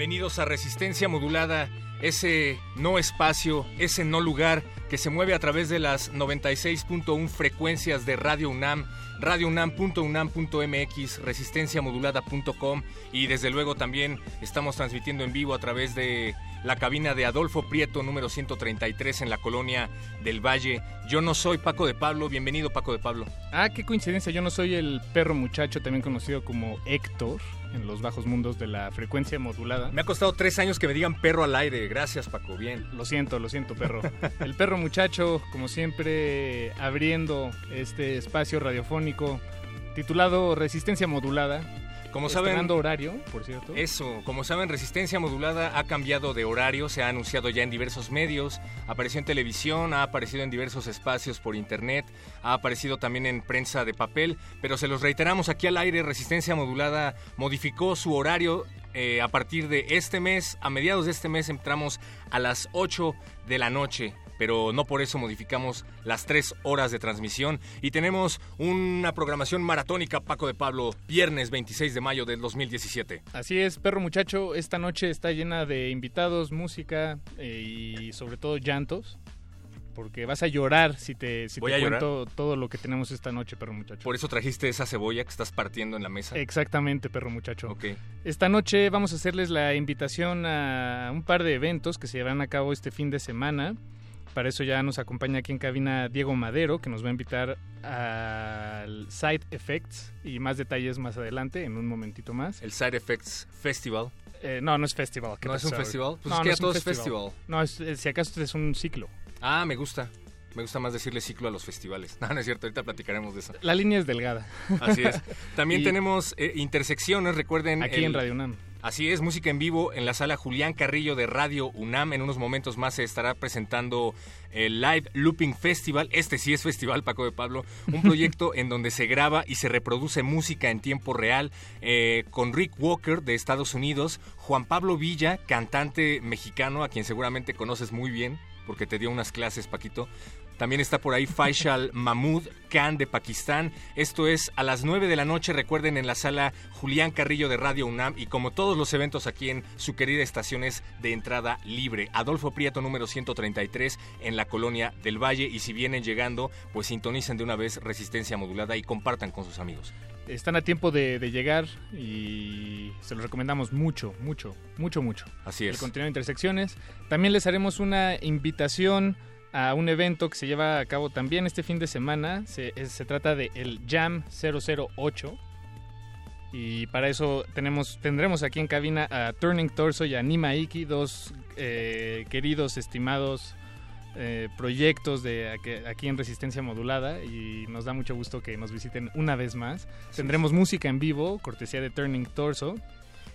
Bienvenidos a Resistencia Modulada, ese no espacio, ese no lugar que se mueve a través de las 96.1 frecuencias de Radio UNAM, radiounam.unam.mx, resistenciamodulada.com y desde luego también estamos transmitiendo en vivo a través de la cabina de Adolfo Prieto número 133 en la colonia del Valle. Yo no soy Paco de Pablo, bienvenido Paco de Pablo. Ah, qué coincidencia, yo no soy el perro muchacho, también conocido como Héctor, en los bajos mundos de la frecuencia modulada. Me ha costado tres años que me digan perro al aire, gracias Paco, bien. Lo siento, lo siento, perro. El perro muchacho, como siempre, abriendo este espacio radiofónico titulado Resistencia Modulada. Como saben, horario, por cierto. Eso, como saben, Resistencia Modulada ha cambiado de horario, se ha anunciado ya en diversos medios, apareció en televisión, ha aparecido en diversos espacios por internet, ha aparecido también en prensa de papel, pero se los reiteramos aquí al aire, Resistencia Modulada modificó su horario eh, a partir de este mes, a mediados de este mes entramos a las 8 de la noche pero no por eso modificamos las tres horas de transmisión y tenemos una programación maratónica, Paco de Pablo, viernes 26 de mayo del 2017. Así es, perro muchacho, esta noche está llena de invitados, música eh, y sobre todo llantos. Porque vas a llorar si te, si ¿Voy te a llorar? cuento todo lo que tenemos esta noche, perro muchacho. Por eso trajiste esa cebolla que estás partiendo en la mesa. Exactamente, perro muchacho. Esta noche vamos a hacerles la invitación a un par de eventos que se llevarán a cabo este fin de semana. Para eso ya nos acompaña aquí en cabina Diego Madero, que nos va a invitar al Side Effects y más detalles más adelante, en un momentito más. El Side Effects Festival. Eh, no, no es festival. ¿qué ¿No es un festival? Pues No, es que no todo es festival. No, es- eh, si acaso es un ciclo. Ah, me gusta. Me gusta más decirle ciclo a los festivales. No, no es cierto, ahorita platicaremos de eso. La línea es delgada. Así es. También Y- tenemos eh, intersecciones, recuerden. Aquí el- en Radio UNAM. Así es, música en vivo en la sala Julián Carrillo de Radio UNAM. En unos momentos más se estará presentando el Live Looping Festival. Este sí es festival, Paco de Pablo. Un proyecto en donde se graba y se reproduce música en tiempo real eh, con Rick Walker de Estados Unidos, Juan Pablo Villa, cantante mexicano, a quien seguramente conoces muy bien porque te dio unas clases, Paquito. También está por ahí Faisal Mahmoud Khan de Pakistán. Esto es a las 9 de la noche, recuerden, en la sala Julián Carrillo de Radio UNAM. Y como todos los eventos aquí en su querida estación es de entrada libre. Adolfo Prieto número 133 en la colonia del Valle. Y si vienen llegando, pues sintonicen de una vez Resistencia Modulada y compartan con sus amigos. Están a tiempo de, de llegar y se los recomendamos mucho, mucho, mucho, mucho. Así el es. contenido de Intersecciones. También les haremos una invitación a un evento que se lleva a cabo también este fin de semana. Se, es- se trata de el Jam 008. Y para eso tenemos, tendremos aquí en cabina a Turning Torso y a Nima Iki, dos eh, queridos, estimados eh, proyectos de aquí- aquí en Resistencia Modulada. Y nos da mucho gusto que nos visiten una vez más. Tendremos música en vivo, cortesía de Turning Torso.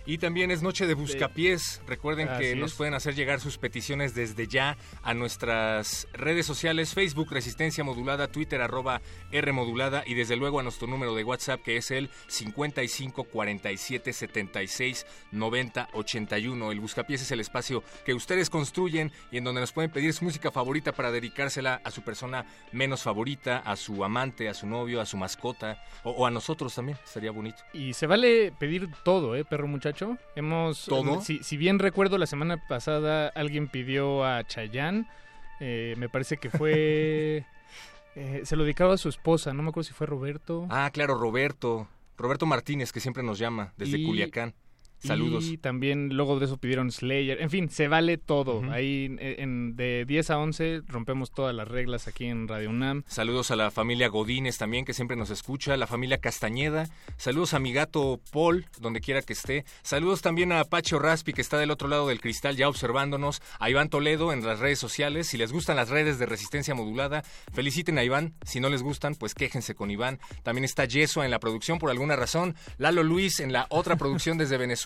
Y también es noche de buscapiés. Recuerden que nos es. pueden hacer llegar sus peticiones desde ya a nuestras redes sociales, Facebook Resistencia Modulada, Twitter arroba R Modulada y desde luego a nuestro número de WhatsApp que es el 55 47 76 90 81. El buscapiés es el espacio que ustedes construyen y en donde nos pueden pedir su música favorita para dedicársela a su persona menos favorita, a su amante, a su novio, a su mascota o, o a nosotros también. Sería bonito. Y se vale pedir todo, ¿eh, perro muchacho? Hemos... ¿Todo? Si, si bien recuerdo, la semana pasada alguien pidió a Chayanne. eh, me parece que fue... eh, se lo dedicaba a su esposa, no me acuerdo si fue Roberto. Ah, claro, Roberto. Roberto Martínez, que siempre nos llama desde Y- Culiacán. Saludos. Y también luego de eso pidieron Slayer. En fin, se vale todo. Ahí eh, en, de 10 a 11 rompemos todas las reglas aquí en Radio UNAM. Saludos a la familia Godínez también, que siempre nos escucha, la familia Castañeda. Saludos a mi gato Paul, donde quiera que esté. Saludos también a Pacho Raspi, que está del otro lado del cristal ya observándonos. A Iván Toledo en las redes sociales. Si les gustan las redes de resistencia modulada, feliciten a Iván. Si no les gustan, pues quéjense con Iván. También está Yeso en la producción por alguna razón. Lalo Luis en la otra producción desde Venezuela.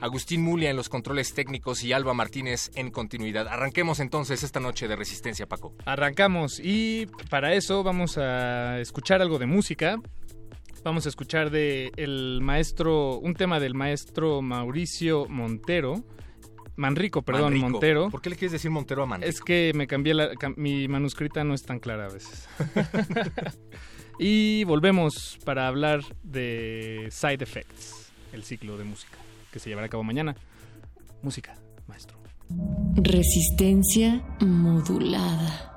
Agustín Mulia en los controles técnicos y Alba Martínez en continuidad. Arranquemos entonces esta noche de resistencia, Paco. Arrancamos y para eso vamos a escuchar algo de música. Vamos a escuchar de el maestro, un tema del maestro Mauricio Montero, Manrico, perdón, Manrico. Montero. ¿Por qué le quieres decir Montero a Manrico? Es que me cambié la, mi manuscrita no es tan clara a veces. y volvemos para hablar de Side Effects, el ciclo de música que se llevará a cabo mañana. Música, maestro. Resistencia modulada.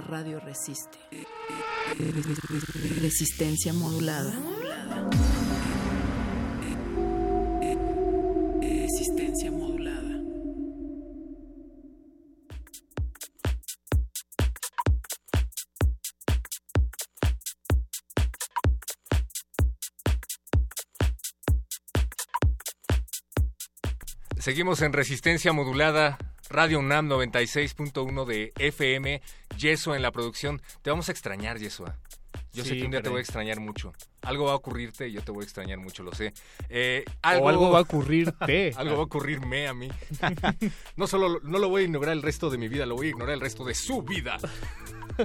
Radio resiste. Resistencia modulada. Resistencia modulada. Seguimos en resistencia modulada. Radio UNAM 96.1 de FM. Yeso en la producción. Te vamos a extrañar, Yesua. Yo sé que un día te voy a extrañar mucho. Algo va a ocurrirte y yo te voy a extrañar mucho, lo sé. Eh, O algo va a ocurrirte. Algo va a ocurrirme a mí. no solo no lo voy a ignorar el resto de mi vida, lo voy a ignorar el resto de su vida.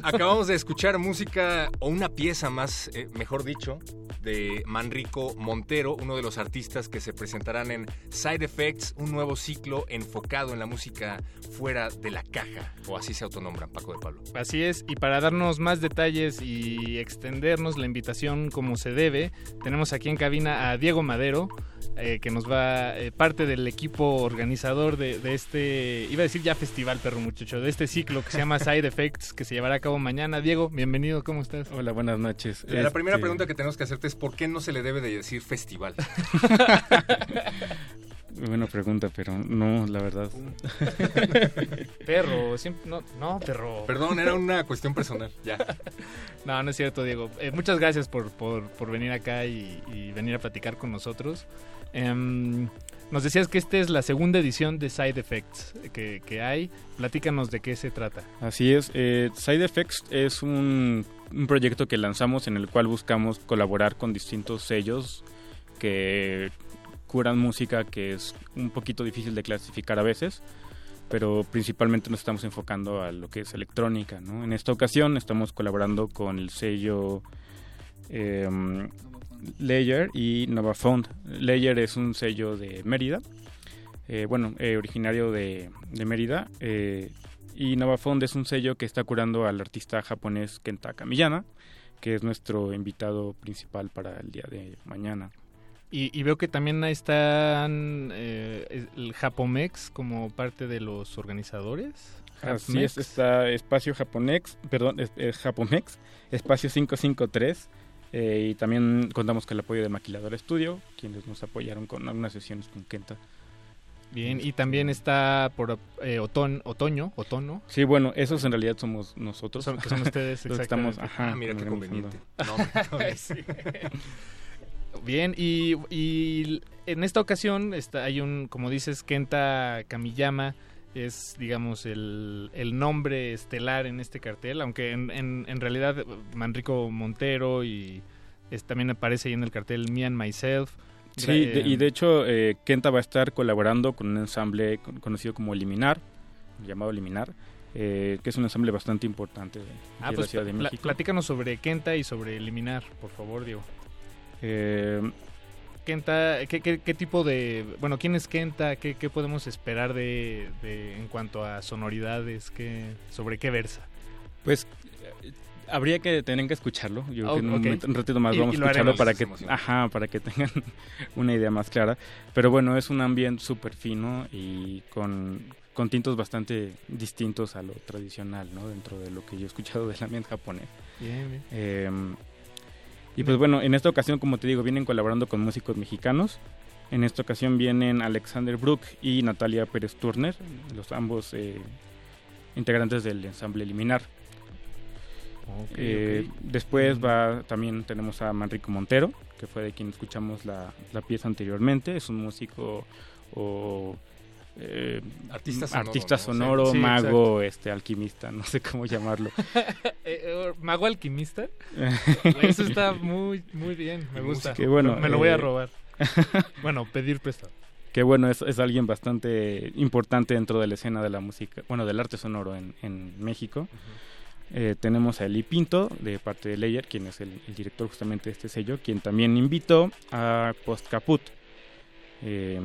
Acabamos de escuchar música o una pieza más, eh, mejor dicho, de Manrico Montero, uno de los artistas que se presentarán en Side Effects, un nuevo ciclo enfocado en la música fuera de la caja, o así se autonombran, Paco de Pablo. Así es, y para darnos más detalles y extendernos la invitación como se debe, tenemos aquí en cabina a Diego Madero, eh, que nos va, eh, parte del equipo organizador de, de este, iba a decir ya festival, perro muchacho, de este ciclo que se llama Side Effects, que se llevará a cabo mañana. Diego, bienvenido, ¿cómo estás? Hola, buenas noches. La primera Este, pregunta que tenemos que hacerte es ¿por qué no se le debe de decir festival? Buena pregunta, pero no, la verdad. Perro, siempre, no, no, perro. Perdón, era una cuestión personal, ya. No, no es cierto, Diego. Eh, muchas gracias por, por- por venir acá y, y venir a platicar con nosotros. Em, nos decías que esta es la segunda edición de Side Effects que, que hay. Platícanos de qué se trata. Así es. eh, Side Effects es un, un proyecto que lanzamos en el cual buscamos colaborar con distintos sellos que curan música que es un poquito difícil de clasificar a veces, pero principalmente nos estamos enfocando a lo que es electrónica. ¿no? En esta ocasión estamos colaborando con el sello em, Layer y Nova Found. Layer es un sello de Mérida, eh, bueno, eh, originario de, de Mérida, eh, y Nova Found es un sello que está curando al artista japonés Kenta Kamiyama, que es nuestro invitado principal para el día de mañana. Y, y veo que también están eh, el Japomex como parte de los organizadores. Así Japmex. es, está Espacio Japonex, perdón, es, es Japomex, Espacio 553, eh, y también contamos con el apoyo de Maquilador Studio, quienes nos apoyaron con algunas sesiones con Kenta. Bien, y también está por eh, otón- otoño, otono, Sí, bueno, esos en realidad somos nosotros. son- que son ustedes estamos, exactamente. ajá, Ah, mira qué conveniente. No, no, Sí. Bien, y, y en esta ocasión está, hay un, como dices, Kenta Kamiyama es, digamos, el, el nombre estelar en este cartel, aunque en, en, en realidad Manrico Montero y es, también aparece ahí en el cartel Me and Myself. Sí, de- y eh, de hecho eh, Kenta va a estar colaborando con un ensamble con- conocido como Eliminar, llamado Eliminar, eh, que es un ensamble bastante importante de, Ah, pues la Ciudad de México. platícanos sobre Kenta y sobre Eliminar, por favor, Diego. Kenta, ¿qué, qué, qué tipo de... Bueno, ¿quién es Kenta? ¿Qué, qué podemos esperar de, de- en cuanto a sonoridades? ¿Qué, ¿Sobre qué versa? Pues eh, habría que tener que escucharlo. Yo creo Oh, que en un, un ratito más Y- vamos y a lo escucharlo para que, ajá, para que tengan una idea más clara. Pero bueno, es un ambiente súper fino y con, con tintos bastante distintos a lo tradicional, ¿no? Dentro de lo que yo he escuchado del ambiente japonés. Bien, bien. Eh, y pues bueno, en esta ocasión, como te digo, vienen colaborando con músicos mexicanos. En esta ocasión vienen Alexander Brook y Natalia Pérez Turner, los ambos eh, integrantes del ensamble Liminar. Eh. Después va también tenemos a Manrico Montero, que fue de quien escuchamos la, la pieza anteriormente. Es un músico o eh, Artista sonoro, artista ¿no? Sí. sonoro, Sí, mago, este alquimista, no sé cómo llamarlo. Eh, eh, ¿Mago alquimista? Eso está muy, muy bien, me gusta. Que bueno, me lo voy a eh, robar. bueno, pedir prestado. que bueno, es, es alguien bastante importante dentro de la escena de la música, bueno, del arte sonoro en, en México. Eh, tenemos a Eli Pinto, de parte de Leyer, quien es el, el director justamente de este sello, quien también invitó a Post Caput. Eh,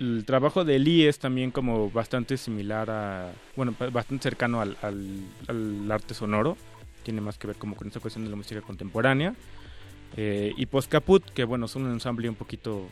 el trabajo de Eli es también como bastante similar a, bueno, ba- bastante cercano al, al- al arte sonoro, tiene más que ver como con esta cuestión de la música contemporánea. Eh, y Post Caput, que bueno, es un ensamble un poquito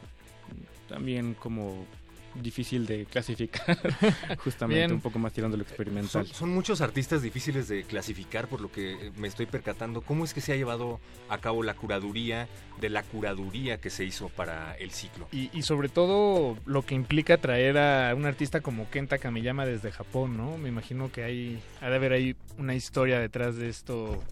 también como difícil de clasificar, justamente Bien. un poco más tirando lo experimental. Son, son muchos artistas difíciles de clasificar por lo que eh, me estoy percatando. ¿Cómo es que se ha llevado a cabo la curaduría de la curaduría que se hizo para el ciclo? Y, y sobre todo lo que implica traer a un artista como Kenta Kamiyama desde Japón, ¿no? Me imagino que hay, ha de haber ahí una historia detrás de esto.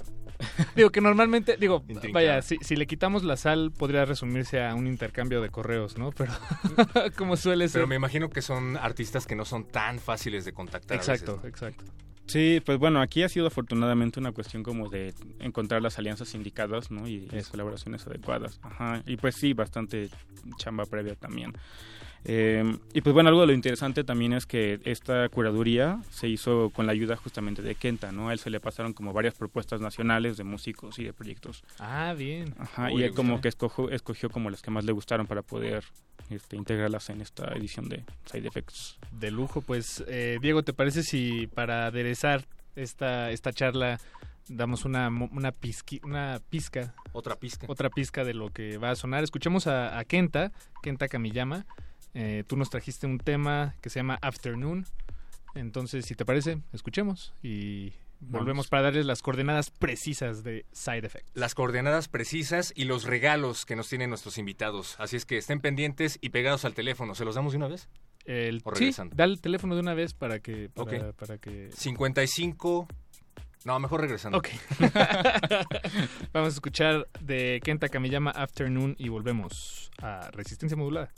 digo que normalmente, digo, vaya, si, si le quitamos la sal podría resumirse a un intercambio de correos, ¿no? Pero como suele ser. Pero me imagino que son artistas que no son tan fáciles de contactar. a Exacto, veces, ¿no? exacto. Sí, pues bueno, aquí ha sido afortunadamente una cuestión como de encontrar las alianzas indicadas, ¿no? Y las colaboraciones adecuadas. Ajá. Y pues sí, bastante chamba previa también. Eh, y pues bueno, algo de lo interesante también es que esta curaduría se hizo con la ayuda justamente de Kenta, ¿no? A él se le pasaron como varias propuestas nacionales de músicos y de proyectos. Ah, bien. Ajá. Uy, y él como que escogió, escogió como las que más le gustaron para poder este, integrarlas en esta edición de Side Effects. De lujo, pues eh, Diego, ¿te parece si para aderezar esta, esta charla damos una, mo- una, pizqui- una pizca, Otra pizca. otra pizca de lo que va a sonar? Escuchemos a, a Kenta, Kenta Kamiyama. Eh, tú nos trajiste un tema que se llama Afternoon. Entonces, si te parece, escuchemos y volvemos para darles las coordenadas precisas de Side Effect. Las coordenadas precisas y los regalos que nos tienen nuestros invitados. Así es que estén pendientes y pegados al teléfono. ¿Se los damos de una vez? El, O sí, regresando. da el teléfono de una vez para que... Para, para que 55... No, mejor regresando. Ok. Vamos a escuchar de Kenta Kamiyama Afternoon y volvemos a Resistencia Modulada.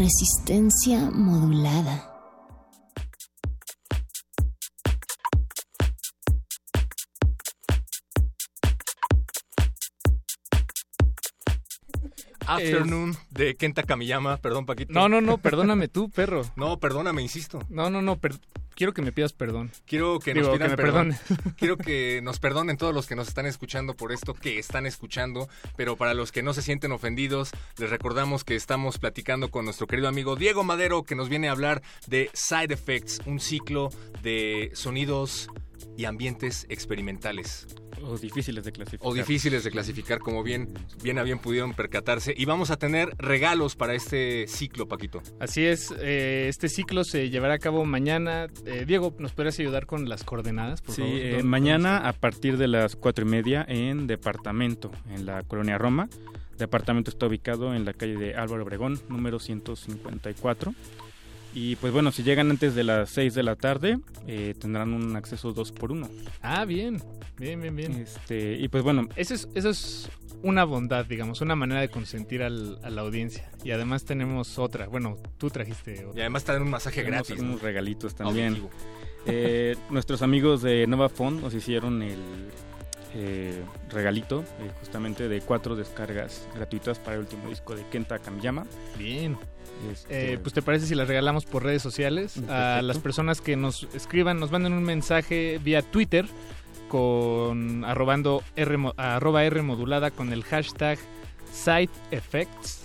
Resistencia modulada. Afternoon de Kenta Kamiyama, perdón Paquito. No, no, no, perdóname tú, perro. No, perdóname, insisto. No, no, no, per- quiero que me pidas perdón. Quiero que Digo, nos pidan perdón. perdone. Quiero que nos perdonen todos los que nos están escuchando por esto que están escuchando, pero para los que no se sienten ofendidos, les recordamos que estamos platicando con nuestro querido amigo Diego Madero, que nos viene a hablar de Side Effects, un ciclo de sonidos y ambientes experimentales O difíciles de clasificar. o difíciles de clasificar, como bien, bien a bien pudieron percatarse. Y vamos a tener regalos para este ciclo, Paquito. Así es, eh, este ciclo se llevará a cabo mañana. Eh, Diego, ¿nos podrías ayudar con las coordenadas, por Sí, favor? eh, ¿Dónde- mañana a partir de las cuatro y media en Departamento, en la colonia Roma. Departamento está ubicado en la calle de Álvaro Obregón, número 154. Y pues bueno, si llegan antes de las 6 de la tarde, eh, tendrán un acceso 2 por 1 Ah, bien, bien, bien, bien. Este, y pues bueno, Eso es, eso es una bondad, digamos, una manera de consentir al- a la audiencia. Y además tenemos otra. Bueno, tú trajiste Y otra. además te dan un masaje tenemos gratis. ¿no? unos regalitos también. Auditivo. Eh, nuestros amigos de Nova Phone nos hicieron el eh, regalito eh, justamente de cuatro descargas gratuitas para el último disco de Kenta Kamiyama. Bien. Este, Eh, pues te parece si las regalamos por redes sociales a las personas que nos escriban, nos manden un mensaje vía Twitter con arrobando R, arroba R modulada con el hashtag Side Effects.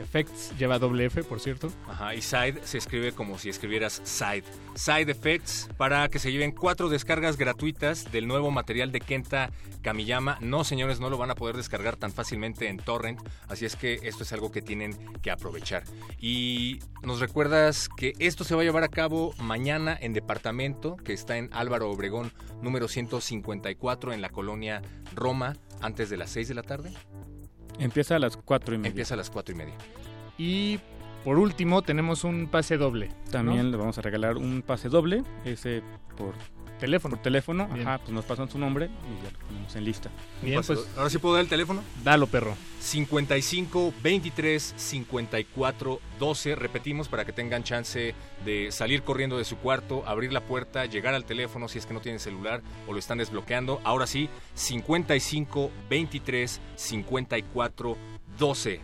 Effects lleva doble F, por cierto. Ajá, y Side se escribe como si escribieras Side. Side Effects para que se lleven cuatro descargas gratuitas del nuevo material de Kenta Kamiyama. No, señores, no lo van a poder descargar tan fácilmente en Torrent, así es que esto es algo que tienen que aprovechar. Y nos recuerdas que esto se va a llevar a cabo mañana en departamento, que está en Álvaro Obregón, número 154, en la colonia Roma, antes de las 6 de la tarde. Empieza a las cuatro y media. Empieza a las 4 y media. Y por último tenemos un pase doble. También le vamos a regalar un pase doble, ese por, Teléfono. por teléfono. Bien. Ajá, pues nos pasan su nombre y ya lo ponemos en lista. Bien, pues Ahora sí puedo dar el teléfono. dalo, perro. 55 23 54 12. Repetimos para que tengan chance de salir corriendo de su cuarto, abrir la puerta, llegar al teléfono si es que no tienen celular o lo están desbloqueando. Ahora sí, 55 23 54 12.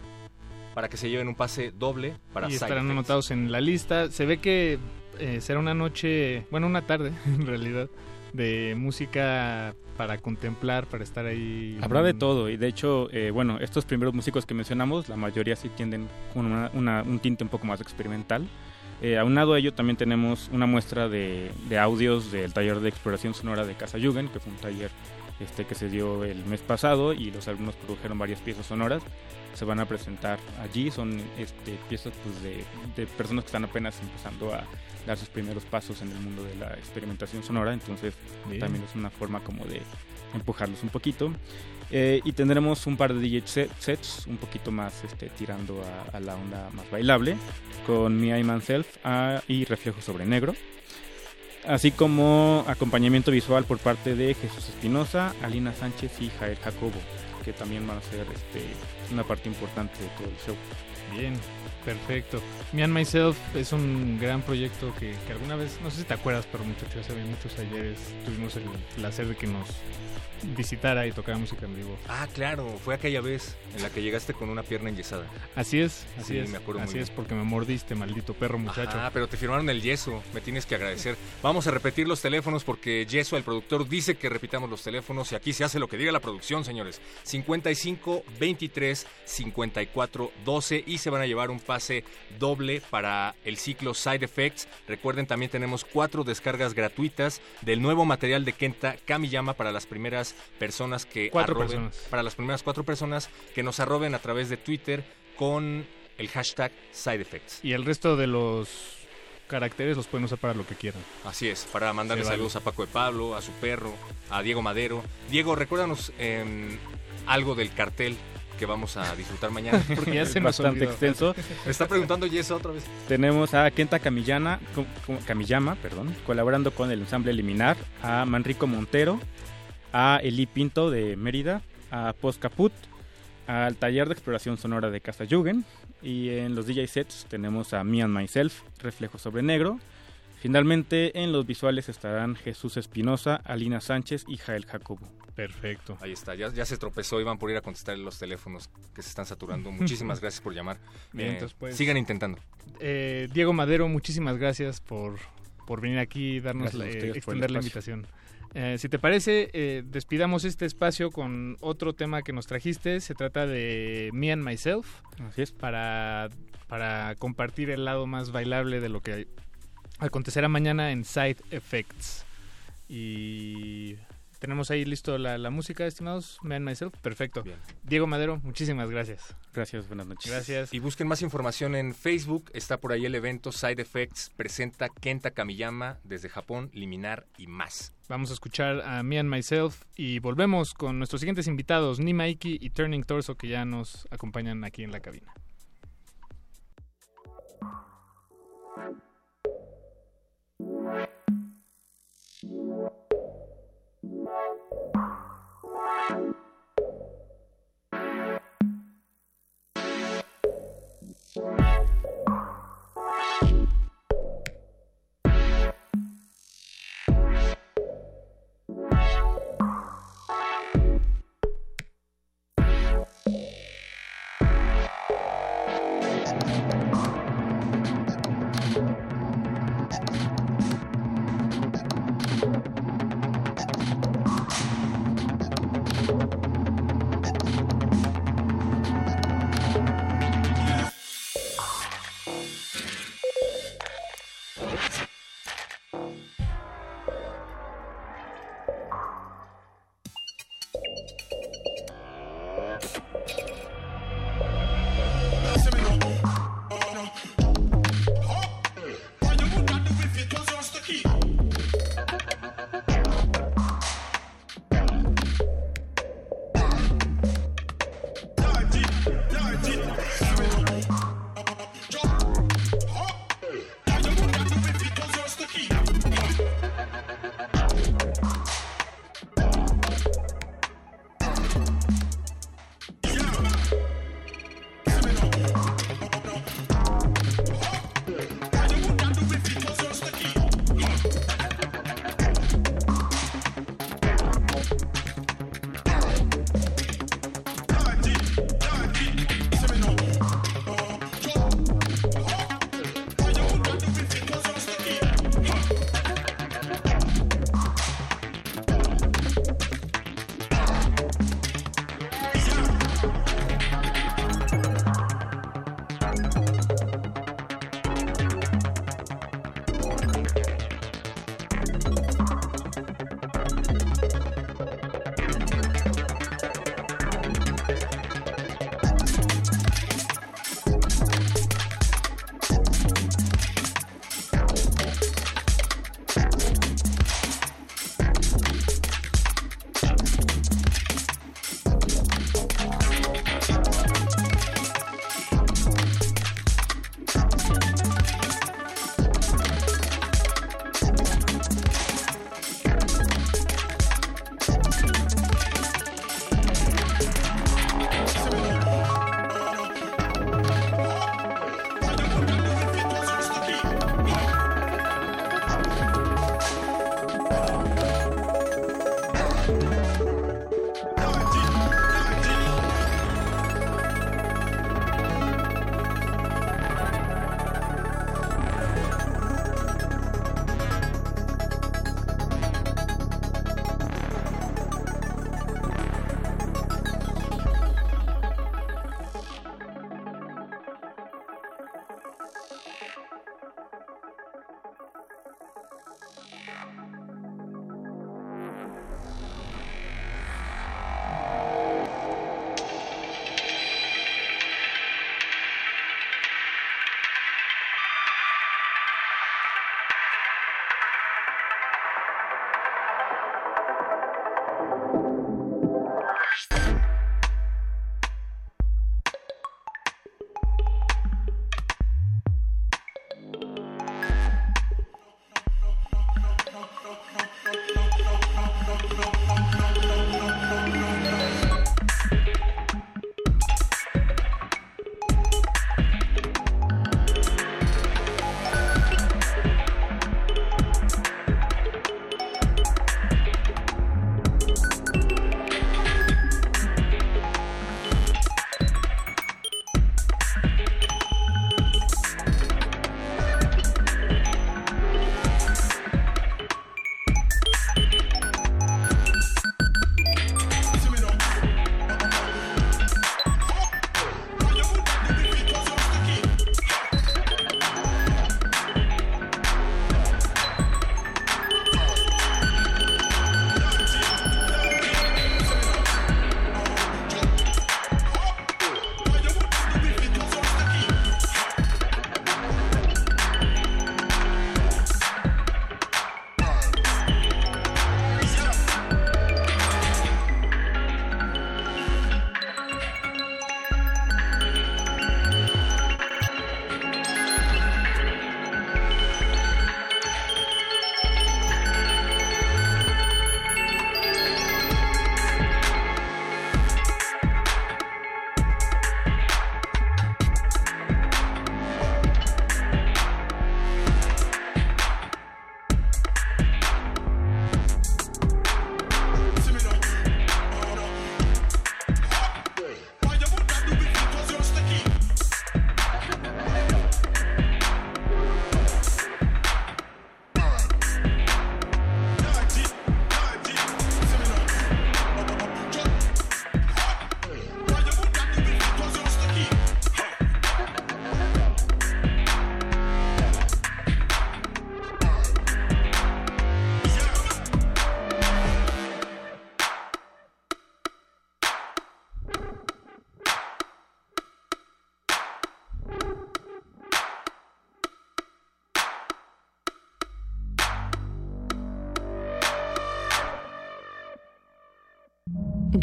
Para que se lleven un pase doble para y estarán anotados en la lista. Se ve que eh, será una noche, bueno, una tarde en realidad, de música para contemplar, para estar ahí. Habrá de todo y de hecho, eh, bueno, estos primeros músicos que mencionamos, la mayoría sí tienden con una- una- un tinte un poco más experimental. Eh, aunado a ello también tenemos una muestra de, de audios del taller de exploración sonora de Casa Jugend, que fue un taller este, que se dio el mes pasado y los alumnos produjeron varias piezas sonoras. Se van a presentar allí, son este, piezas pues, de, de personas que están apenas empezando a dar sus primeros pasos en el mundo de la experimentación sonora, entonces Bien. también es una forma como de empujarlos un poquito. Eh, y tendremos un par de DJ set- sets un poquito más este, tirando a, a la onda más bailable con Me I Myself y Reflejo sobre Negro. Así como acompañamiento visual por parte de Jesús Espinosa, Alina Sánchez y Jael Jacobo, que también van a ser este, una parte importante de todo el show. Bien, perfecto. Me and Myself es un gran proyecto que, que alguna vez, no sé si te acuerdas, pero muchachos, hace muchos ayeres tuvimos el placer de que nos visitara y tocara música en vivo. Ah, claro, fue aquella vez en la que llegaste con una pierna enyesada. Así es, así Sí, es. me acuerdo muy así bien. es porque me mordiste, maldito perro muchacho. Ah, pero te firmaron el yeso, me tienes que agradecer. Vamos a repetir los teléfonos porque Yeso, el productor, dice que repitamos los teléfonos y aquí se hace lo que diga la producción, señores. 55 23 54 12 y se van a llevar un pase doble para el ciclo Side Effects. Recuerden, también tenemos cuatro descargas gratuitas del nuevo material de Kenta Kamiyama para las primeras personas que Cuatro arroben- personas. para las primeras cuatro personas que nos arroben a través de Twitter con el hashtag Side Effects. Y el resto de los caracteres los pueden usar para lo que quieran. Así es, para mandarle vale. saludos a Paco de Pablo, a su perro, a Diego Madero. Diego, recuérdanos em, algo del cartel que vamos a disfrutar mañana. Porque ya se nos bastante olvidó. extenso. Me está preguntando Jess otra vez. Tenemos a Kenta co- Kamiyama, perdón, colaborando con el ensamble Eliminar, a Manrico Montero, a Eli Pinto de Mérida, a Post Caput, al taller de exploración sonora de Casa Jugend y en los DJ sets tenemos a Me and Myself, Reflejo sobre Negro. Finalmente en los visuales estarán Jesús Espinosa, Alina Sánchez y Jael Jacobo. Perfecto. Ahí está, ya, ya se tropezó y van por ir a contestar los teléfonos que se están saturando. Muchísimas gracias por llamar. Bien, Eh, entonces, pues- sigan intentando. Eh, Diego Madero, muchísimas gracias por, por venir aquí y darnos la- eh, extender la invitación. Eh, si te parece, eh, despidamos este espacio con otro tema que nos trajiste. Se trata de Me and Myself Así es. para, para compartir el lado más bailable de lo que acontecerá mañana en Side Effects. Y tenemos ahí listo la, la música, estimados. Me and Myself, perfecto. Bien. Diego Madero, muchísimas gracias. Gracias, buenas noches. Gracias. Y busquen más información en Facebook. Está por ahí el evento Side Effects. Presenta Kenta Kamiyama desde Japón, Liminar y más. Vamos a escuchar a Me and Myself y volvemos con nuestros siguientes invitados, Nimaiki y Turning Torso, que ya nos acompañan aquí en la cabina. thank you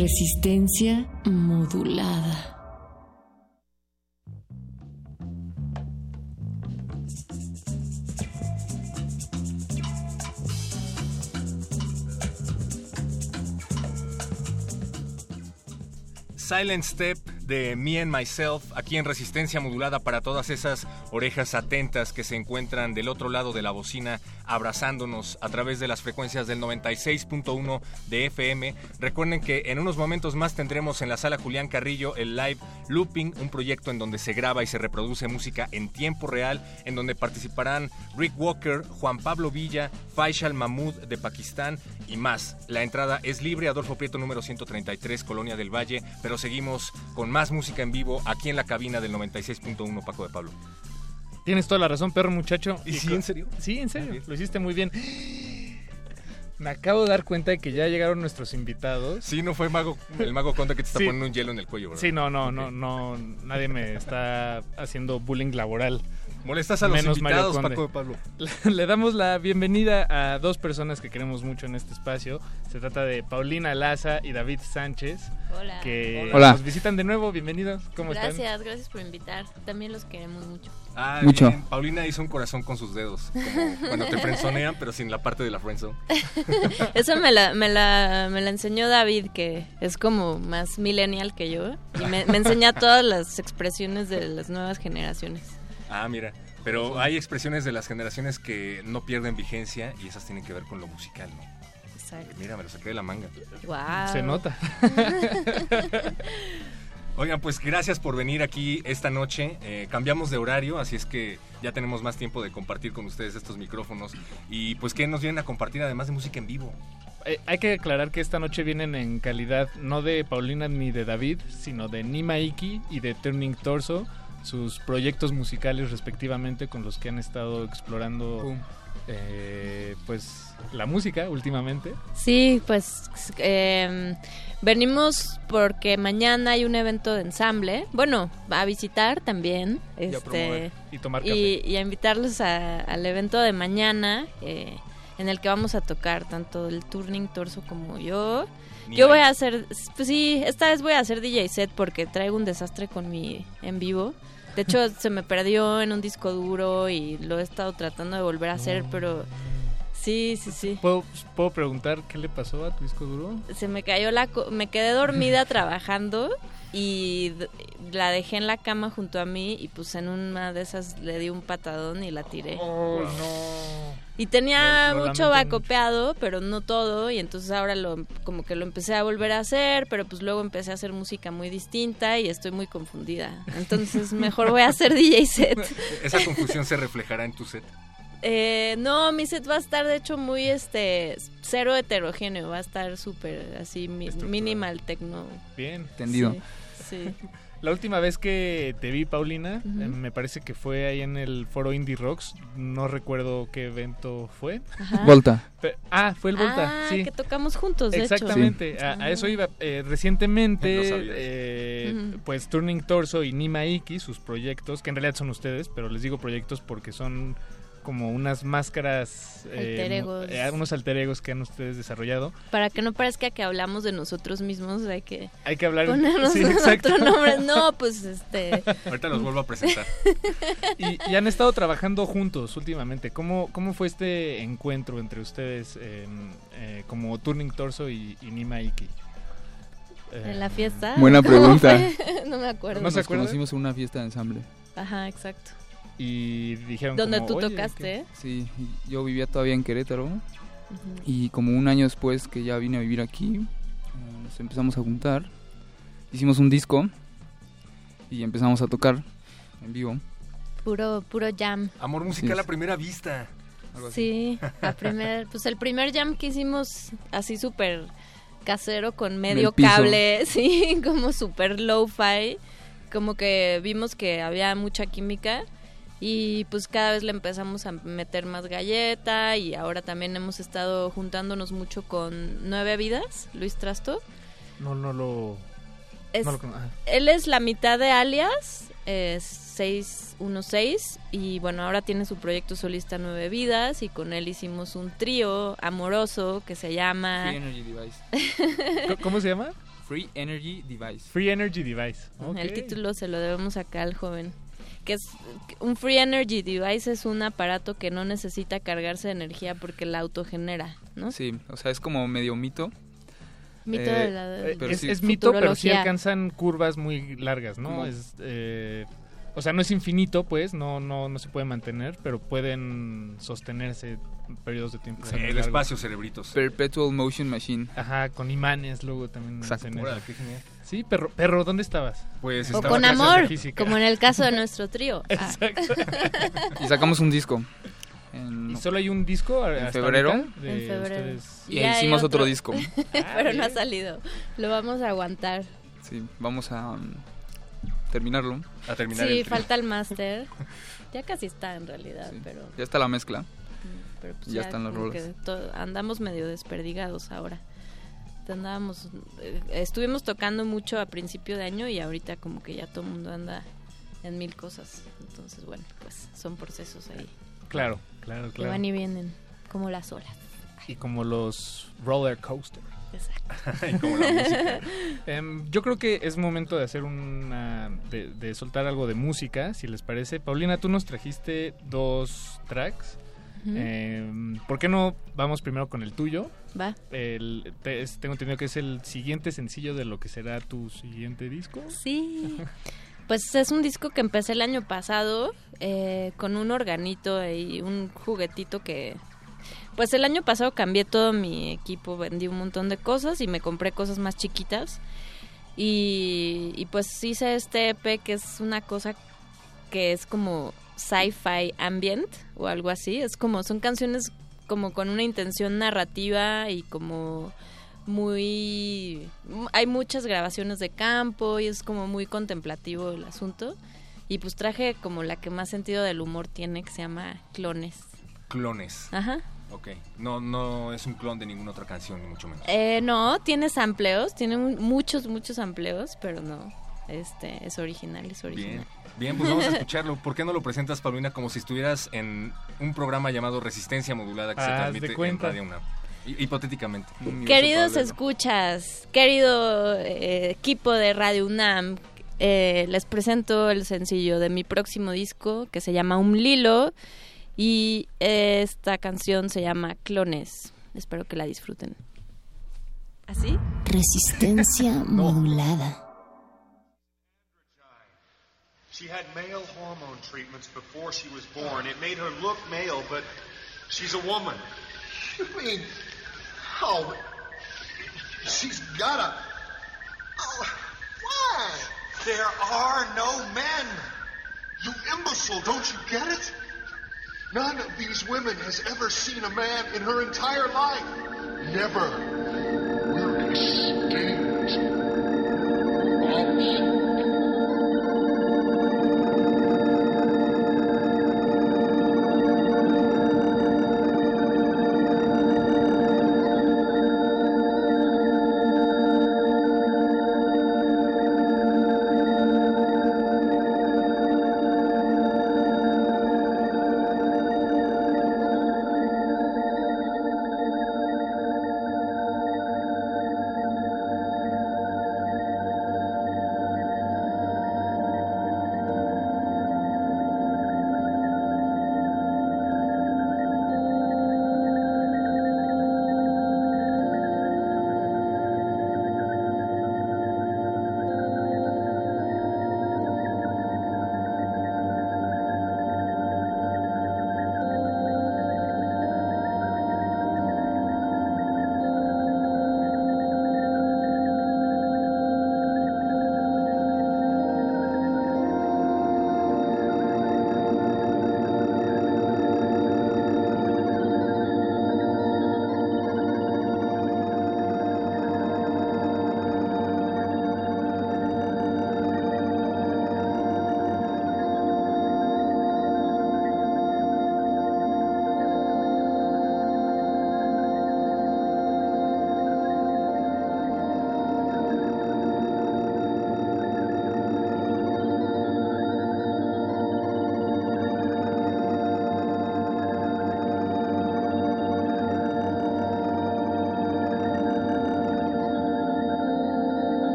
Resistencia modulada. Silent Step de Me and Myself, aquí en resistencia modulada para todas esas orejas atentas que se encuentran del otro lado de la bocina, abrazándonos a través de las frecuencias del 96.1 de FM. Recuerden que en unos momentos más tendremos en la sala Julián Carrillo el live Looping, un proyecto en donde se graba y se reproduce música en tiempo real, en donde participarán Rick Walker, Juan Pablo Villa, Faisal Mahmoud de Pakistán y más. La entrada es libre, Adolfo Prieto número 133, Colonia del Valle, pero seguimos con más música en vivo aquí en la cabina del 96.1 Paco de Pablo. Tienes toda la razón, perro muchacho. ¿Y sí, en serio? Sí, en serio. Lo hiciste muy bien. Me acabo de dar cuenta de que ya llegaron nuestros invitados. Sí, no fue mago, el mago Conde que te está Sí. poniendo un hielo en el cuello, ¿verdad? Sí, no, no, no, no. Nadie me está haciendo bullying laboral. Molestas a los Menos invitados. Paco de Pablo. Le damos la bienvenida a dos personas que queremos mucho en este espacio. Se trata de Paulina Laza y David Sánchez, Hola. que Hola. nos visitan de nuevo. Bienvenidos. ¿Cómo están? Gracias, gracias por invitar. También los queremos mucho. Ah, Mucho. bien. Paulina hizo un corazón con sus dedos, como cuando te frenzonean, pero sin la parte de la friendzone. Eso me la, me, la, me la enseñó David, que es como más millennial que yo. Y me, me enseña todas las expresiones de las nuevas generaciones. Ah, mira. Pero hay expresiones de las generaciones que no pierden vigencia y esas tienen que ver con lo musical, ¿no? Exacto. Mira, me lo saqué de la manga. Wow. Se nota. Oigan, pues gracias por venir aquí esta noche. Eh, cambiamos de horario, así es que ya tenemos más tiempo de compartir con ustedes estos micrófonos. Y pues, ¿qué nos vienen a compartir además de música en vivo? Eh, hay que aclarar que esta noche vienen en calidad no de Paulina ni de David, sino de Nima Iki y de Turning Torso, sus proyectos musicales respectivamente con los que han estado explorando eh, pues la música últimamente. Sí, pues eh, venimos porque mañana hay un evento de ensamble. Bueno, a visitar también. Y a Este, promover. Y tomar café. y, y a invitarlos a- al evento de mañana, eh, en el que vamos a tocar tanto el Turning Torso como yo. Ni Yo voy a hacer, pues sí, esta vez voy a hacer DJ set porque traigo un desastre con mi en vivo. De hecho, se me perdió en un disco duro y lo he estado tratando de volver a hacer, pero sí, sí, sí. ¿Puedo, ¿Puedo preguntar qué le pasó a tu disco duro? Se me cayó la, co- me quedé dormida trabajando y la dejé en la cama junto a mí y pues en una de esas le di un patadón y la tiré. Oh, no. Y tenía mucho vacopeado, pero no todo, y entonces ahora lo como que lo empecé a volver a hacer, pero pues luego empecé a hacer música muy distinta y estoy muy confundida. Entonces mejor voy a hacer DJ set. Esa confusión se reflejará en tu set. Eh, no, mi set va a estar de hecho muy este cero heterogéneo, va a estar súper así mi- minimal techno. Bien. Entendido. Sí, sí. La última vez que te vi, Paulina, eh, me parece que fue ahí en el foro Indie Rocks. No recuerdo qué evento fue. Ajá. Volta. Ah, fue el Volta, Ah, sí. que tocamos juntos, de hecho. Exactamente, a, a eso iba. Eh, recientemente, eh, pues Turning Torso y Nima Iki, sus proyectos, que en realidad son ustedes, pero les digo proyectos porque son como unas máscaras, eh, Alter egos. eh, unos alter egos que han ustedes desarrollado. Para que no parezca que hablamos de nosotros mismos, hay que Hay que hablar. ponernos sí, otro nombre. No, pues este. Ahorita los vuelvo a presentar. Y, y han estado trabajando juntos últimamente. ¿Cómo, cómo fue este encuentro entre ustedes eh, como Turning Torso y, y Nima Iki? Eh, En la fiesta. Buena ¿Cómo pregunta. no me acuerdo. ¿No se Nos conocimos en una fiesta de ensamble. Ajá, exacto. Y dijeron Donde tú "Oye, tocaste. ¿qué-. Sí, yo vivía todavía en Querétaro y como un año después que ya vine a vivir aquí, eh, nos empezamos a juntar, hicimos un disco y empezamos a tocar en vivo. Puro, puro jam. Amor musical Sí. a primera vista. algo así. Sí, la primer, pues el primer jam que hicimos así súper casero con medio cable, sí, como súper low-fi, como que vimos que había mucha química y pues cada vez le empezamos a meter más galleta y ahora también hemos estado juntándonos mucho con Nueve Vidas, Luis Trasto. No, no lo... Es, no lo él es la mitad de Alias, es 616, y bueno, ahora tiene su proyecto solista Nueve Vidas, y con él hicimos un trío amoroso que se llama Free Energy Device. ¿Cómo- ¿Cómo se llama? Free Energy Device. Free Energy Device. El título se lo debemos acá al joven. Que es un Free Energy Device es un aparato que no necesita cargarse de energía porque la autogenera, ¿no? Sí, o sea, es como medio mito. Mito Eh, de la Eh, Pero es, sí. es mito, pero sí alcanzan curvas muy largas, ¿no? Es, eh, o sea, no es infinito, pues, no, no, no se puede mantener, pero pueden sostenerse periodos de tiempo. Sí, el espacio, cerebritos. Perpetual Motion Machine. Ajá, con imanes luego también. Exacto. hacen eso. Órale, qué genial. Sí, perro, perro, ¿dónde estabas? Pues O estaba con amor, como en el caso de nuestro trío. Ah, Exacto. Y sacamos un disco. En- ¿Y solo hay un disco En febrero. En febrero. ustedes? y ya hicimos otro otro. disco. pero no ha salido. Lo vamos a aguantar. Sí, vamos a um, terminarlo. a terminar Sí, el falta el máster. Ya casi está en realidad, Sí. pero, Ya está la mezcla. pero pues Ya están las rolas. andamos medio desperdigados ahora. Andábamos, eh, estuvimos tocando mucho a principio de año y ahorita como que ya todo el mundo anda en mil cosas. Entonces, bueno, pues son procesos ahí Claro, claro, que claro. van y vienen como las olas. Y como los roller coaster. Exacto. Y como la música. Em, yo creo que es momento de hacer una. De, de soltar algo de música, si les parece. Paulina, tú nos trajiste dos tracks. Em, ¿Por qué no vamos primero con el tuyo? Va. El, te- es- tengo entendido que es el siguiente sencillo de lo que será tu siguiente disco. Sí. Pues es un disco que empecé el año pasado eh, con un organito y un juguetito que... Pues el año pasado cambié todo mi equipo, vendí un montón de cosas y me compré cosas más chiquitas. Y, y pues hice este EP que es una cosa que es como sci-fi ambient o algo así. Es como, son canciones como con una intención narrativa y como muy... Hay muchas grabaciones de campo y es como muy contemplativo el asunto. Y pues traje como la que más sentido del humor tiene, que se llama Clones. Clones. Ajá. Ok. No, no es un clon de ninguna otra canción, ni mucho menos. Eh, no, tiene sampleos, tiene un- muchos, muchos sampleos, pero no, este, es original, es original. Bien. Bien, pues vamos a escucharlo. ¿Por qué no lo presentas, Paulina, como si estuvieras en un programa llamado Resistencia Modulada que se de transmite en. Radio UNAM? Hi- Hipotéticamente. Universo Queridos escuchas, querido eh, equipo de Radio UNAM, eh, les presento el sencillo de mi próximo disco que se llama Un Lilo y esta canción se llama Clones. Espero que la disfruten. ¿Así? Resistencia modulada. She had male hormone treatments before she was born. It made her look male, but she's a woman. You mean, oh, she's got a. Oh, why? There are no men. You imbecile, don't you get it? None of these women has ever seen a man in her entire life. Never. We're extinct.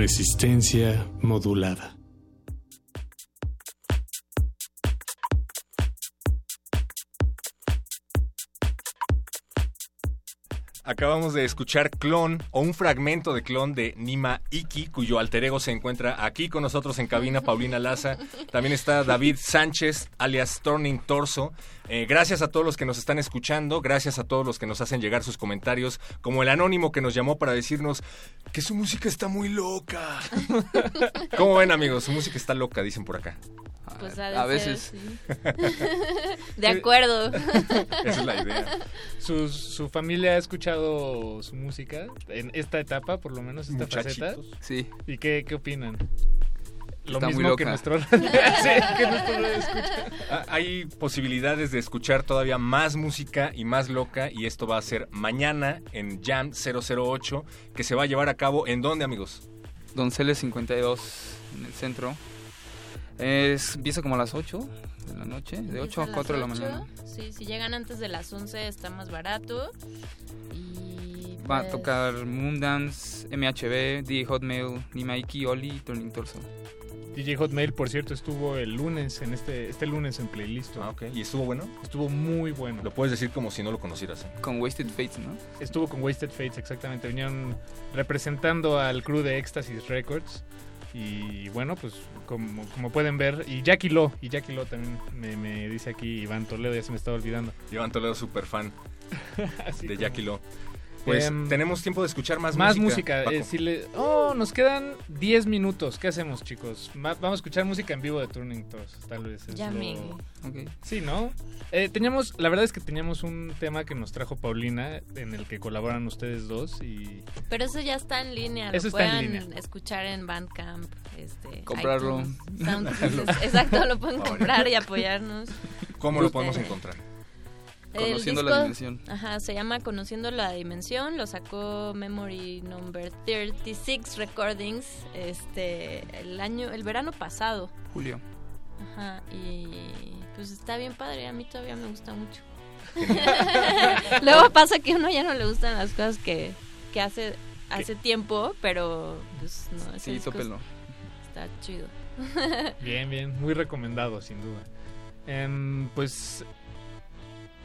Resistencia modulada. Acabamos de escuchar Clon o un fragmento de Clon de Nima Iki, cuyo alter ego se encuentra aquí con nosotros en cabina, Paulina Laza. También está David Sánchez, alias Turning Torso. Eh, gracias a todos los que nos están escuchando, gracias a todos los que nos hacen llegar sus comentarios, como el anónimo que nos llamó para decirnos que su música está muy loca. ¿Cómo ven amigos? Su música está loca, dicen por acá. Pues A ser, veces. sí. De acuerdo. Esa es la idea. ¿Su, su familia ha escuchado su música en esta etapa, por lo menos, esta faceta? Sí. ¿Y qué, qué opinan? Lo Está muy mismo que loca. nuestro sí, que nuestro escucha. Ah, Hay posibilidades de escuchar todavía más música y más loca y esto va a ser mañana en Jam 008 que se va a llevar a cabo en dónde amigos? Donceles 52 en el centro. Es, empieza como a las 8 de la noche, de 8 a Empieza 4 de la mañana. Sí, si llegan antes de las 11 está más barato. Y Va a pues, tocar Moondance, MHB, DJ Hotmail, Nimaiki, Oli y Turning Torso. DJ Hotmail, por cierto, estuvo el lunes, en este, este lunes en playlist. Ah, ok. ¿Y estuvo bueno? Estuvo muy bueno. Lo puedes decir como si no lo conocieras. ¿eh? Con Wasted Fates, ¿no? Estuvo con Wasted Fates, exactamente. Vinieron representando al crew de Ecstasy Records. Y bueno, pues como, como pueden ver, y Jackie Lo, y Jackie Lo también me, me dice aquí Iván Toledo, ya se me estaba olvidando. Iván Toledo, super fan de como- Jackie Lo. Pues Em, tenemos tiempo de escuchar más, Más música. música. Paco. eh, si le- Oh, nos quedan 10 minutos. ¿Qué hacemos, chicos? Ma- vamos a escuchar música en vivo de Turning Tours, tal vez. es Jamming. lo- Ok. Sí, ¿no? Eh, teníamos, la verdad es que teníamos un tema que nos trajo Paulina, en el que colaboran ustedes dos y Pero eso ya está en línea. Lo Eso está en pueden línea. escuchar en Bandcamp. Este, Comprarlo. iTunes. Exacto, lo pueden comprar y apoyarnos. ¿Cómo lo podemos encontrar? El Conociendo la dimensión. Ajá, se llama Conociendo la Dimensión, lo sacó Memory Number 36 Recordings este el año el verano pasado. Julio. Ajá, y pues está bien padre, a mí todavía me gusta mucho. Luego pasa que a uno ya no le gustan las cosas que, que hace hace tiempo, pero pues no, ese Sí, disco tópelo. está chido. Bien, bien, muy recomendado, sin duda. Em, pues,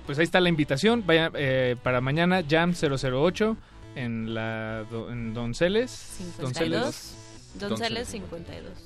pues ahí está la invitación. Vaya, eh, para mañana, Jam 008 en la do- en Donceles. 52. Donceles 52.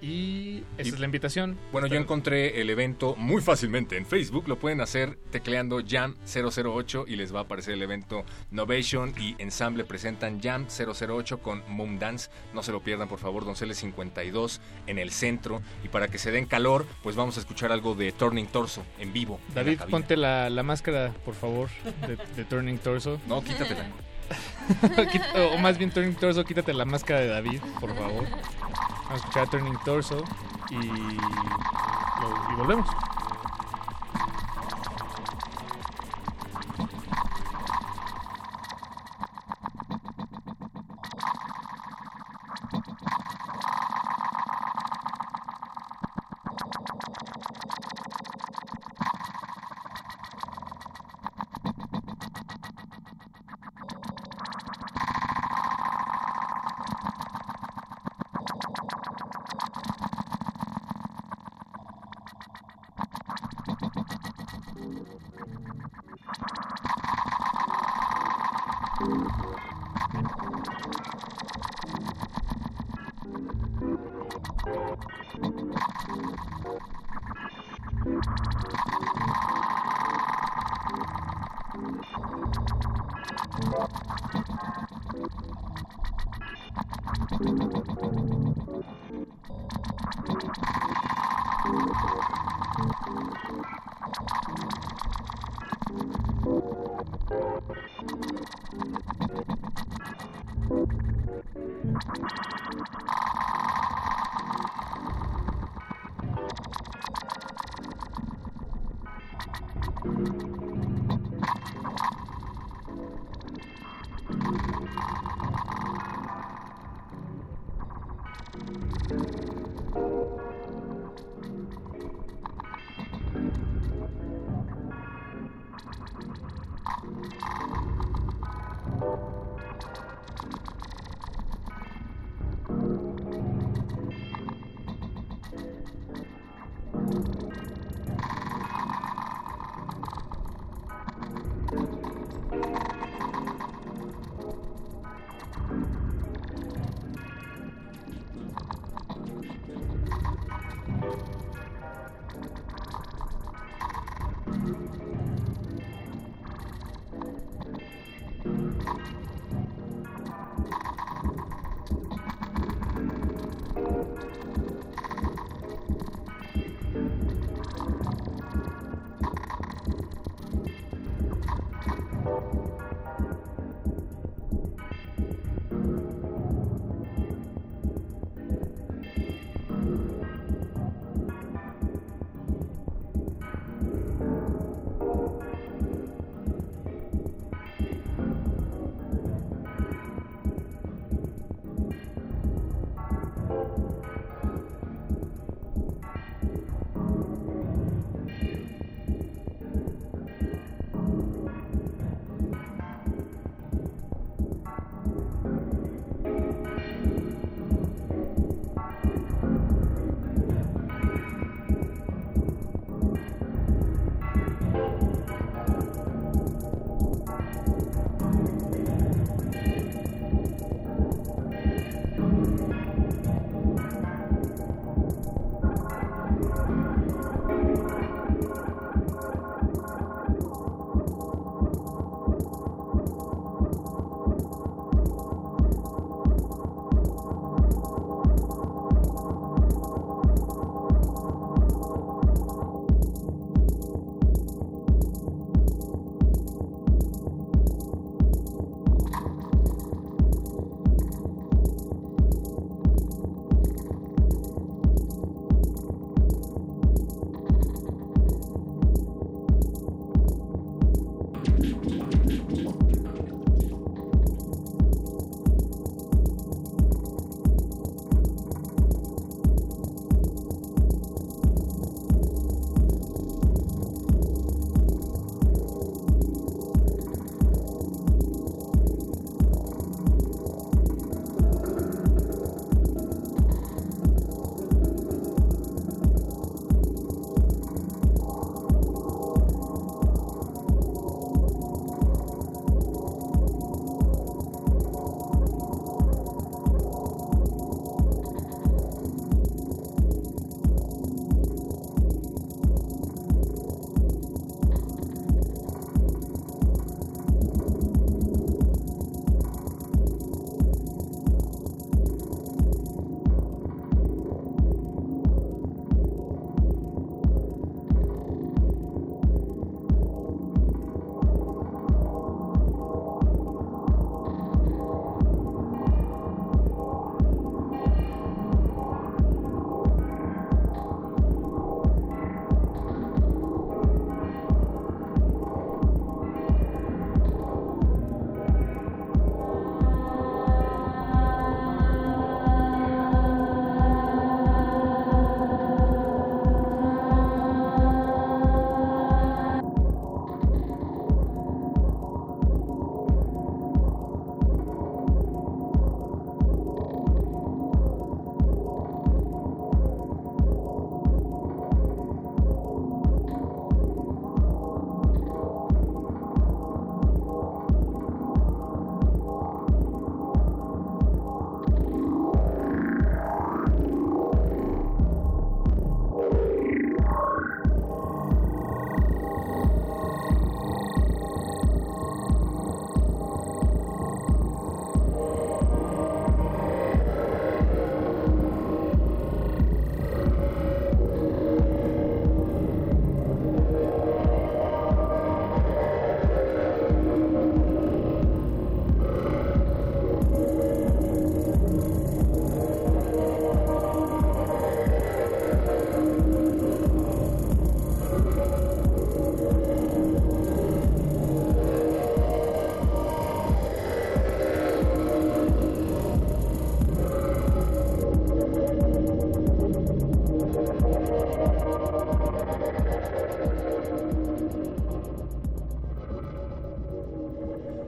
Y esa Y- es la invitación. Bueno, yo encontré el evento muy fácilmente en Facebook. Lo pueden hacer tecleando Jam 008 y les va a aparecer el evento Novation y Ensamble presentan Jam 008 con Moon Dance. No se lo pierdan, por favor, Donceles 52 en el centro. Y para que se den calor, pues vamos a escuchar algo de Turning Torso en vivo. en la David, ponte la, la máscara, por favor, de, de Turning Torso. No, quítatela. O más bien Turning Torso, quítate la máscara de David, por favor. Vamos a escuchar Turning Torso y, y volvemos.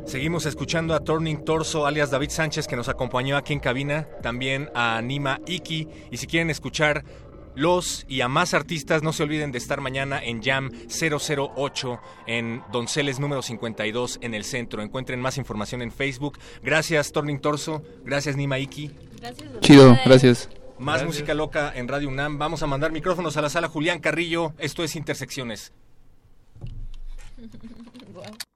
Seguimos escuchando a Turning Torso, alias David Sánchez, que nos acompañó aquí en cabina, también a Nima Iki. Y si quieren escuchar los y a más artistas. No se olviden de estar mañana en Jam 008 en Donceles número 52 en el centro. Encuentren más información en Facebook. Gracias, Turning Torso. Gracias, Nima Iki. Gracias. Chido, gracias. Más música loca en Radio UNAM. Vamos a mandar micrófonos a la sala Julián Carrillo. Esto es Intersecciones.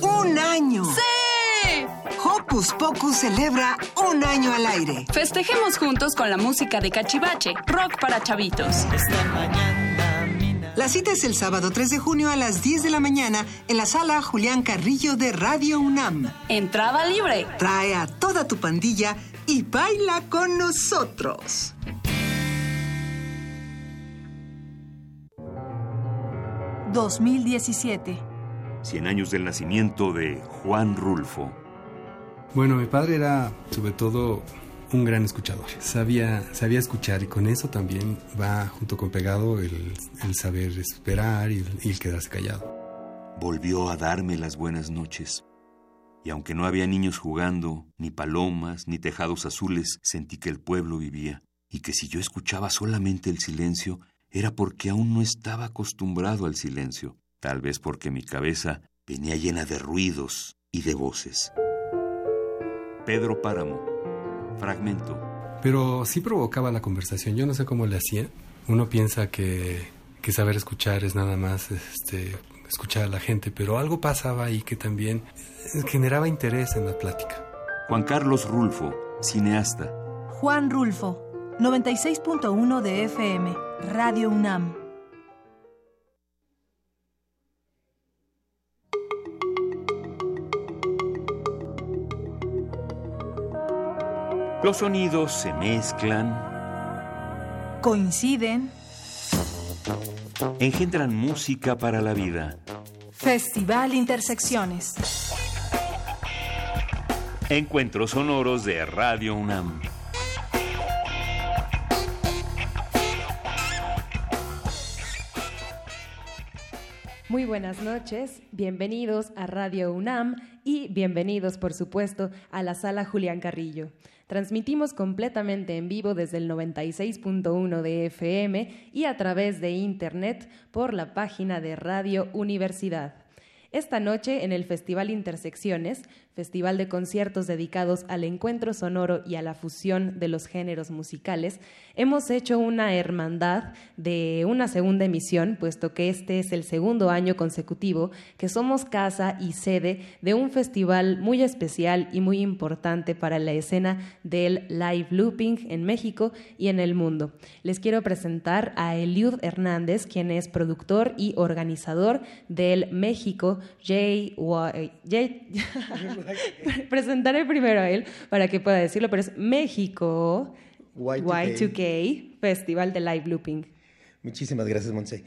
¡Un año! ¡Sí! Hocus Pocus celebra un año al aire. Festejemos juntos con la música de Cachivache, rock para chavitos. La cita es el sábado 3 de junio a las 10 de la mañana en la sala Julián Carrillo de Radio UNAM. Entrada libre. Trae a toda tu pandilla y baila con nosotros. ...2017... 100 años del nacimiento de Juan Rulfo. Bueno, mi padre era sobre todo un gran escuchador. Sabía, sabía escuchar y con eso también va junto con pegado el, el saber esperar y, y el quedarse callado. Volvió a darme las buenas noches. Y aunque no había niños jugando, ni palomas, ni tejados azules, sentí que el pueblo vivía y que si yo escuchaba solamente el silencio, era porque aún no estaba acostumbrado al silencio, tal vez porque mi cabeza venía llena de ruidos y de voces. Pedro Páramo, fragmento. Pero sí provocaba la conversación, yo no sé cómo le hacía. Uno piensa que, que saber escuchar es nada más este, escuchar a la gente, pero algo pasaba ahí que también generaba interés en la plática. Juan Carlos Rulfo, cineasta. Juan Rulfo, 96.1 de FM, Radio UNAM. Los sonidos se mezclan, Coinciden. engendran música para la vida. Festival Intersecciones. Encuentros sonoros de Radio UNAM. Muy buenas noches, bienvenidos a Radio UNAM y bienvenidos, por supuesto, a la sala Julián Carrillo. Transmitimos completamente en vivo desde el 96.1 de FM y a través de Internet por la página de Radio Universidad. Esta noche, en el Festival Intersecciones, festival de conciertos dedicados al encuentro sonoro y a la fusión de los géneros musicales, hemos hecho una hermandad de una segunda emisión, puesto que este es el segundo año consecutivo que somos casa y sede de un festival muy especial y muy importante para la escena del live looping en México y en el mundo. Les quiero presentar a Eliud Hernández, quien es productor y organizador del México J, presentaré primero a él para que pueda decirlo, pero es México Y2K, Festival de Live Looping. Muchísimas gracias, Monse.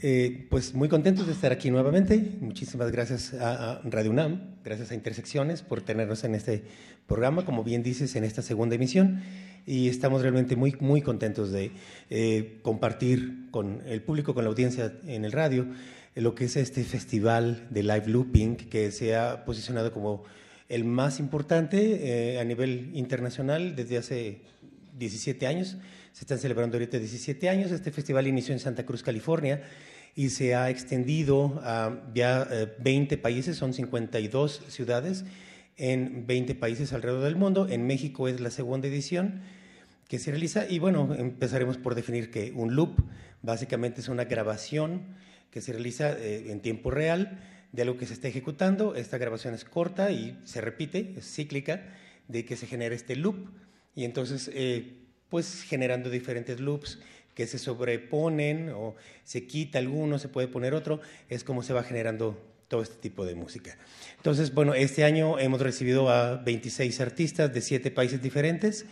Eh, pues muy contentos de estar aquí nuevamente. Muchísimas gracias a, Radio UNAM, gracias a Intersecciones por tenernos en este programa, como bien dices, en esta segunda emisión. Y estamos realmente muy, muy contentos de eh, compartir con el público, con la audiencia en el radio, lo que es este festival de live looping que se ha posicionado como el más importante eh, a nivel internacional desde hace 17 años. Se están celebrando ahorita 17 años. Este festival inició en Santa Cruz, California, y se ha extendido a ya 20 eh, países, son 52 ciudades en 20 países alrededor del mundo. En México es la segunda edición que se realiza y bueno, empezaremos por definir que un loop básicamente es una grabación que se realiza eh, en tiempo real de algo que se está ejecutando. Esta grabación es corta y se repite, es cíclica, de que se genera este loop y entonces eh, pues generando diferentes loops que se sobreponen o se quita alguno, se puede poner otro, es como se va generando todo este tipo de música. Entonces, bueno, este año hemos recibido a 26 artistas de siete países diferentes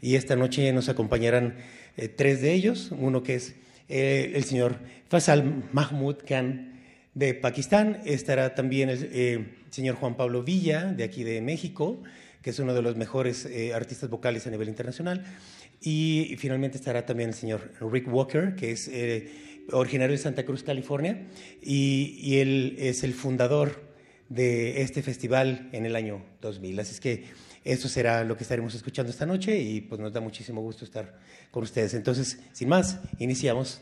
y esta noche nos acompañarán eh, tres de ellos, uno que es eh, el señor Fasal Mahmoud Khan de Pakistán, estará también el eh, señor Juan Pablo Villa de aquí de México, que es uno de los mejores eh, artistas vocales a nivel internacional, y, finalmente estará también el señor Rick Walker, que es originario de Santa Cruz, California, y, y, él es el fundador de este festival en el año 2000. Así es que eso será lo que estaremos escuchando esta noche y pues nos da muchísimo gusto estar con ustedes. Entonces, sin más, iniciamos.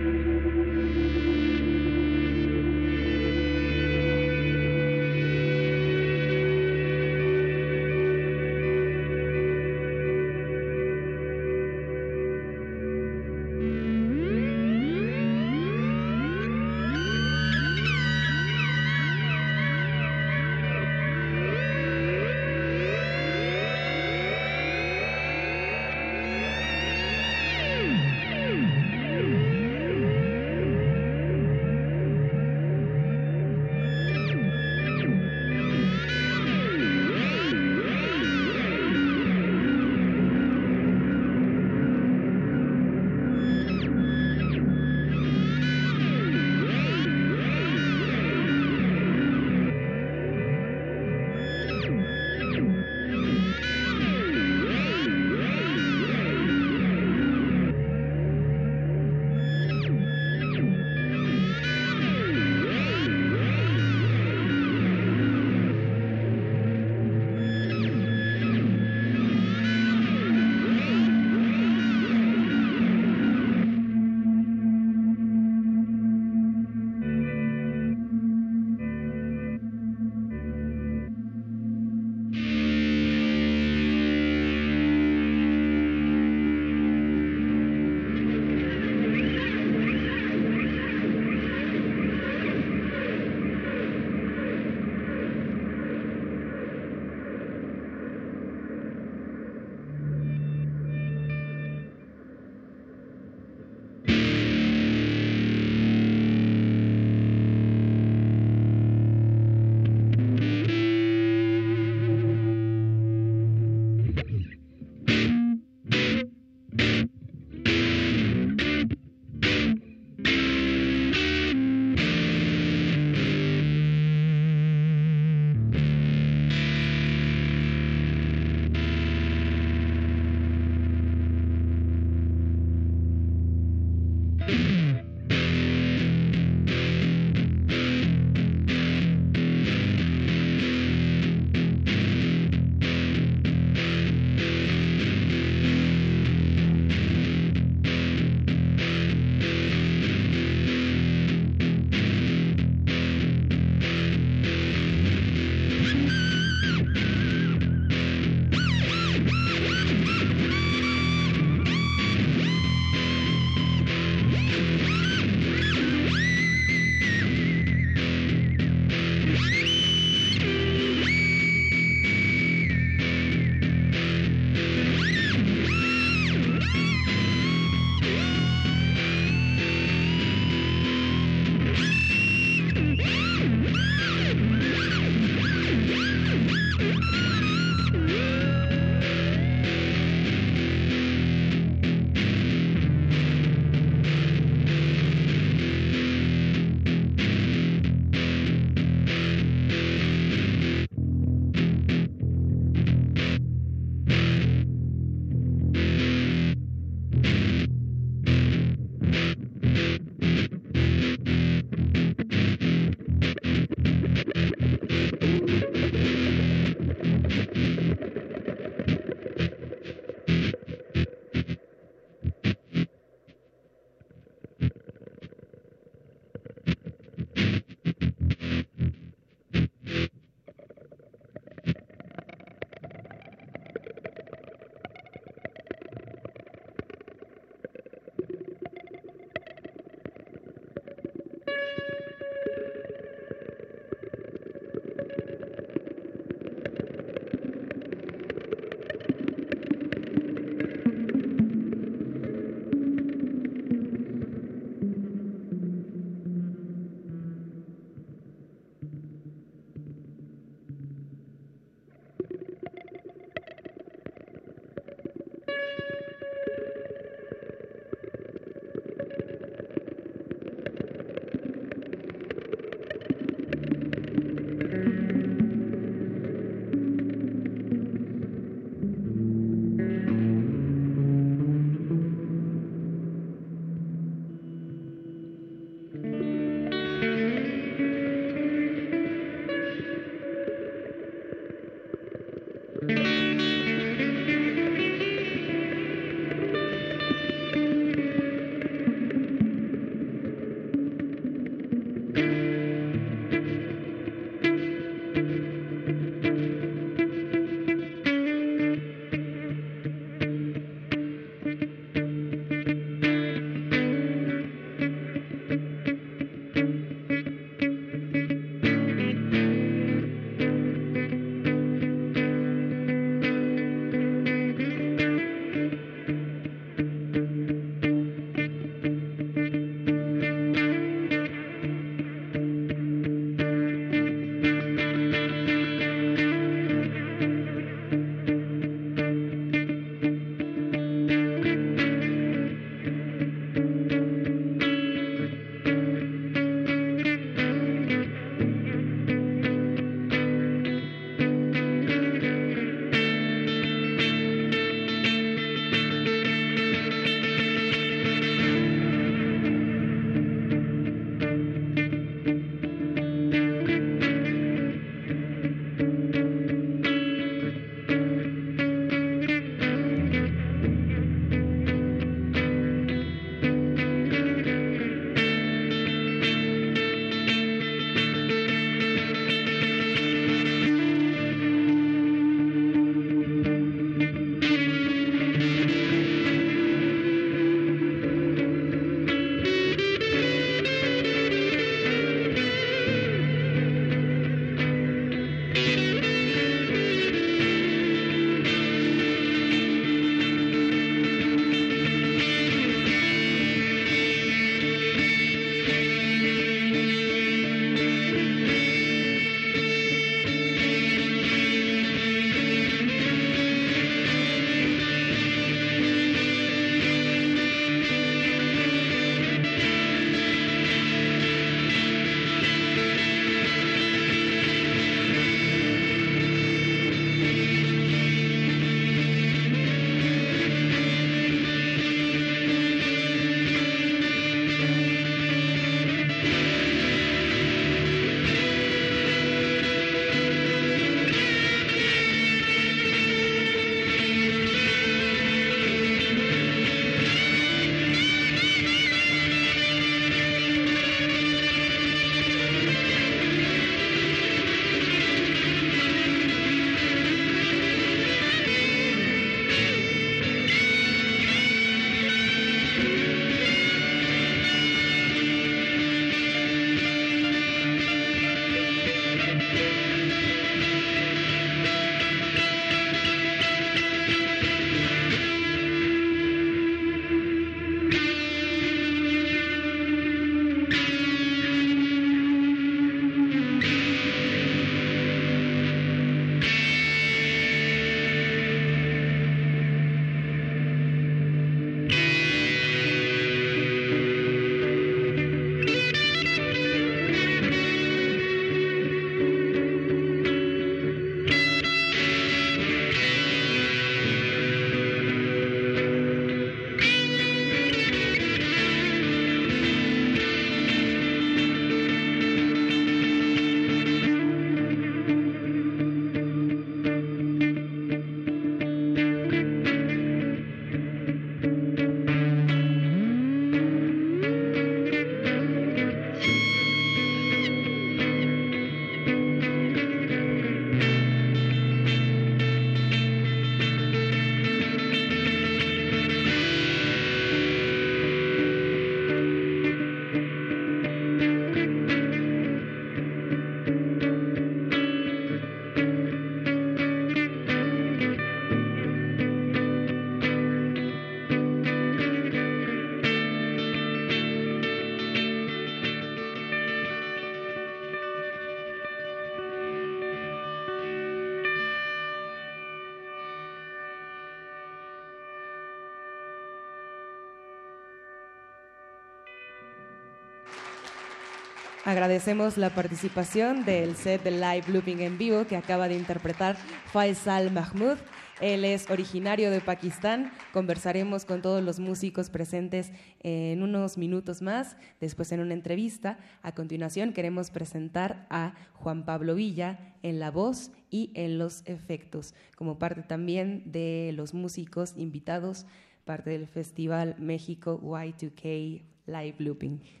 Agradecemos la participación del set de live looping en vivo que acaba de interpretar Faisal Mahmoud. Él es originario de Pakistán. Conversaremos con todos los músicos presentes en unos minutos más, después en una entrevista. A continuación queremos presentar a Juan Pablo Villa en la voz y en los efectos, como parte también de los músicos invitados, parte del Festival México Y2K Live Looping.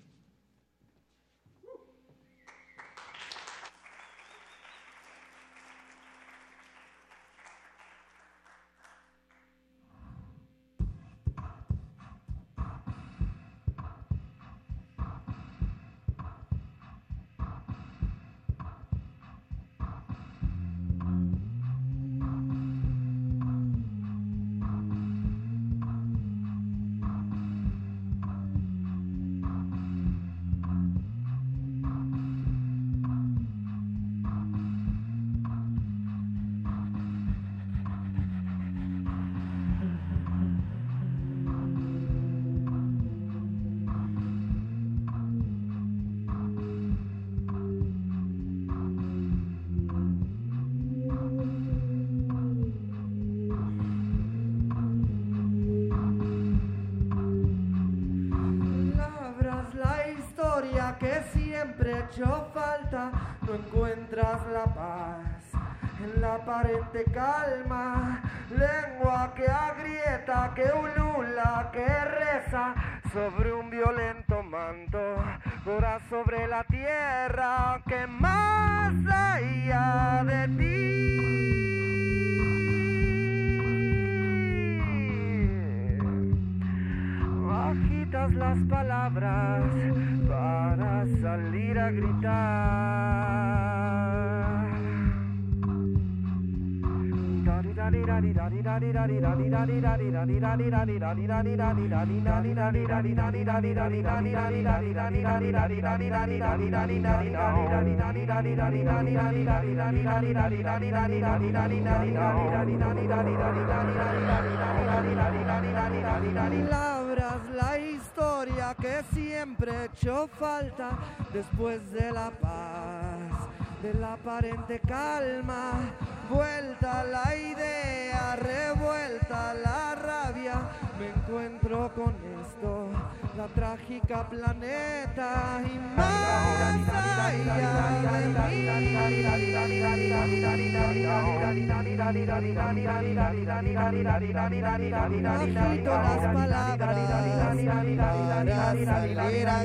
Las palabras para salir a gritar. Que siempre echó falta después de la paz, de la aparente calma, vuelta la idea, revuelta la rabia, me encuentro con esto, la trágica planeta y más. Agito las palabras para salir a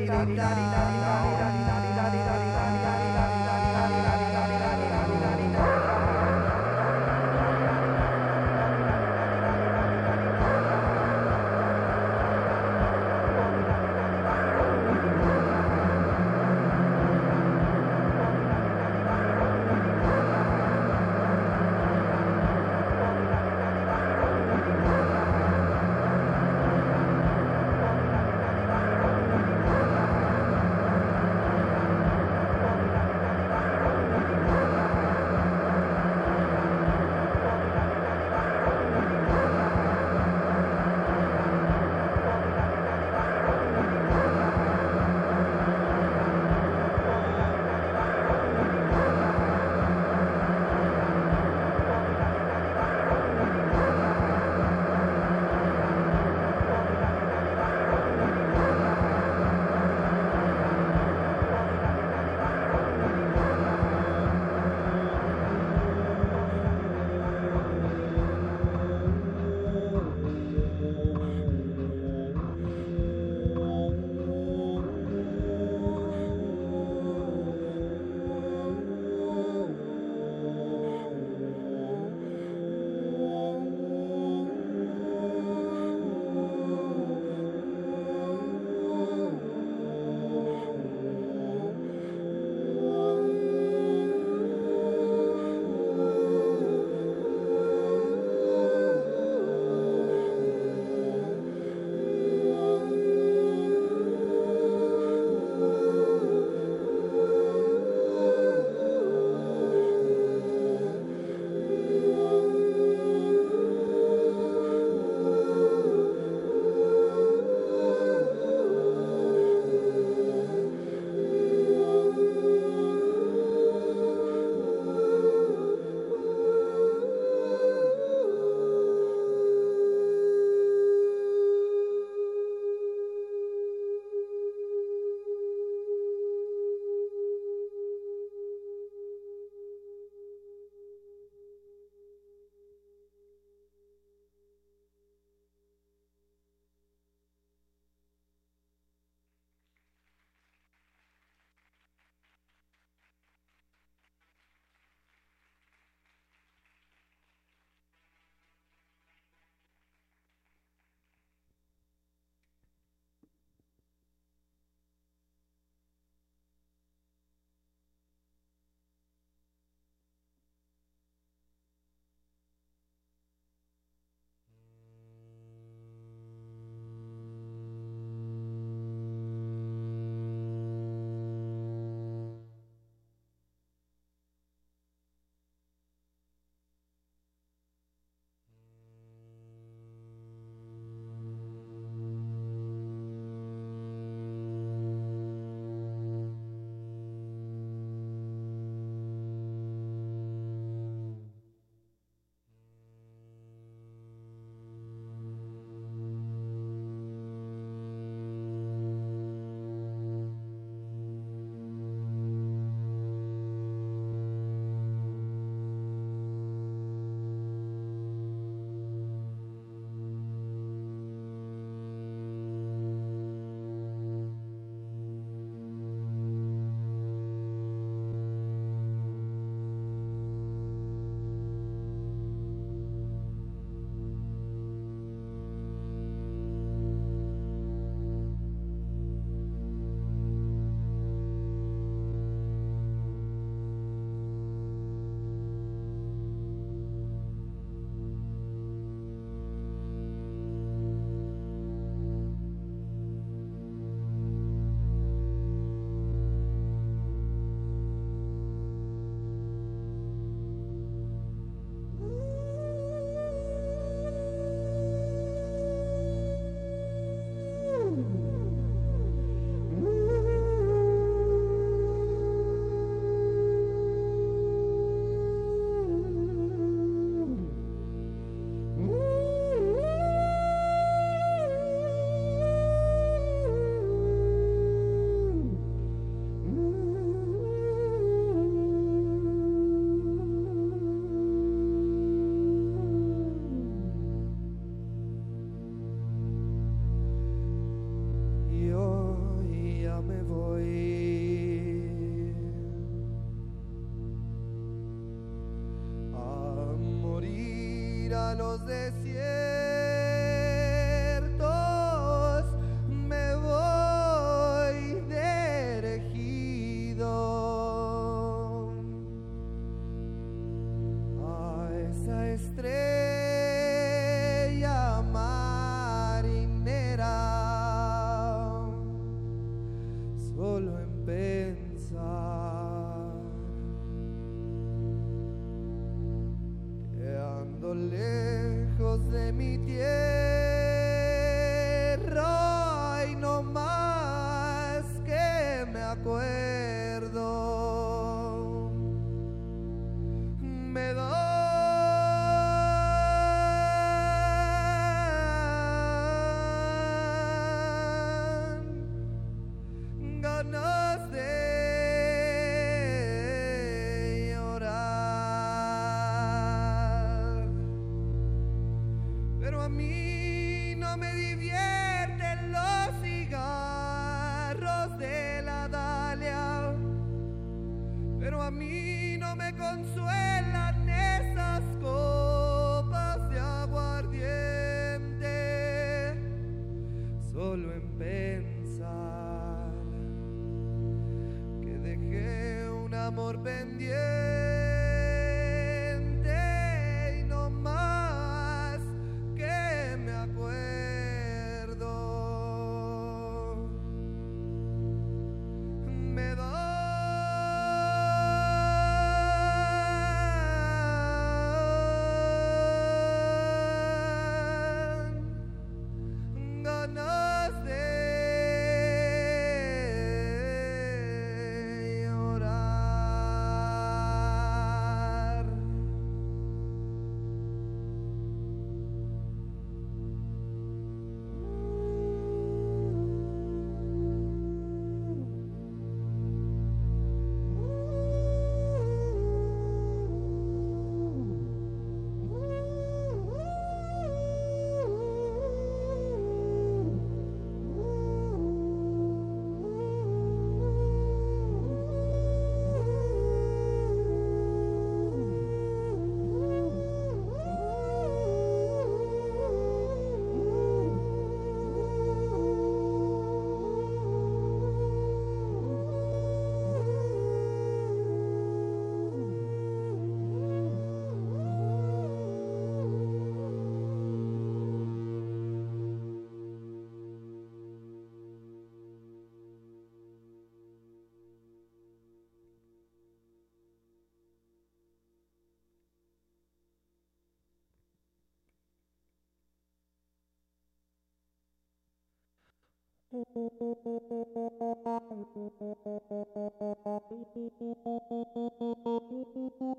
Thank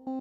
you.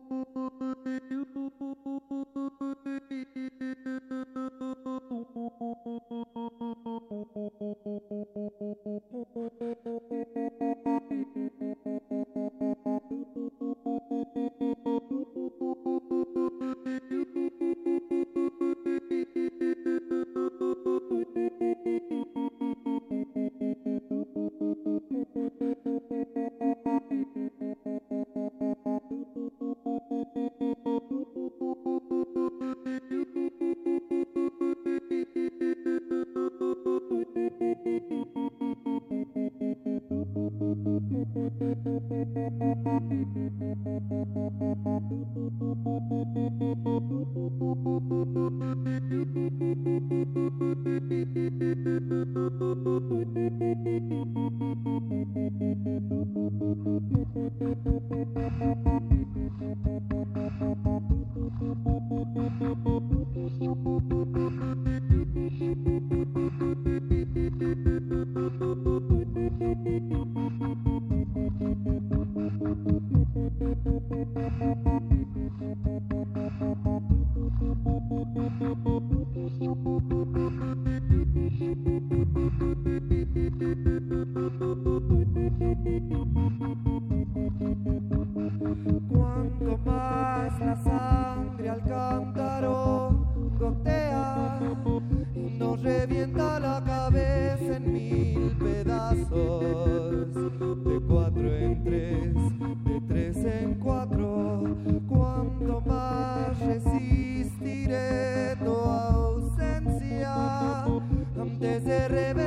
antes de.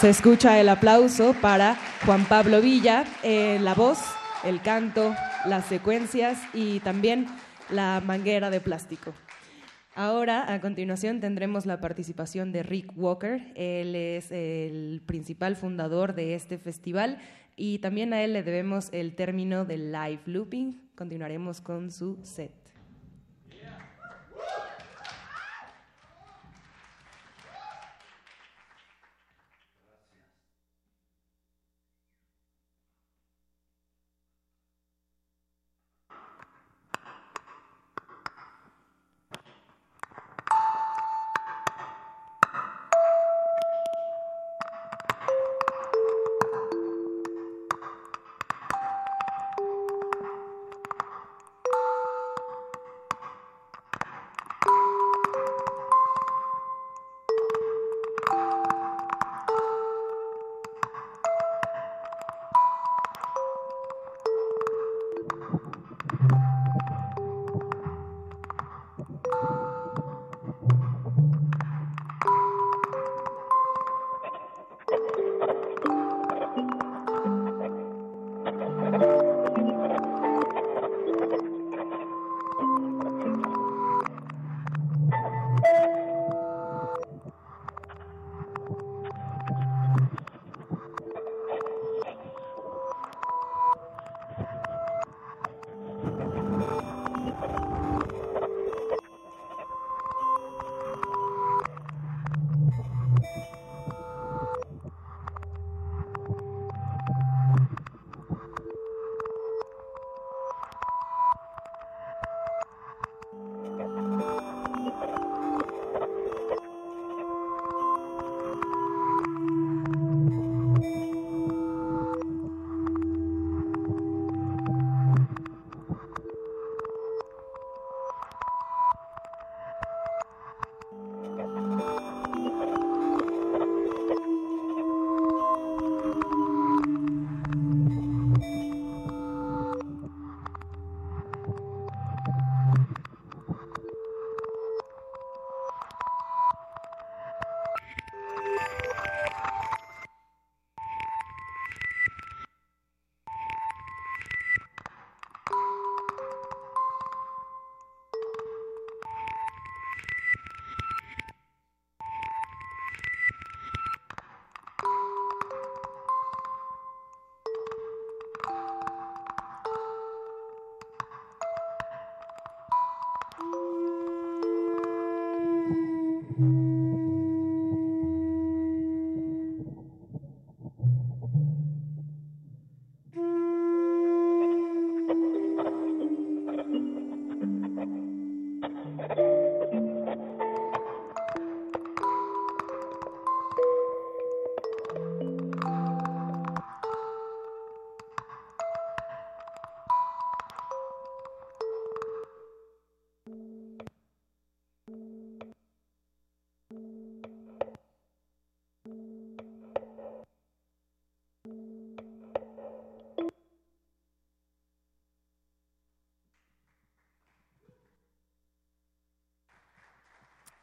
Se escucha el aplauso para Juan Pablo Villa, eh, la voz, el canto, las secuencias y también la manguera de plástico. Ahora, a continuación, tendremos la participación de Rick Walker. Él es el principal fundador de este festival y también a él le debemos el término del live looping. Continuaremos con su set.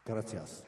Gracias.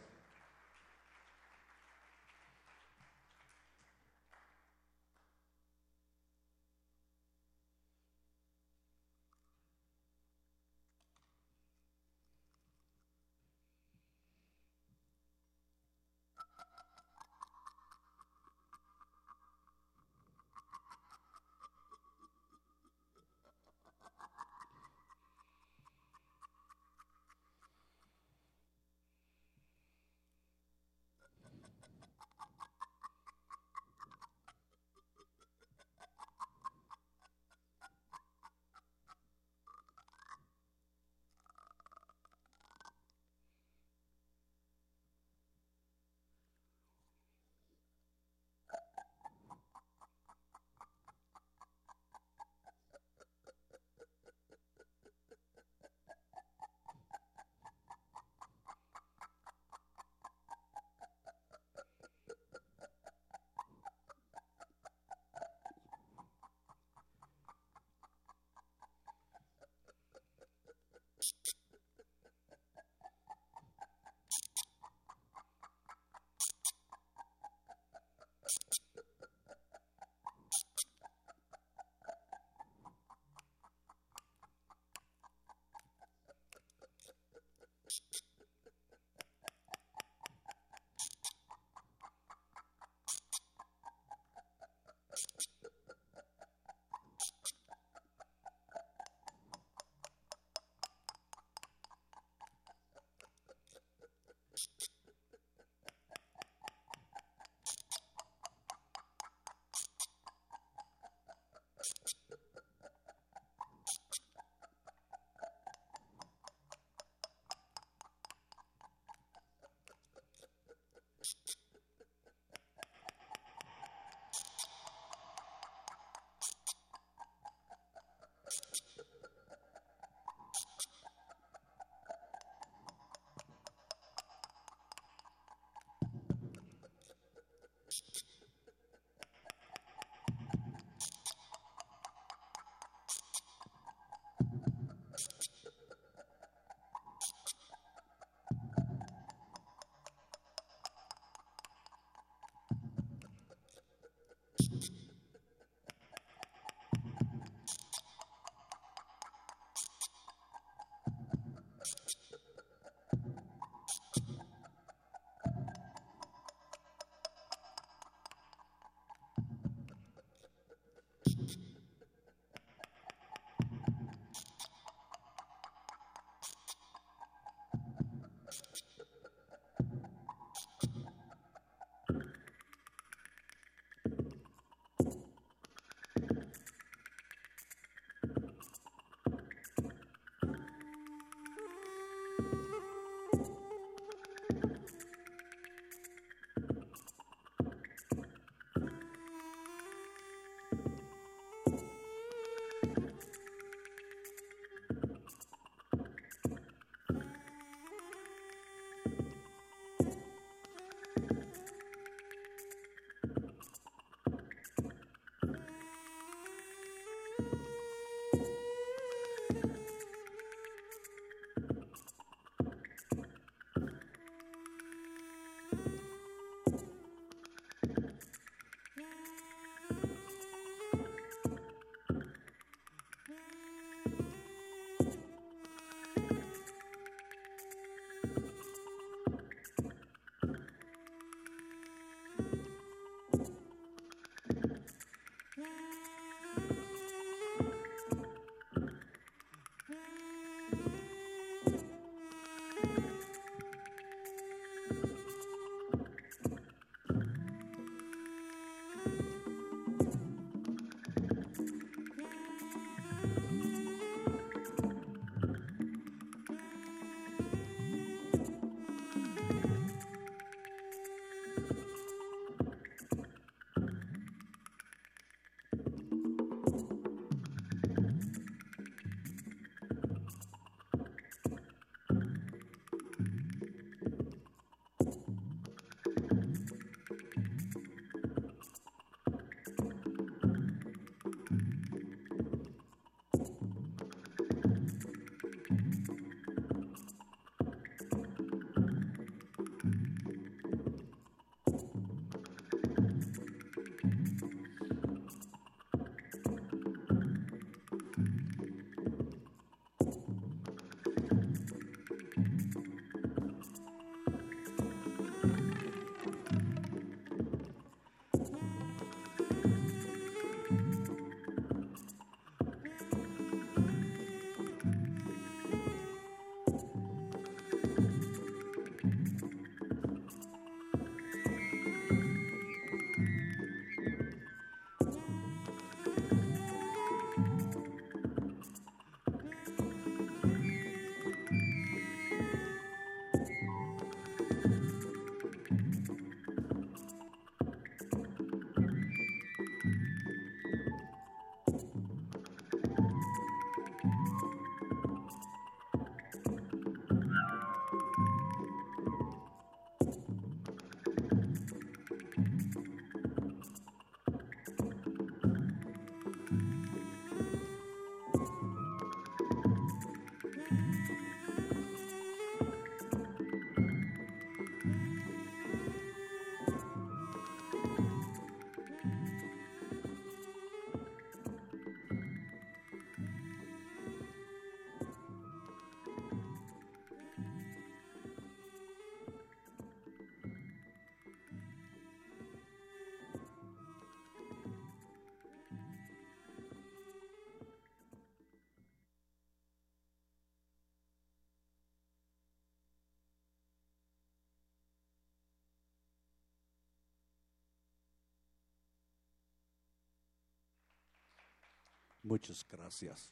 Muchas gracias.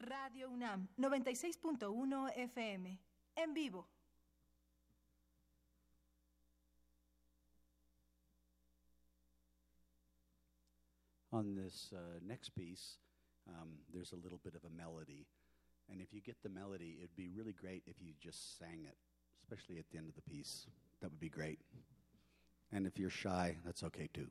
Radio UNAM 96.1 FM. En vivo. On this uh, next piece, um, there's a little bit of a melody. And if you get the melody, it'd be really great if you just sang it, especially at the end of the piece. That would be great. And if you're shy, that's okay too.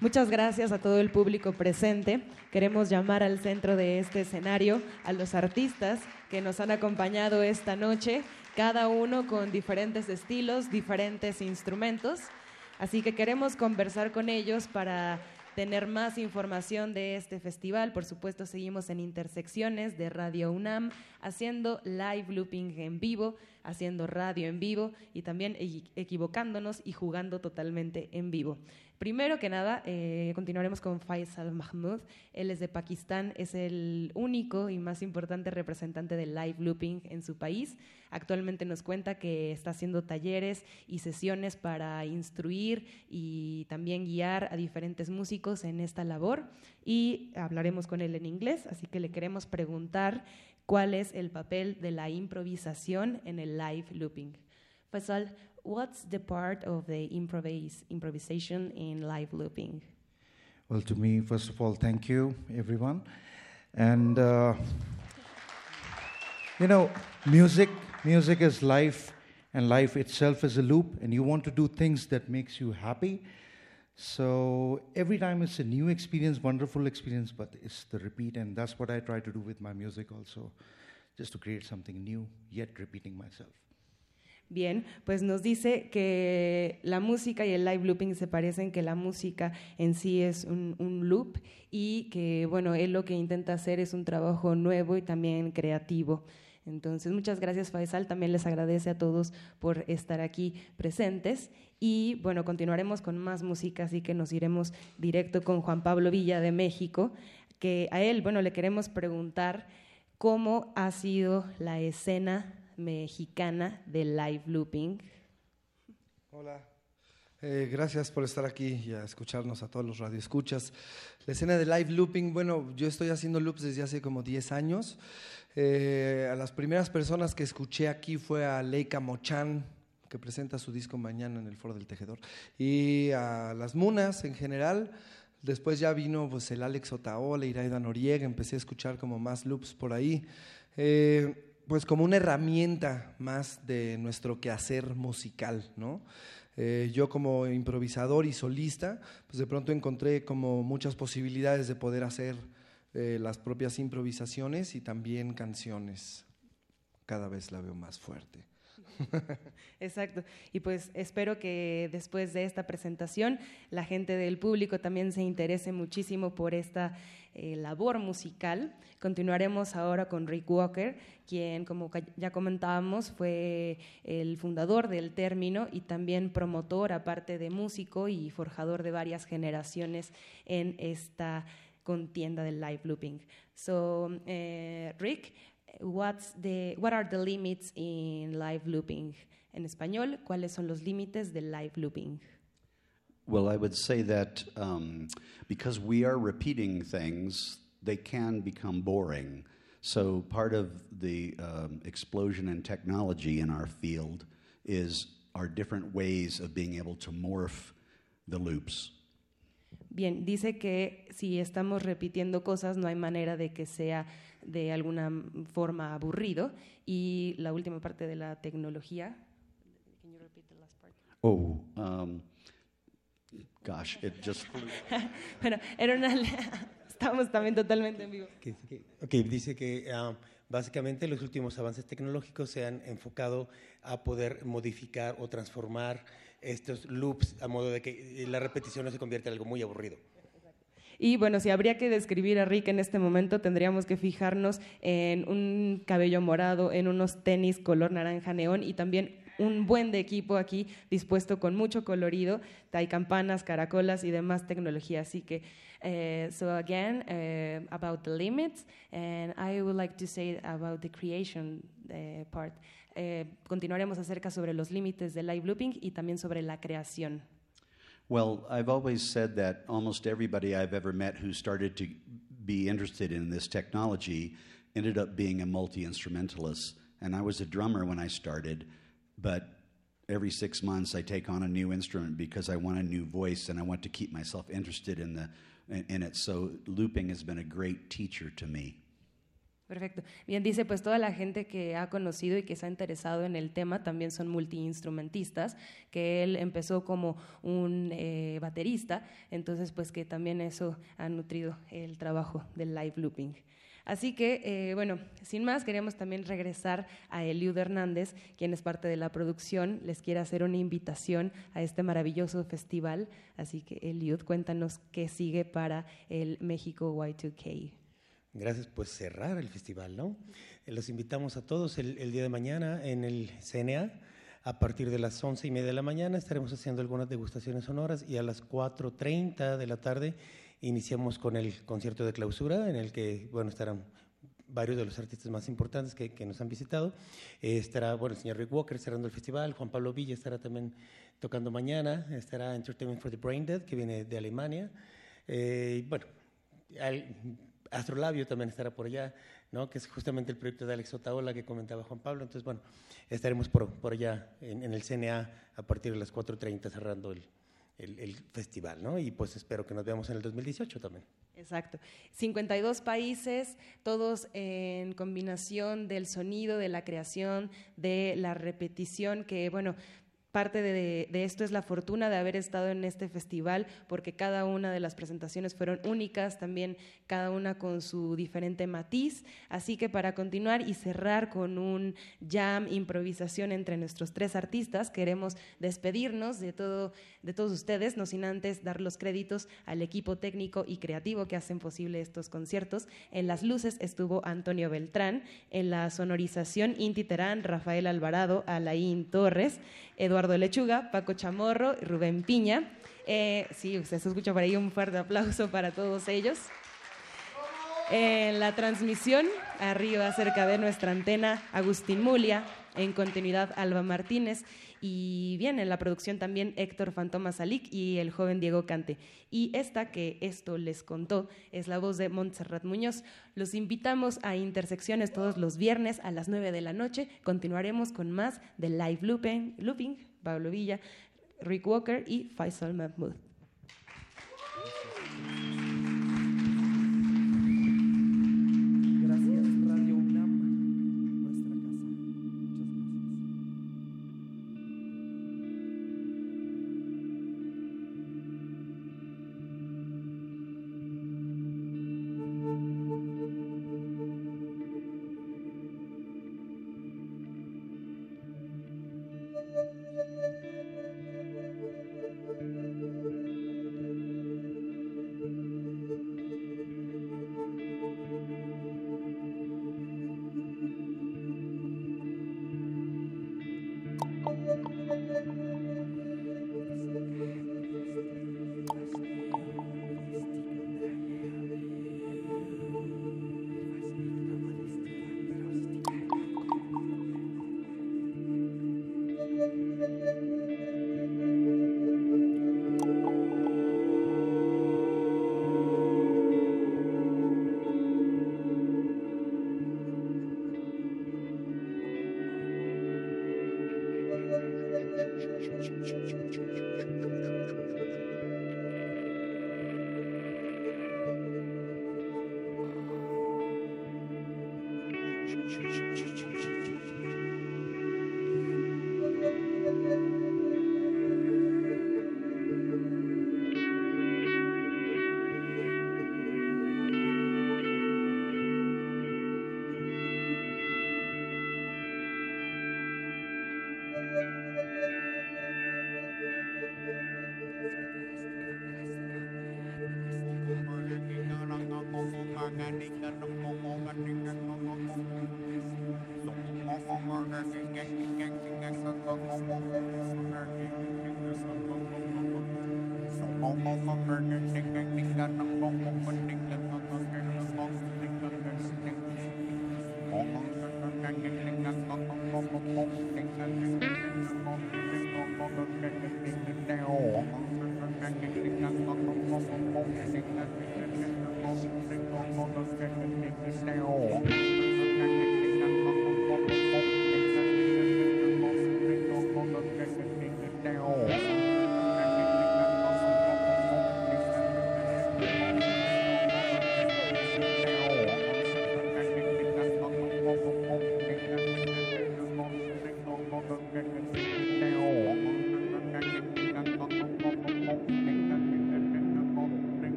Muchas gracias a todo el público presente. Queremos llamar al centro de este escenario a los artistas que nos han acompañado esta noche, cada uno con diferentes estilos, diferentes instrumentos. Así que queremos conversar con ellos para tener más información de este festival. Por supuesto, seguimos en Intersecciones de Radio UNAM, haciendo live looping en vivo, haciendo radio en vivo y también equivocándonos y jugando totalmente en vivo. Primero que nada, eh, continuaremos con Faisal Mahmoud. Él es de Pakistán, es el único y más importante representante del live looping en su país. Actualmente nos cuenta que está haciendo talleres y sesiones para instruir y también guiar a diferentes músicos en esta labor. Y hablaremos con él en inglés, así que le queremos preguntar cuál es el papel de la improvisación en el live looping. Faisal, what's the part of the improvise, improvisation in live looping? Well, to me, first of all, thank you, everyone. And, uh, you know, music, music is life, and life itself is a loop, and you want to do things that makes you happy. So every time it's a new experience, wonderful experience, but it's the repeat, and that's what I try to do with my music also, just to create something new, yet repeating myself. Bien, pues nos dice que la música y el live looping se parecen, que la música en sí es un, loop y que, bueno, él lo que intenta hacer es un trabajo nuevo y también creativo. Entonces, muchas gracias Faisal, también les agradece a todos por estar aquí presentes y, bueno, continuaremos con más música, así que nos iremos directo con Juan Pablo Villa de México, que a él, bueno, le queremos preguntar cómo ha sido la escena mexicana de live looping. Hola. Eh, gracias por estar aquí y a escucharnos a todos los radioescuchas. La escena de live looping, bueno, yo estoy haciendo loops desde hace como 10 años. Eh, a las primeras personas que escuché aquí fue a Leica Mochan, que presenta su disco mañana en el Foro del Tejedor, y a las Munas en general. Después ya vino pues, el Alex Otaola, Iraida Noriega, empecé a escuchar como más loops por ahí. Eh, pues como una herramienta más de nuestro quehacer musical, ¿no? Eh, yo como improvisador y solista, pues de pronto encontré como muchas posibilidades de poder hacer eh, las propias improvisaciones y también canciones. Cada vez la veo más fuerte. Exacto. Y pues espero que después de esta presentación la gente del público también se interese muchísimo por esta eh, labor musical. Continuaremos ahora con Rick Walker, quien, como ya comentábamos, fue el fundador del término y también promotor, aparte de músico y forjador de varias generaciones en esta contienda del live looping. So, eh, Rick, what's the, what are the limits in live looping? En español, ¿cuáles son los límites del live looping? Well, I would say that um, because we are repeating things, they can become boring. So, part of the um, explosion in technology in our field is our different ways of being able to morph the loops. Bien, dice que si estamos repitiendo cosas, no hay manera de que sea de alguna forma aburrido. Y la última parte de la tecnología. Can you repeat the last part? Oh, um, gosh, it just. bueno, era una. Estamos también totalmente en vivo. Ok, dice que uh, básicamente los últimos avances tecnológicos se han enfocado a poder modificar o transformar estos loops a modo de que la repetición no se convierta en algo muy aburrido. Y bueno, si habría que describir a Rick en este momento, tendríamos que fijarnos en un cabello morado, en unos tenis color naranja neón y también un buen de equipo aquí dispuesto con mucho colorido. Hay campanas, caracolas y demás tecnología. Así que, uh, so again, uh, about the limits, and I would like to say about the creation uh, part. continuaremos acerca sobre los límites del live looping y también sobre la creación. Well, I've always said that almost everybody I've ever met who started to be interested in this technology ended up being a multi instrumentalist. And I was a drummer when I started, but every six months I take on a new instrument because I want a new voice and I want to keep myself interested in, the, in, it. So looping has been a great teacher to me. Perfecto. Bien, dice, pues toda la gente que ha conocido y que se ha interesado en el tema también son multiinstrumentistas, que él empezó como un eh, baterista, entonces pues que también eso ha nutrido el trabajo del live looping. Así que, eh, bueno, sin más, queríamos también regresar a Eliud Hernández, quien es parte de la producción, les quiere hacer una invitación a este maravilloso festival. Así que, Eliud, cuéntanos qué sigue para el México Y2K. Gracias, pues cerrar el festival, ¿no? Eh, Los invitamos a todos el, el día de mañana en el CNA. A partir de las once y media de la mañana estaremos haciendo algunas degustaciones sonoras y a las 4.30 de la tarde iniciamos con el concierto de clausura en el que, bueno, estarán varios de los artistas más importantes que, nos han visitado. Eh, estará, bueno, el señor Rick Walker cerrando el festival, Juan Pablo Villa estará también tocando mañana, estará Entertainment for the Brain Dead, que viene de Alemania. Eh, bueno, al- Astrolabio también estará por allá, ¿no? que es justamente el proyecto de Alex Otaola que comentaba Juan Pablo. Entonces, bueno, estaremos por, por allá en, el CNA a partir de las 4.30 cerrando el, el- el festival. ¿no? Y pues espero que nos veamos en el 2018 también. Exacto. 52 países, todos en combinación del sonido, de la creación, de la repetición, que bueno, parte de, de esto es la fortuna de haber estado en este festival, porque cada una de las presentaciones fueron únicas, también cada una con su diferente matiz. Así que para continuar y cerrar con un jam, improvisación entre nuestros tres artistas, queremos despedirnos de, todo, de todos ustedes, no sin antes dar los créditos al equipo técnico y creativo que hacen posible estos conciertos. En las luces estuvo Antonio Beltrán, en la sonorización Inti Terán, Rafael Alvarado, Alain Torres, Eduardo Lechuga, Paco Chamorro y Rubén Piña. Eh, sí, usted se escucha por ahí un fuerte aplauso para todos ellos. En la transmisión, arriba cerca de nuestra antena, Agustín Mulia, en continuidad Alba Martínez y bien, en la producción también Héctor Fantoma Salic y el joven Diego Cante. Y esta que esto les contó es la voz de Montserrat Muñoz. Los invitamos a Intersecciones todos los viernes a las 9 de la noche. Continuaremos con más de Live looping Pablo Villa, Rick Walker y Faisal Mahmoud.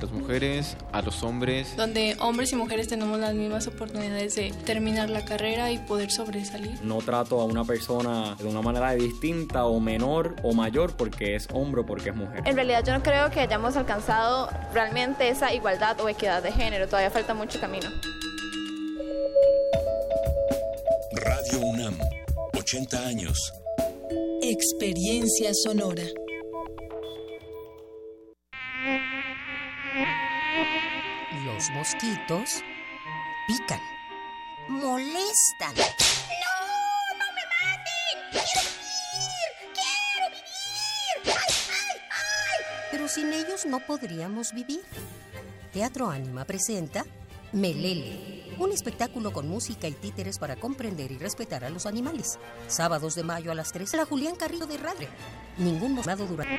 Las mujeres, a los hombres. donde hombres y mujeres tenemos las mismas oportunidades de terminar la carrera y poder sobresalir. No trato a una persona de una manera distinta o menor o mayor porque es hombre o porque es mujer. En realidad yo no creo que hayamos alcanzado realmente esa igualdad o equidad de género, todavía falta mucho camino. Radio UNAM, 80 años. Experiencia sonora. Los mosquitos pican, molestan. ¡No! ¡No me maten! ¡Quiero vivir! ¡Quiero vivir! ¡Ay, ay, ay! Pero sin ellos no podríamos vivir. Teatro Ánima presenta Melele, un espectáculo con música y títeres para comprender y respetar a los animales. Sábados de mayo a las 3, la Julián Carrillo de Radio. Ningún mosquito durante.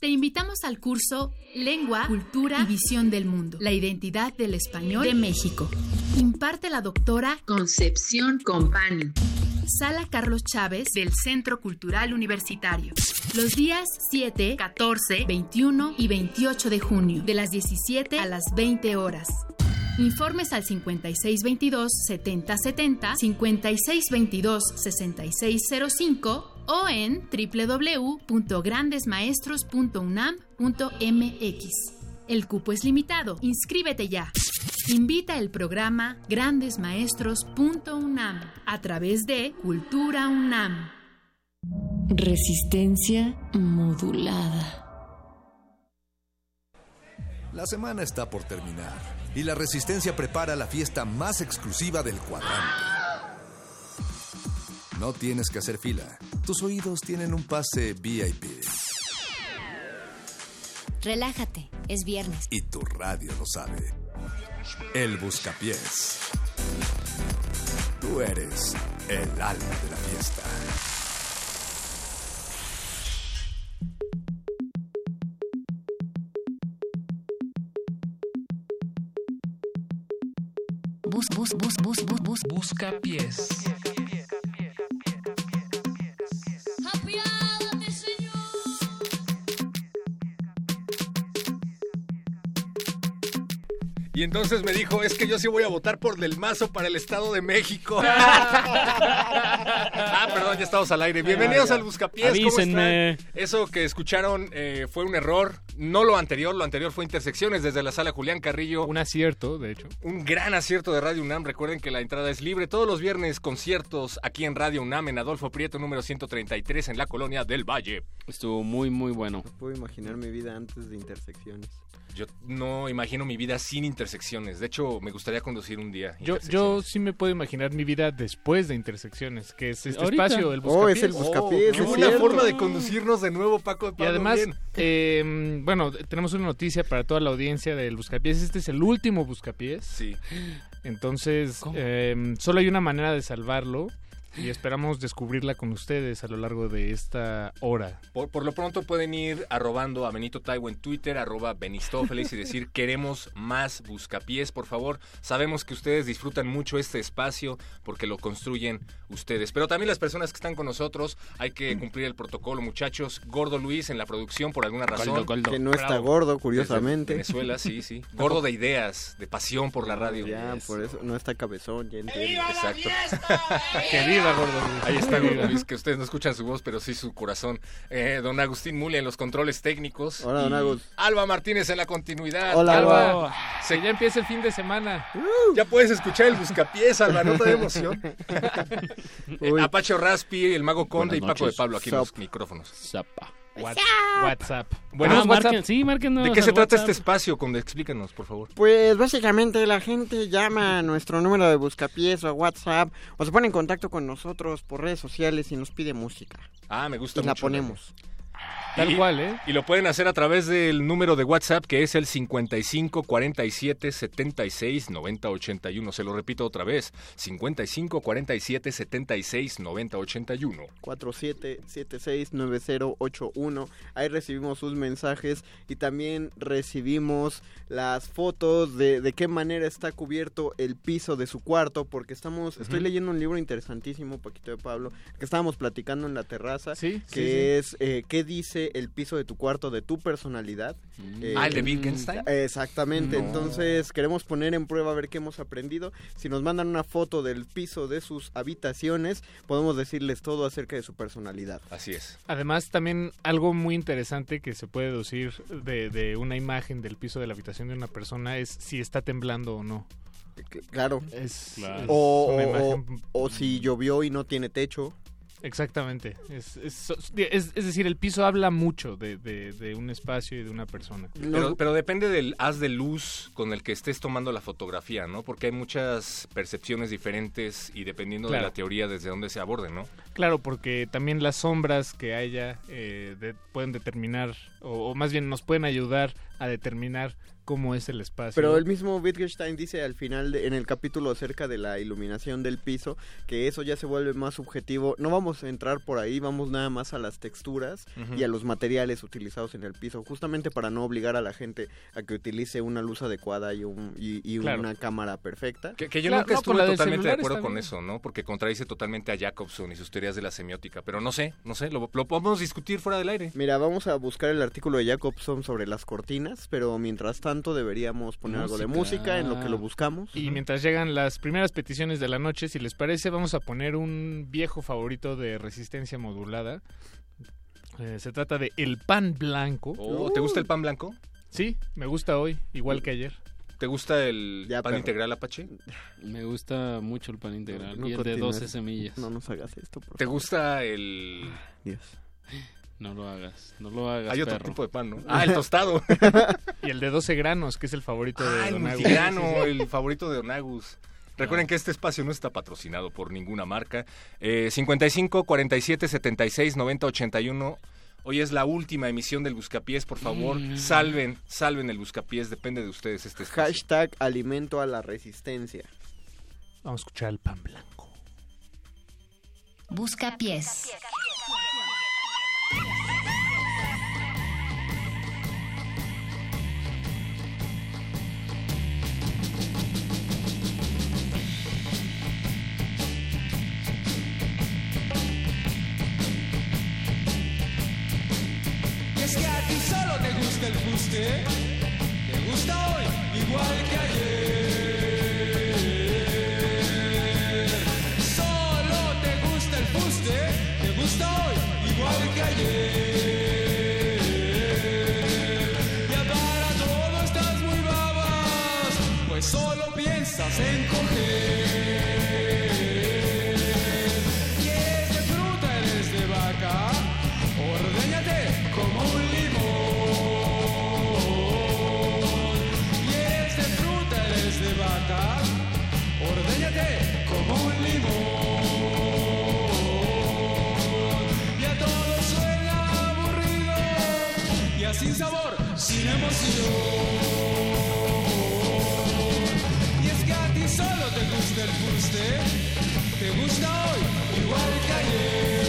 Te invitamos al curso Lengua, Cultura y Visión del Mundo, la identidad del español de México. Imparte la doctora Concepción Compani. Sala Carlos Chávez del Centro Cultural Universitario. Los días 7, 14, 21 y 28 de junio, de las 17 a las 20 horas. Informes al 5622-7070, 5622-6605 o en www.grandesmaestros.unam.mx. El cupo es limitado. Inscríbete ya. Invita el programa grandesmaestros.unam a través de Cultura UNAM. Resistencia modulada. La semana está por terminar y la Resistencia prepara la fiesta más exclusiva del cuadrante. No tienes que hacer fila. Tus oídos tienen un pase VIP. Relájate, es viernes. Y tu radio lo sabe. El Buscapiés. Tú eres el alma de la fiesta. Bus, bus, bus, bus, bus, bus. Busca pies. Y entonces me dijo, es que yo sí voy a votar por Del Mazo para el Estado de México. ah, perdón, ya estamos al aire. Bienvenidos Ah, al Buscapiés. ¿cómo Avísenme. están? Eso que escucharon eh, fue un error. No lo anterior, lo anterior fue Intersecciones desde la sala Julián Carrillo. Un acierto, de hecho. Un gran acierto de Radio UNAM. Recuerden que la entrada es libre. Todos los viernes conciertos aquí en Radio UNAM en Adolfo Prieto número 133 en la colonia del Valle. Estuvo muy, muy bueno. No puedo imaginar mi vida antes de intersecciones. Yo no imagino mi vida sin intersecciones. De hecho, me gustaría conducir un día. Yo, yo sí me puedo imaginar mi vida después de Intersecciones, que es este Ahorita. espacio, el Oh, Buscapiés. es el Buscapiés, Qué es buena cierto. forma de conducirnos de nuevo, Paco. Y además, eh, bueno, tenemos una noticia para toda la audiencia del Buscapiés. Este es el último Buscapiés. Sí. Entonces, eh, solo hay una manera de salvarlo y esperamos descubrirla con ustedes a lo largo de esta hora. Por, por lo pronto pueden ir arrobando a Benito Taibo en Twitter, arroba Benistófeles y decir queremos más buscapiés, por favor. Sabemos que ustedes disfrutan mucho este espacio porque lo construyen ustedes. Pero también las personas que están con nosotros, hay que cumplir el protocolo, muchachos. Gordo Luis en la producción por alguna razón. Que no está gordo, curiosamente. Desde Venezuela, sí, sí. Gordo de ideas, de pasión por la radio. Ya, por eso no está cabezón, ya entiendo. Exacto. viva, Gordo Luis. Ahí está Que Gordo. Luis, que ustedes no escuchan su voz, pero sí su corazón. Eh, don Agustín Muli en los controles técnicos. Hola, don Y Agus. Alba Martínez en la continuidad. Hola, Alba. Alba. Se- ya empieza el fin de semana. Ya puedes escuchar el buscapiés, Alba, no te da emoción. Eh. Apache Raspi, el Mago Conde y Buenas Paco de. Pablo aquí en los micrófonos. Zapa. What- WhatsApp. Bueno, Ah, marquen- sí, márquenos ¿De qué se trata WhatsApp. este espacio, Conde? Explícanos, por favor. Pues básicamente la gente llama a nuestro número de buscapiés o a WhatsApp o se pone en contacto con nosotros por redes sociales y nos pide música. Ah, me gusta Y la ponemos. Tal Y- cual, ¿eh? Y lo pueden hacer a través del número de WhatsApp que es el 55 47 76 90 81. Se lo repito otra vez: 55 47 76 90 81. 47769081. Ahí recibimos sus mensajes y también recibimos las fotos de, de qué manera está cubierto el piso de su cuarto, porque estamos, estoy Ujú. leyendo un libro interesantísimo, Paquito de Pablo, que estábamos platicando en la terraza, Sí, que sí, sí. es eh, qué dice el piso de tu cuarto de tu personalidad. Eh, Ah, el de Wittgenstein. Exactamente, No. entonces queremos poner en prueba a ver qué hemos aprendido. Si nos mandan una foto del piso de sus habitaciones, podemos decirles todo acerca de su personalidad. Así es. Además, también algo muy interesante que se puede deducir de, de una imagen del piso de la habitación de una persona es si está temblando o no. Claro. Es, Claro. es O, una o- imagen- o si llovió y no tiene techo. Exactamente. Es, es, es- es decir, el piso habla mucho de, de- de un espacio y de una persona. Pero, pero depende del haz de luz con el que estés tomando la fotografía, ¿no? Porque hay muchas percepciones diferentes y dependiendo Claro. de la teoría desde dónde se aborde, ¿no? Claro, porque también las sombras que haya eh, de- pueden determinar, o, o más bien nos pueden ayudar a determinar cómo es el espacio. Pero el mismo Wittgenstein dice al final, de- en el capítulo acerca de la iluminación del piso, que eso ya se vuelve más subjetivo. No vamos a entrar por ahí, vamos nada más a las texturas y a los materiales utilizados en el piso, justamente para no obligar a la gente a que utilice una luz adecuada y, un, y, y Claro. una cámara perfecta. Que, que yo Claro, nunca no, estuve totalmente de acuerdo con bien. eso, ¿no? Porque contradice totalmente a Jacobson y sus teorías de la semiótica. Pero no sé, no sé, lo, lo podemos discutir fuera del aire. Mira, vamos a buscar el artículo de Jacobson sobre las cortinas, pero mientras tanto deberíamos poner algo de música en lo que lo buscamos. Y mientras llegan las primeras peticiones de la noche, si les parece, vamos a poner un viejo favorito de resistencia modulada. Eh, se trata de El Pan Blanco. Oh, ¿Te gusta el pan blanco? Sí, me gusta hoy, igual que ayer. ¿Te gusta el pan perro. integral Apache? Me gusta mucho el pan integral No y el de continúes. 12 semillas. No nos hagas esto, por ¿Te favor. gusta el...? Dios. No lo hagas, no lo hagas, Hay otro perro. tipo de pan, ¿no? Ah, el tostado. Y el de 12 granos, que es el favorito de Ah, el Don Agus. multigrano, el favorito de Don Agus. Recuerden que este espacio no está patrocinado por ninguna marca. Eh, 55 47 76 90 81. Hoy es la última emisión del Buscapiés. Por favor, Mm. salven, salven el Buscapiés. Depende de ustedes este espacio. Hashtag alimento a la resistencia. Vamos a escuchar el pan blanco. Busca pies. Y sin sabor, sin emoción. Y es que a ti solo te gusta el fuste, te gusta hoy igual que ayer.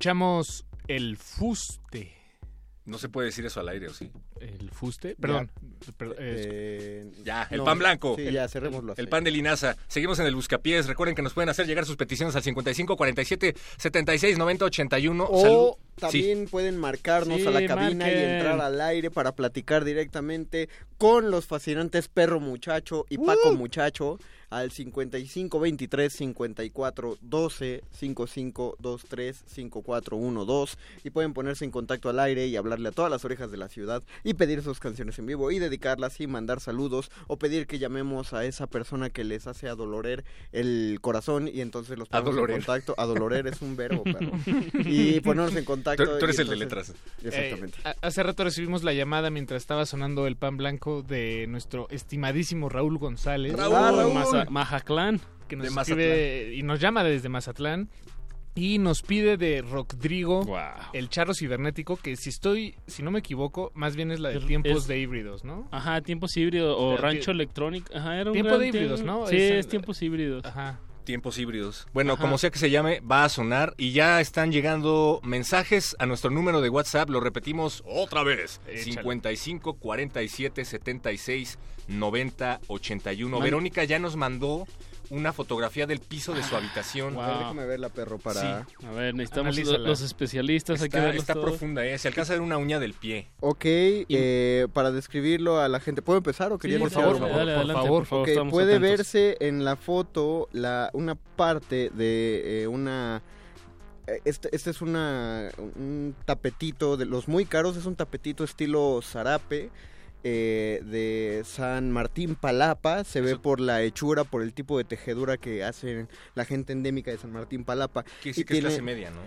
Escuchamos el fuste. No se puede decir eso al aire, ¿o sí? ¿El fuste? Perdón. Eh, Ya, el no, pan blanco. Sí, el, ya, cerrémoslo así. El pan de linaza. Seguimos en el buscapiés. Recuerden que nos pueden hacer llegar sus peticiones al 55 47 76 90 81. O Salud. también pueden marcarnos Sí, a la cabina y entrar al aire para platicar directamente con los fascinantes Perro Muchacho y Paco Muchacho al 55 23 54 12 55 23 54 12 y pueden ponerse en contacto al aire y hablarle a todas las orejas de la ciudad y pedir sus canciones en vivo y dedicarlas y mandar saludos o pedir que llamemos a esa persona que les hace adolorer el corazón y entonces los ponemos en contacto. Adolorer es un verbo, perro. Y ponernos en contacto. Tú- tú eres el de letras. Exactamente. Eh, a- hace rato recibimos la llamada mientras estaba sonando el pan blanco de nuestro estimadísimo Raúl González. Raúl. Ah, Raúl. Maza- Majaclán. que nos escribe y nos llama desde Mazatlán y nos pide de Rodrigo el charro cibernético que si estoy si no me equivoco más bien es la de Es- tiempos es- de híbridos no Ajá, tiempos híbridos o rancho electrónico. Ajá, era un Tiempo gran de híbridos. ¿no? Sí, Es tiempos híbridos. ajá Tiempos híbridos. Bueno, Ajá. como sea que se llame, va a sonar y ya están llegando mensajes a nuestro número de WhatsApp. Lo repetimos otra vez. Échale. 55 47 76 90 81. Man- Verónica ya nos mandó una fotografía del piso de su habitación. A ver, déjame verla, perro, para... Sí. A ver, necesitamos Analízala. lo- los especialistas. hay que Está, verlos está todos. profunda, ¿eh? Se alcanza a ver una uña del pie. Ok, eh, para describirlo a la gente, ¿puedo empezar o quería Sí, dale, algo? dale, por adelante, favor. por favor, Ok, estamos puede atentos. verse en la foto la, una parte de eh, una... eh, Este, este es una, un tapetito de los muy caros, es un tapetito estilo zarape eh, de San Martín Palapa. Se ve por la hechura, por el tipo de tejedura que hacen la gente endémica de San Martín Palapa. Quiere decir Y que es tiene- clase media, ¿no?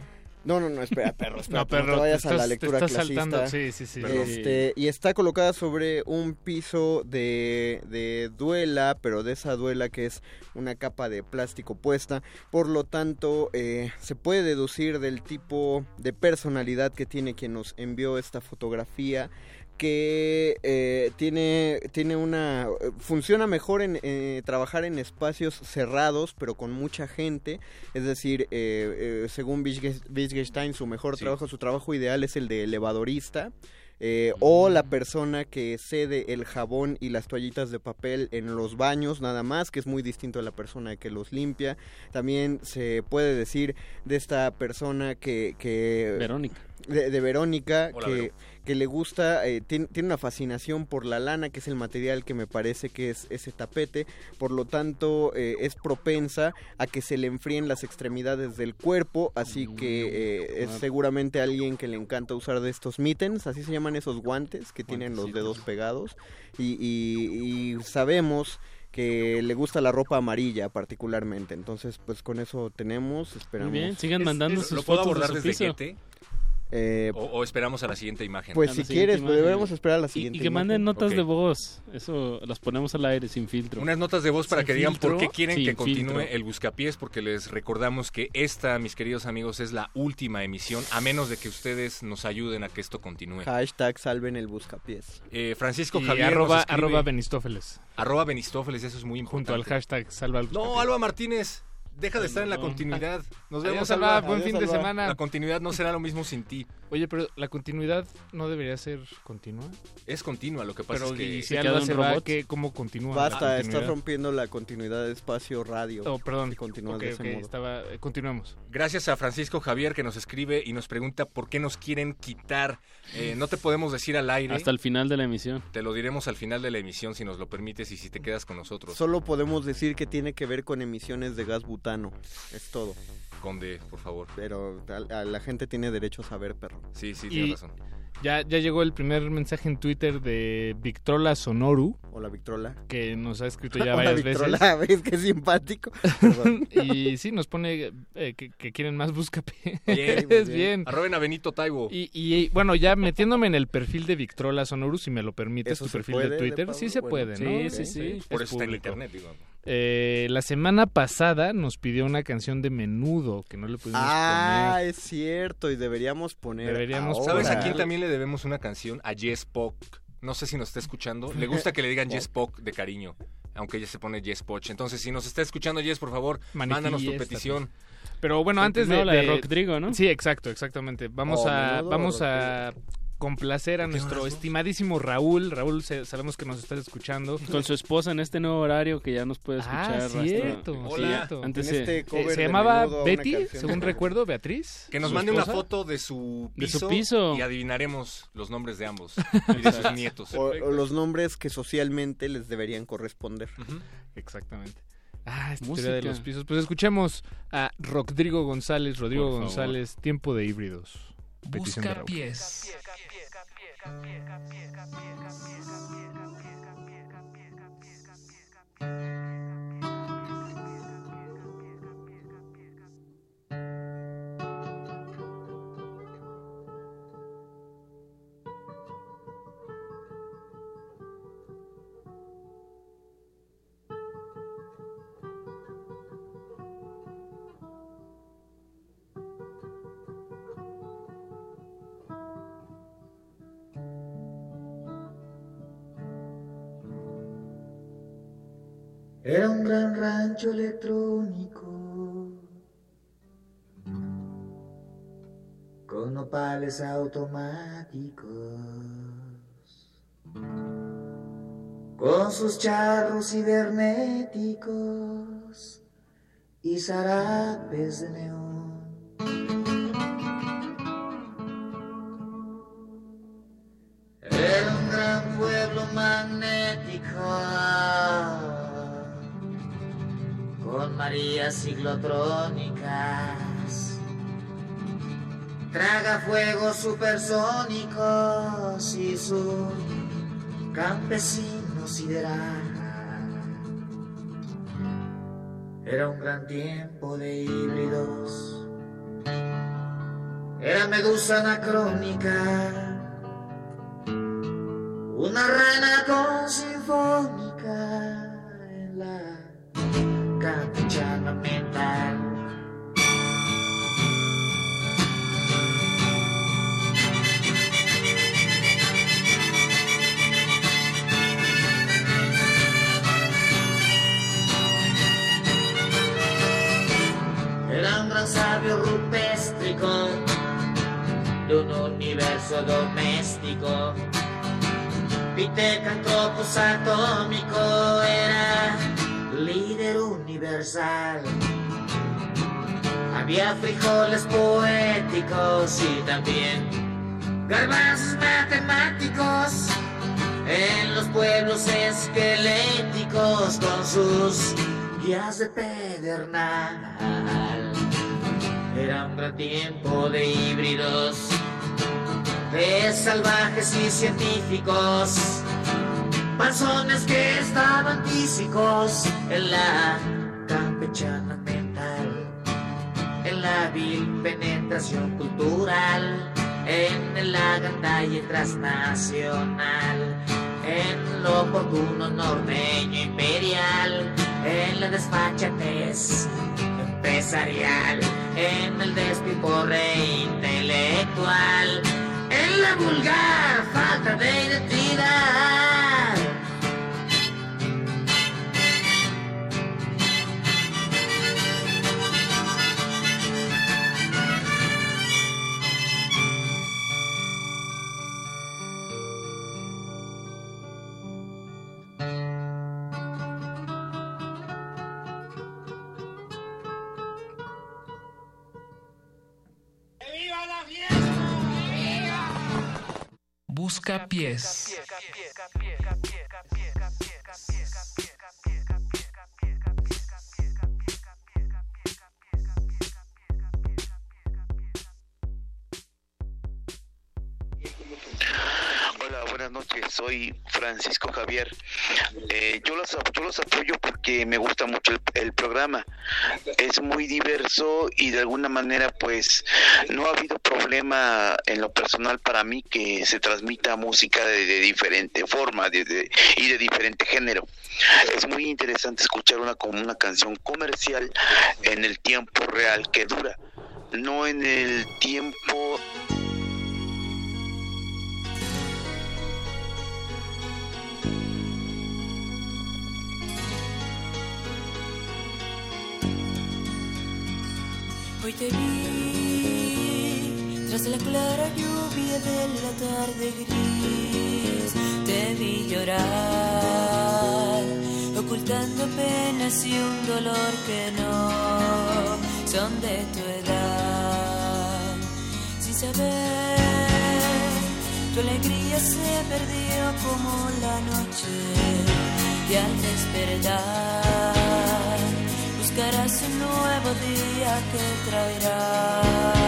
No, no, no, espera, perro, espera, no perro te vayas te a la te lectura estás clasista. saltando sí sí sí Este, y está colocada sobre un piso de, de duela, pero de esa duela que es una capa de plástico puesta. Por lo tanto, eh, se puede deducir del tipo de personalidad que tiene quien nos envió esta fotografía que eh, tiene, tiene una... funciona mejor en eh, trabajar en espacios cerrados, pero con mucha gente. Es decir, eh, eh, según Wittge- Wittgenstein, su mejor trabajo, su trabajo ideal es el de elevadorista. eh, O la persona que cede el jabón y las toallitas de papel en los baños nada más, que es muy distinto a la persona que los limpia. También se puede decir de esta persona que... que Verónica. De, de Verónica, Hola, que, Vero. Que le gusta, eh, tiene, tiene una fascinación por la lana, que es el material que me parece que es ese tapete, por lo tanto eh, es propensa a que se le enfríen las extremidades del cuerpo, así que eh, es seguramente alguien que le encanta usar de estos mittens, así se llaman esos guantes que tienen los dedos pegados, y, y- y sabemos que le gusta la ropa amarilla particularmente, entonces pues con eso tenemos, esperamos. bien, sigan mandando ¿Lo- sus ¿Lo puedo fotos de abordar su desde piso. Eh, O, o esperamos a la siguiente imagen? Pues si quieres, pues debemos esperar a la Y, siguiente y que manden imagen. notas de voz. Eso las ponemos al aire sin filtro. Unas notas de voz para ¿Sin que digan por qué quieren que continúe filtro. el Buscapiés, porque les recordamos que esta, mis queridos amigos, es la última emisión, a menos de que ustedes nos ayuden a que esto continúe. Hashtag salven el buscapiés. Eh, Francisco Y Javier arroba, escribe- arroba Benistófeles. Arroba Benistófeles, eso es muy importante. Junto al hashtag salva al No, Alba Martínez, deja de estar en la continuidad. Nos Adiós, vemos, Alba, buen fin de semana. La continuidad no será lo mismo sin ti. Oye, pero la continuidad no debería ser continua. Es continua, lo que pasa Pero es que... y si se Alba se va, robot. ¿qué, ¿cómo continúa? Basta, la estás rompiendo la continuidad de espacio radio. Oh, perdón. Si continúas Ok, de ese ok, modo. estaba- eh, continuemos. Gracias a Francisco Javier que nos escribe y nos pregunta por qué nos quieren quitar. Eh, no te podemos decir al aire. Hasta el final de la emisión. Te lo diremos al final de la emisión si nos lo permites y si te quedas con nosotros. Solo podemos decir que tiene que ver con emisiones de gas butano. Es todo. Conde, por favor. Pero a, a la gente tiene derecho a saber, perro. Sí, sí, Y- tienes razón. Ya, ya llegó el primer mensaje en Twitter de Victrola Sonoru, Hola, Victrola. que nos ha escrito ya Hola, varias Victrola. ¿Ves qué simpático? Veces. y sí, nos pone eh, que, que quieren más Buscapiés. Bien, es bien. Arroben a Benito Taibo. Y, y, bueno, ya metiéndome en el perfil de Victrola Sonoru, si me lo permites, ¿Eso tu perfil puede, de Twitter, sí se Bueno, puede, sí, ¿no? sí, sí. Por es eso está en internet, digo. Eh, la semana pasada nos pidió una canción de menudo que no le pudimos Ah, poner. es cierto. Y deberíamos poner. Deberíamos ahora. ¿Sabes a quién también le debemos una canción? A Jess Pock. No sé si nos está escuchando. Le gusta que le digan Jess Pock de cariño. Aunque ella se pone Jess Poch. Entonces, si nos está escuchando Jess, por favor, mándanos tu petición. Pero bueno, antes de, de de- Rodrigo, ¿no? Sí, exacto, exactamente. Vamos Oh, a vamos a complacer a nuestro estimadísimo Raúl. Raúl, se- sabemos que nos estás escuchando. Con su esposa en este nuevo horario que ya nos puede Ah, escuchar. cierto, hasta- Hola. cierto. Antes En se- este cover se de llamaba Betty, según de- recuerdo, Beatriz. Que nos ¿Su mande una foto de su De piso, su piso. y adivinaremos los nombres de ambos y de sus nietos. O, o los nombres que socialmente les deberían corresponder. Exactamente. Ah, esta Música. de los pisos. Pues escuchemos a Rodrigo González, Rodrigo. González, Tiempo de híbridos. Pieka, pieka, pieka, pieka, pieka, pieka, pieka, pieka, pieka, pieka, pieka, pieka. Era un gran rancho electrónico con nopales automáticos, con sus charros cibernéticos y zarapes de neón. Marías ciclotrónicas, tragafuegos supersónicos y su campesino sideral. Era un gran tiempo de híbridos, era medusa anacrónica. Una reina con sinfónica tanti ci hanno ambientato Era un gran sabio rupestrico d'un universo domestico. Pitecantropus atomico era. Líder universal. Había frijoles poéticos y también garbanzos matemáticos en los pueblos esqueléticos con sus guías de pedernal. Era un gran tiempo de híbridos, de salvajes y científicos, panzones que estaban físicos en la campechana mental, en la vil penetración cultural, en la gandalla transnacional, en lo oportuno norteño imperial, en la desfachatez empresarial, en el despiporre intelectual, en la vulgar falta de identidad. Busca pies. Buenas noches. Soy Francisco Javier. Eh, yo, los, yo los apoyo porque me gusta mucho el, programa. Es muy diverso y de alguna manera pues no ha habido problema en lo personal para mí que se transmita música de, de diferente forma y de diferente género. Es muy interesante escuchar una, como una canción comercial en el tiempo real que dura, no en el tiempo Hoy te vi tras la clara lluvia de la tarde gris. Te vi llorar, ocultando penas y un dolor que no son de tu edad. Sin saber, tu alegría se perdió como la noche. Y al despertar, buscarás un nuevo día que traerá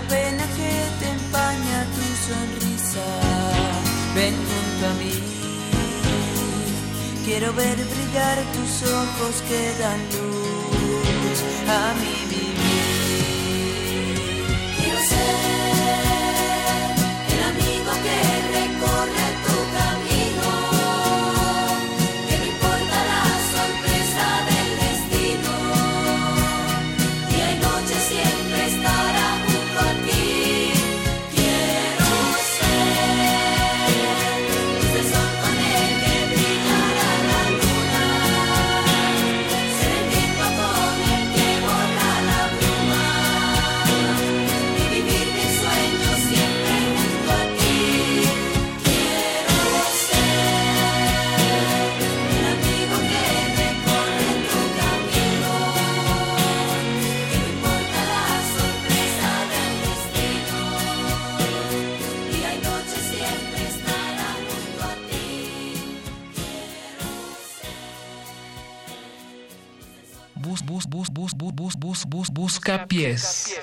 toda pena que te empaña tu sonrisa. Ven junto a mí, quiero ver brillar tus ojos que dan luz a mi bus, bus, bus, busca pies.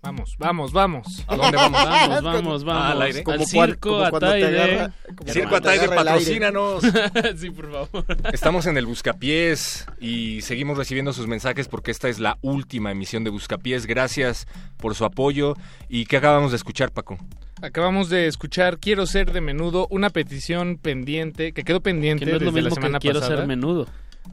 Vamos, vamos, vamos. ¿A dónde vamos? Vamos, vamos, vamos. Al aire. Al circo. Circo Ataide, patrocínanos. sí, por favor. Estamos en el Buscapiés y seguimos recibiendo sus mensajes porque esta es la última emisión de Buscapiés. Gracias por su apoyo. ¿Y qué acabamos de escuchar, Paco? Acabamos de escuchar Quiero ser de menudo, una petición pendiente, que quedó pendiente Que no es lo desde la mismo que semana quiero pasada. ser menudo.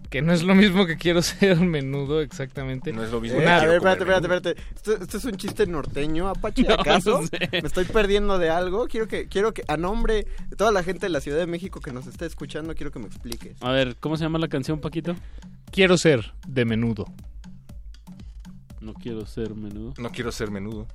Que no es lo mismo que quiero ser menudo, exactamente. No es lo mismo Eh, a ver, espérate, espérate, espérate. ¿Esto, esto es un chiste norteño, Apache, No, acaso? no sé. ¿Me estoy perdiendo de algo? Quiero que, quiero que, a nombre de toda la gente de la Ciudad de México que nos está escuchando, quiero que me expliques. A ver, ¿cómo se llama la canción, Paquito? Quiero ser de menudo. No quiero ser menudo. No quiero ser menudo.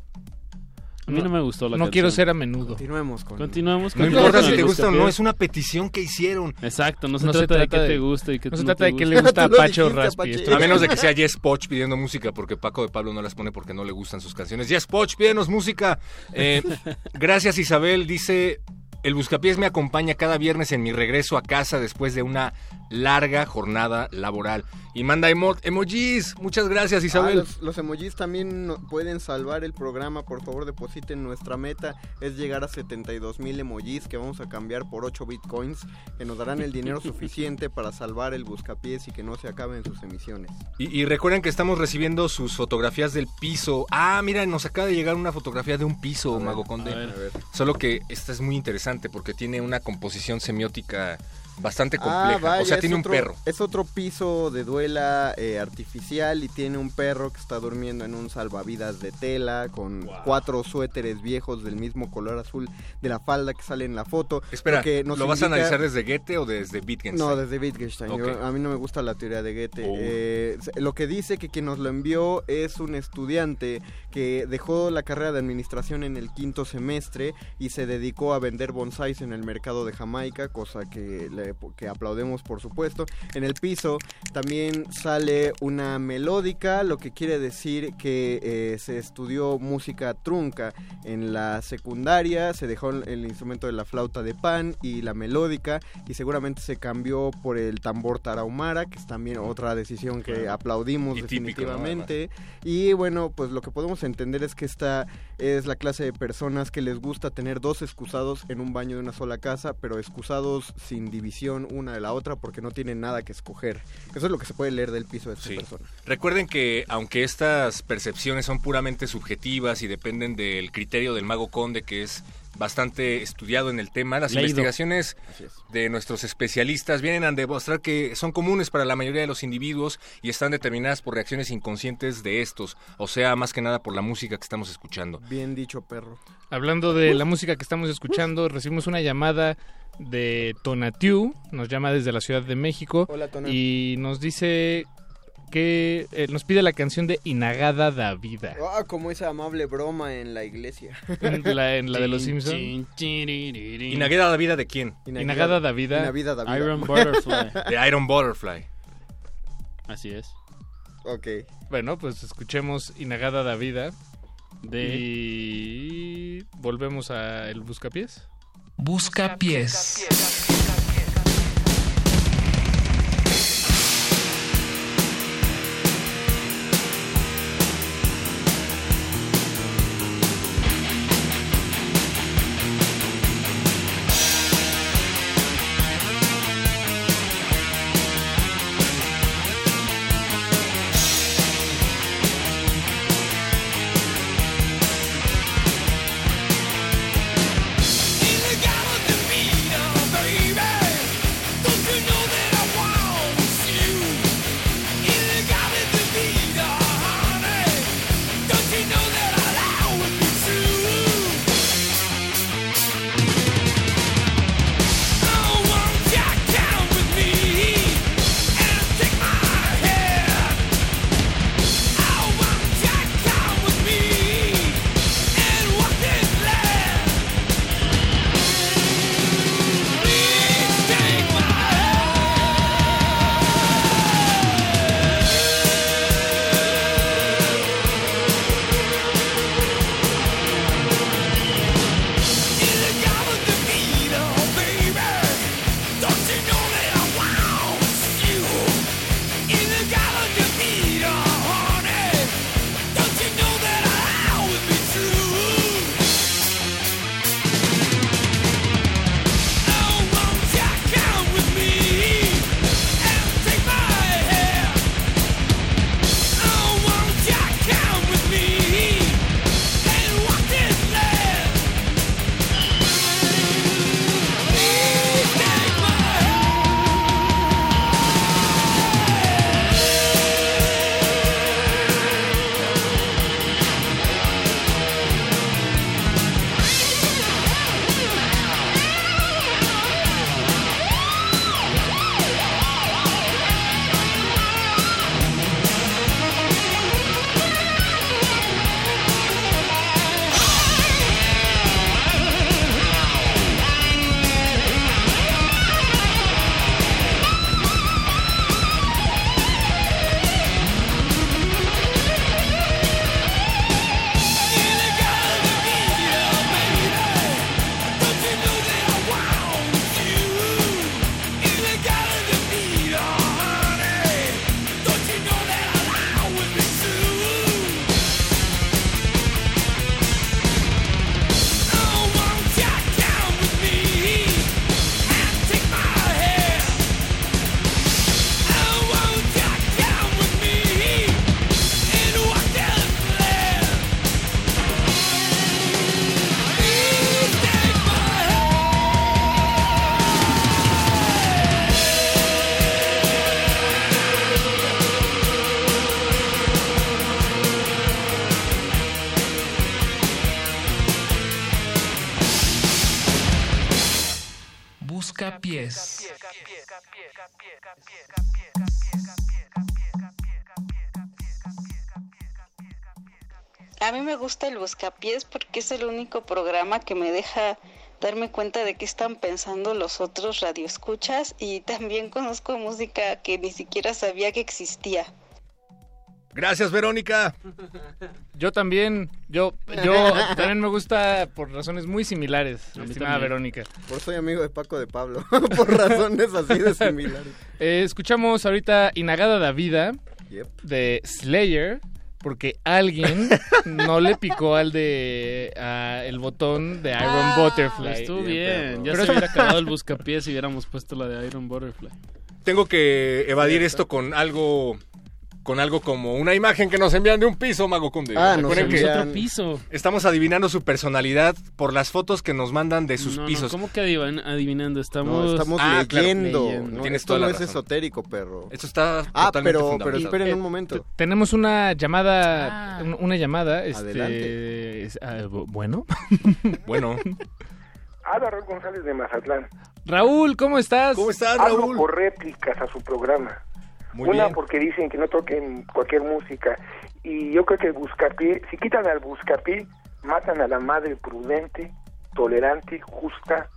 A mí no, me gustó la No canción. quiero ser a menudo. Continuemos con... Continuamos No con importa con si te gusta o no, es una petición que hicieron. Exacto, no se, No se trata, de que te gusta y que no se no trata te de que guste. le gusta a Pacho Raspi. A menos de que sea Jess Poch pidiendo música, porque Paco de Pablo no las pone porque no le gustan sus canciones. Jess Poch, pídenos música. Eh, gracias Isabel, dice, el Buscapiés me acompaña cada viernes en mi regreso a casa después de una larga jornada laboral. Y manda emo- emojis. Muchas gracias Ah, Isabel. los, los emojis también pueden salvar el programa. Por favor, depositen nuestra meta. Es llegar a 72 mil emojis que vamos a cambiar por 8 bitcoins. Que nos darán el dinero suficiente para salvar el buscapiés y que no se acaben sus emisiones. Y, y recuerden que estamos recibiendo sus fotografías del piso. Ah, mira, nos acaba de llegar una fotografía de un piso, Mago Conde. a ver. A ver. Solo que esta es muy interesante porque tiene una composición semiótica bastante Ah, compleja. vaya, o sea, tiene otro- un perro. Es otro piso de duela eh, artificial y tiene un perro que está durmiendo en un salvavidas de tela con cuatro suéteres viejos del mismo color azul de la falda que sale en la foto. Espera, Lo ¿lo vas a analizar desde Goethe o desde Wittgenstein? No, desde Wittgenstein. Yo- a mí no me gusta la teoría de Goethe. Oh. Eh, lo que dice que quien nos lo envió es un estudiante que dejó la carrera de administración en el quinto semestre y se dedicó a vender bonsáis en el mercado de Jamaica, cosa que, le- que aplaudemos por supuesto. En el piso también sale una melódica, lo que quiere decir que eh, se estudió música trunca en la secundaria, se dejó el, instrumento de la flauta de pan y la melódica y seguramente se cambió por el tambor tarahumara, que es también otra decisión que aplaudimos Y típico, ¿no? definitivamente. Y bueno, pues lo que podemos entender es que esta es la clase de personas que les gusta tener dos excusados en un baño de una sola casa, pero excusados sin división una de la otra porque no tienen nada que escoger. Eso es lo que se puede leer del piso de esta Sí. persona. Recuerden que aunque estas percepciones son puramente subjetivas y dependen del criterio del mago conde, que es bastante estudiado en el tema, las Leído. investigaciones de nuestros especialistas vienen a demostrar que son comunes para la mayoría de los individuos y están determinadas por reacciones inconscientes de estos, o sea, más que nada por la música que estamos escuchando. Bien dicho, perro. Hablando de la música que estamos escuchando, recibimos una llamada de Tonatiu, nos llama desde la Ciudad de México Hola, y nos dice que eh, nos pide la canción de Inagada da Vida. Ah, como esa amable broma en la iglesia. En la, en la de los Simpsons. ¿Inagada la vida de quién? Inagada da Vida. Inavida da vida. Iron Butterfly. De Iron Butterfly. Así es. Ok. Bueno, pues escuchemos Inagada da Vida De y volvemos a El Buscapiés. Busca pies. Gusta el Buscapiés porque es el único programa que me deja darme cuenta de qué están pensando los otros radioescuchas y también conozco música que ni siquiera sabía que existía. Gracias, Verónica. Yo también, yo, yo también me gusta por razones muy similares, estimada. Verónica. Por soy amigo de Paco de Pablo, por razones así de similares. Eh, escuchamos ahorita Inagada da Vida Yep. de Slayer porque alguien no le picó al de a el botón de Iron Ah, Butterfly. Estuvo bien. Ya Pero se hubiera acabado el buscapiés si hubiéramos puesto la de Iron Butterfly. Tengo que evadir esto con algo con algo como una imagen que nos envían de un piso, Mago Conde. Ah, nos Recuerden que envían- Otro piso. estamos adivinando su personalidad por las fotos que nos mandan de sus No, no, pisos. ¿Cómo que adivan- adivinando? Estamos, No, estamos Ah, claro. leyendo. Leyendo. No, Tienes esto toda no la es razón. esotérico, perro. Esto está Ah, totalmente pero, pero esperen Eh, un momento. Tenemos una llamada, Ah. un- una llamada, este, Adelante. es- ah, bu- bueno. Bueno, Habla Raúl González de Mazatlán. Raúl, ¿cómo estás? ¿cómo estás, Hablo Raúl? por réplicas a su programa. Muy Una bien. porque dicen que no toquen cualquier música. Y yo creo que el buscapié, si quitan al buscapié, matan a la madre prudente, tolerante, justa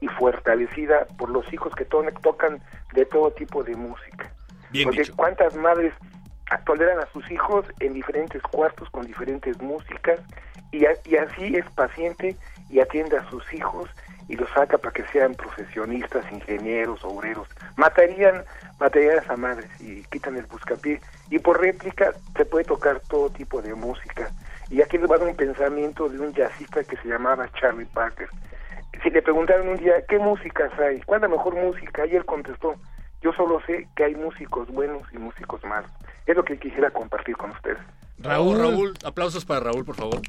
y fortalecida por los hijos que to- tocan de todo tipo de música. Bien Porque dicho. cuántas madres toleran a sus hijos en diferentes cuartos con diferentes músicas y, a- y así es paciente y atiende a sus hijos y los saca para que sean profesionistas, ingenieros, obreros. Matarían, matarían a esa madre y quitan el buscapié. Y por réplica se puede tocar todo tipo de música. Y aquí les va un pensamiento de un jazzista que se llamaba Charlie Parker. Si le preguntaron un día, ¿qué músicas hay? ¿Cuál es la mejor música? Y él contestó, yo solo sé que hay músicos buenos y músicos malos. Es lo que quisiera compartir con ustedes. Raúl, Raúl, aplausos para Raúl, por favor.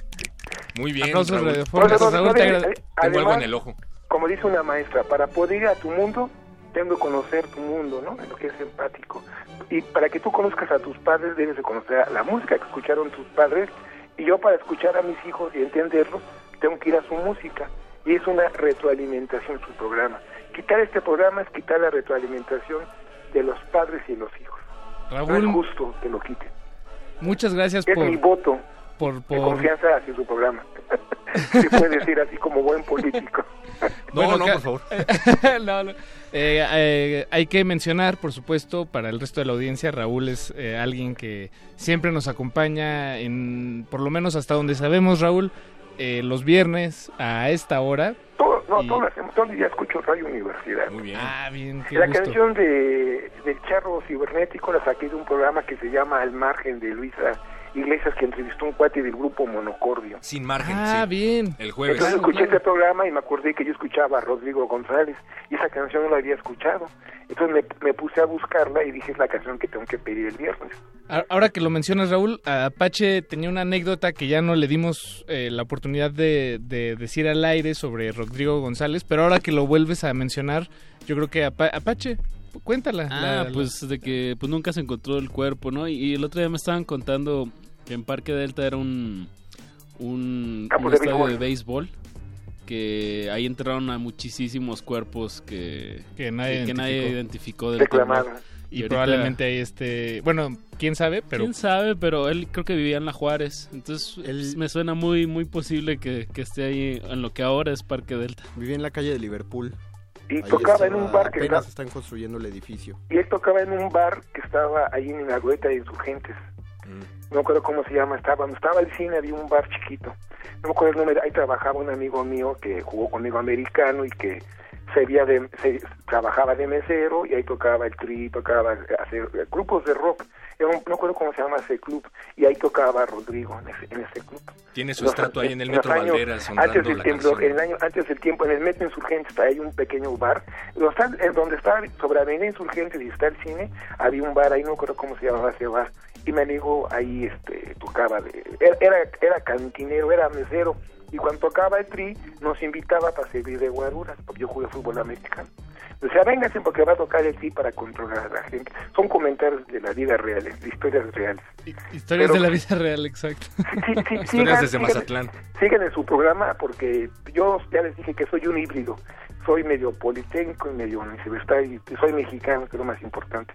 Muy bien, Aplausos Raúl. No, Raúl, no, te eh, Tengo algo además, en el ojo. Como dice una maestra, para poder ir a tu mundo, tengo que conocer tu mundo, ¿no? En lo que es empático. Y para que tú conozcas a tus padres, debes de conocer la música que escucharon tus padres. Y yo para escuchar a mis hijos y entenderlos, tengo que ir a su música. Y es una retroalimentación su programa. Quitar este programa es quitar la retroalimentación de los padres y los hijos. No es Raúl, justo que lo quiten. muchas gracias Es por, mi voto por, de confianza hacia su programa. Se puede decir así como buen político. No, Bueno, no, por favor. No, no. Eh, eh, hay que mencionar, por supuesto, para el resto de la audiencia, Raúl es eh, alguien que siempre nos acompaña, en, por lo menos hasta donde sabemos, Raúl, eh, los viernes a esta hora. Todo, no, Y- todo, lo- todo el día escucho Radio Universidad. Muy bien. Ah, bien, qué La gusto. canción de, del charro cibernético la saqué de un programa que se llama Al margen de Luisa Iglesias que entrevistó un cuate del grupo Monocordio. Sin margen, Ah, sí. bien. El jueves. Entonces Claro, escuché claro. ese programa y me acordé que yo escuchaba a Rodrigo González y esa canción no la había escuchado. Entonces me, me puse a buscarla y dije es la canción que tengo que pedir el viernes. Ahora que lo mencionas, Raúl, Apache tenía una anécdota que ya no le dimos eh, la oportunidad de, de decir al aire sobre Rodrigo González, pero ahora que lo vuelves a mencionar, yo creo que Apa- Apache, cuéntala. Ah, la- la- pues de que pues nunca se encontró el cuerpo, ¿no? Y, y el otro día me estaban contando que en Parque Delta era un un, Campo un de estadio béisbol. de béisbol que ahí entraron a muchísimos cuerpos que, Que nadie que nadie identificó. identificó del Reclamaron. temblor. y ahorita- probablemente hay este, bueno, quién sabe, pero quién sabe, pero él creo que vivía en la Juárez, entonces Él- me suena muy muy posible que, que esté ahí en lo que ahora es Parque Delta. Vivía en la calle de Liverpool. Y Ahí tocaba en un bar que apenas están construyendo el edificio. y él tocaba en un bar que estaba ahí en la grueta de insurgentes. Mm. No me acuerdo cómo se llama, estaba, donde estaba el cine había un bar chiquito, no me acuerdo el nombre, ahí trabajaba un amigo mío que jugó conmigo americano y que sería de, se- trabajaba de mesero y ahí tocaba el tri, tocaba hacer grupos de rock, Era un- no me acuerdo cómo se llama ese club, y ahí tocaba Rodrigo en ese, en ese club. Tiene su Los- estatua ahí en el Metro años Valderas antes del la canción. el año antes del tiempo en el Metro Insurgentes hay un pequeño bar está, eh, donde está sobre Avenida Insurgentes y está el cine había un bar ahí no recuerdo cómo se llamaba ese bar y mi amigo ahí este tocaba de, era, era era cantinero era mesero y cuando tocaba el tri nos invitaba para servir de guaruras porque yo jugué fútbol americano Decía, vénganse porque va a tocar el tri para controlar a la gente. Son comentarios de la vida real, de historias reales. historias Pero- de la vida real, exacto. Historias desde Mazatlán. Sigan en su programa porque yo ya les dije que soy un híbrido. soy medio politécnico y medio universitario, y soy mexicano, que es lo más importante.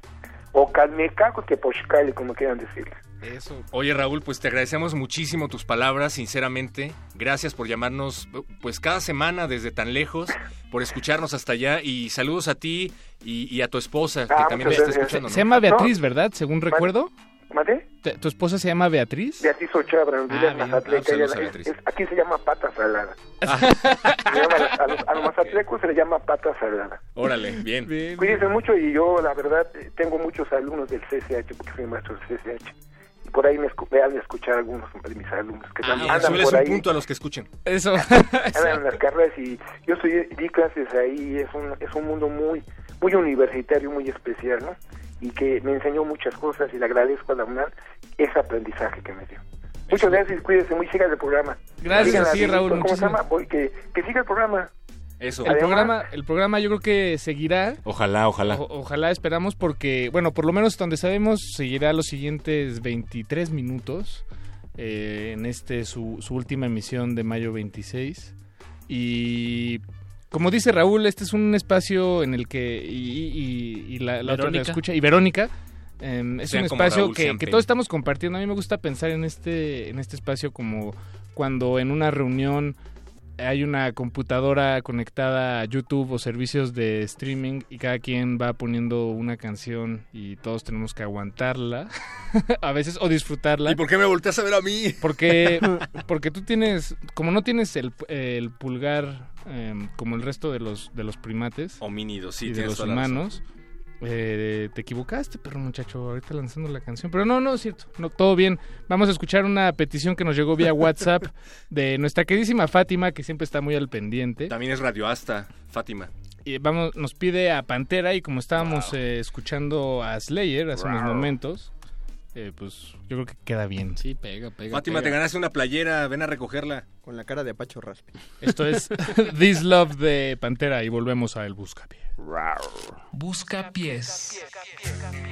O calmecaco que pochcale, como quieran decirle. Eso. Oye Raúl, pues te agradecemos muchísimo tus palabras, sinceramente. Gracias por llamarnos pues cada semana desde tan lejos, por escucharnos hasta allá y saludos a ti y, y a tu esposa que Ah, también nos está escuchando. ¿no? Se llama Beatriz, ¿verdad? Según recuerdo. ¿Mande? Te- ¿Tu esposa se llama Beatriz? Beatriz Ochoa Ah, bien. Mazatleca, Ah, aquí se llama pata salada. Llama a, los- a los, mazatlecos se le llama pata salada. Órale, bien. Cuídense mucho y yo, la verdad, tengo muchos alumnos del CCH, porque soy maestro del CCH. Por ahí me, escu- me han escuchar algunos de mis alumnos que Ah, también andan por un ahí. punto a los que escuchen. Eso. andan en las carreras y yo estoy, di clases ahí, es un, es un mundo muy, muy universitario, muy especial, ¿no? Y que me enseñó muchas cosas y le agradezco a la UNAM ese aprendizaje que me dio. Muchas gracias, cuídense, muy siga el programa. Gracias, sí, Raúl, ¿Cómo se llama? Que, que siga el programa. Eso. El programa, el programa yo creo que seguirá. Ojalá, ojalá. O- ojalá esperamos porque, bueno, por lo menos donde sabemos, seguirá los siguientes 23 minutos eh, en este su, su última emisión de mayo 26. Y como dice Raúl, este es un espacio en el que, y, y- y la, la otra la escucha, y Verónica, em, es Sean un espacio Raúl, que, que todos estamos compartiendo. A mí me gusta pensar en este, en este espacio como cuando en una reunión hay una computadora conectada a YouTube o servicios de streaming y cada quien va poniendo una canción y todos tenemos que aguantarla a veces o disfrutarla. ¿Y por qué me volteas a ver a mí? Porque, porque tú tienes, como no tienes el, el pulgar em, como el resto de los, de los primates Homínidos, sí, y de tienes los razón. Eh, te equivocaste, pero muchacho, ahorita lanzando la canción. Pero no, no, es cierto, no, todo bien. Vamos a escuchar una petición que nos llegó vía WhatsApp de nuestra queridísima Fátima, que siempre está muy al pendiente. También es radioasta, Fátima. Y vamos, nos pide a Pantera y como estábamos eh, escuchando a Slayer hace unos momentos, eh, pues yo creo que queda bien. Sí, pega, pega. Fátima, te ganaste una playera, ven a recogerla. Con la cara de Apacho Raspi. Esto es This Love de Pantera y volvemos a El Buscapié. Busca pies. Keeping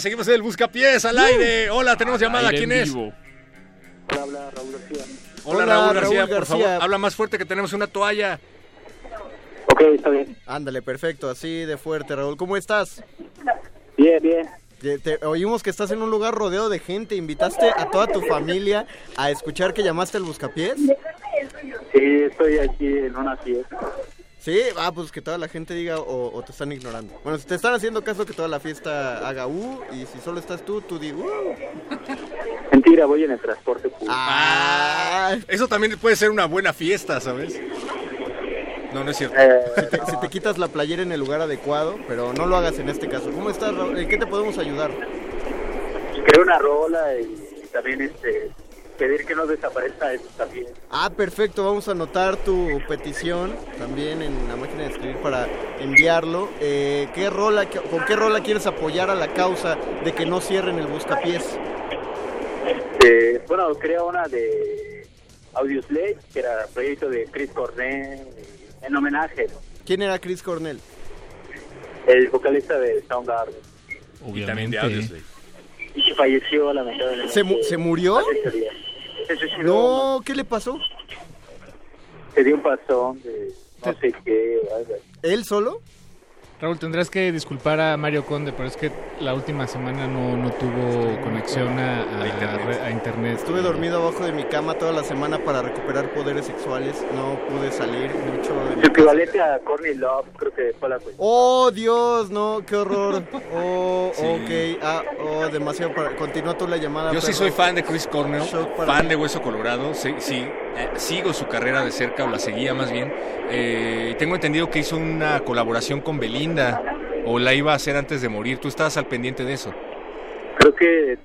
Seguimos en el Buscapiés al aire. Hola, tenemos llamada. Aire ¿Quién en es? vivo. Habla Raúl García. Hola, Hola, Raúl, Raúl García, por favor, habla más fuerte que tenemos una toalla. Ok, está bien. Ándale, perfecto, así de fuerte, Raúl. ¿Cómo estás? Bien, bien. Te, te- oímos que estás en un lugar rodeado de gente. ¿Invitaste a toda tu familia a escuchar que llamaste al buscapiés? Sí, estoy aquí en una fiesta. Sí, ah, pues que toda la gente diga o, o te están ignorando. Bueno, si te están haciendo caso, que toda la fiesta haga uh, y si solo estás tú, tú di uh. Mentira, voy en el transporte público. Ah, eso también puede ser una buena fiesta, ¿sabes? No, no es cierto. Si te, si te quitas la playera en el lugar adecuado, pero no lo hagas en este caso. ¿Cómo estás, Raúl? ¿En qué te podemos ayudar? Creo una rola y también este pedir que no desaparezca eso también. Ah, perfecto, vamos a anotar tu petición también en la máquina de escribir para enviarlo. Eh, ¿qué rola, ¿Con qué rola quieres apoyar a la causa de que no cierren el buscapiés? Eh, bueno, creo una de Audioslave, que era proyecto de Chris Cornell, en homenaje. ¿Quién era Chris Cornell? el vocalista de Soundgarden. Y también de. Audioslave. Y que falleció lamentablemente. ¿Se, mu- ¿se murió? Se suicidó, No, ¿qué le pasó? Se dio un pasón de no sé qué. ¿Él solo? Raúl, tendrás que disculpar a Mario Conde, pero es que la última semana no, no tuvo conexión a, a- internet. a internet. Estuve dormido abajo de mi cama toda la semana para recuperar poderes sexuales. No pude salir mucho. de mi Su equivalente a Courtney Love, creo que fue la cuestión. Oh, Dios, no, qué horror. Oh, Sí. ok. Ah, oh, demasiado para... Continúa tú la llamada. Yo sí soy fan de Chris Cornell, Shock para fan mí. de Hueso Colorado, sí, sí, eh, sigo su carrera de cerca, o la seguía más bien. Eh, tengo entendido que hizo una colaboración con Belinda, o la iba a hacer antes de morir. ¿Tú estabas al pendiente de eso? Creo que,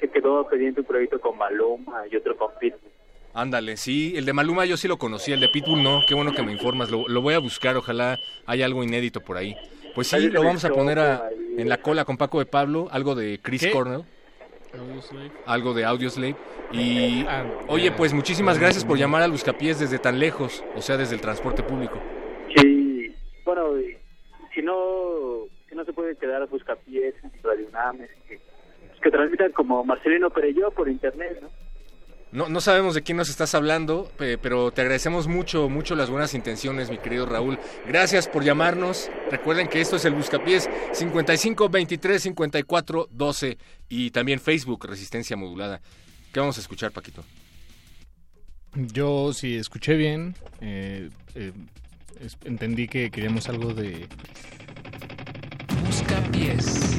que quedó pendiente un proyecto con Maluma y otro con Pitbull. Ándale, sí, el de Maluma yo sí lo conocí, el de Pitbull no, qué bueno que me informas, lo, lo voy a buscar, ojalá haya algo inédito por ahí. Pues sí, Ahí lo vamos a poner a- en la cola con Paco de Pablo, algo de Chris ¿Qué? Cornell, Audioslave. algo de Audioslave. Y Ah, oye, pues muchísimas gracias por llamar al Buscapiés desde tan lejos, o sea, desde el transporte público. Sí, bueno, si no, si no se puede quedar a Buscapiés, en Radio UNAM, es que, pues que transmitan como Marcelino Pereyó por internet, ¿no? No, no sabemos de quién nos estás hablando, pe- pero te agradecemos mucho, mucho las buenas intenciones, mi querido Raúl. Gracias por llamarnos. Recuerden que esto es el Buscapiés 55 23 54 12 y también Facebook Resistencia Modulada. ¿Qué vamos a escuchar, Paquito? Yo, si escuché bien, eh, eh, entendí que queríamos algo de... Busca pies.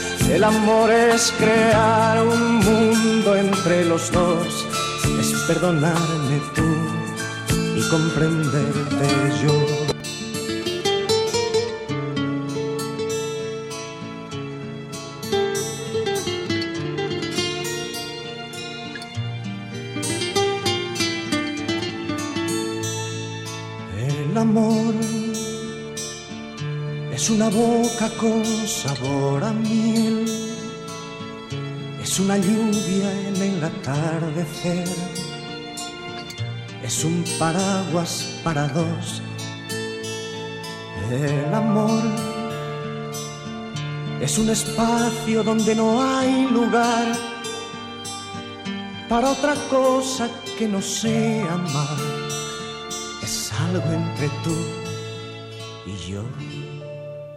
El amor es crear un mundo entre los dos, es perdonarme tú y comprenderte yo. Una boca con sabor a miel, una lluvia en el atardecer, es un paraguas para dos. El amor es un espacio donde no hay lugar para otra cosa que no sea amar es algo entre tú y yo.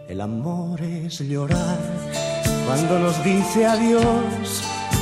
El amor es llorar cuando nos dice adiós.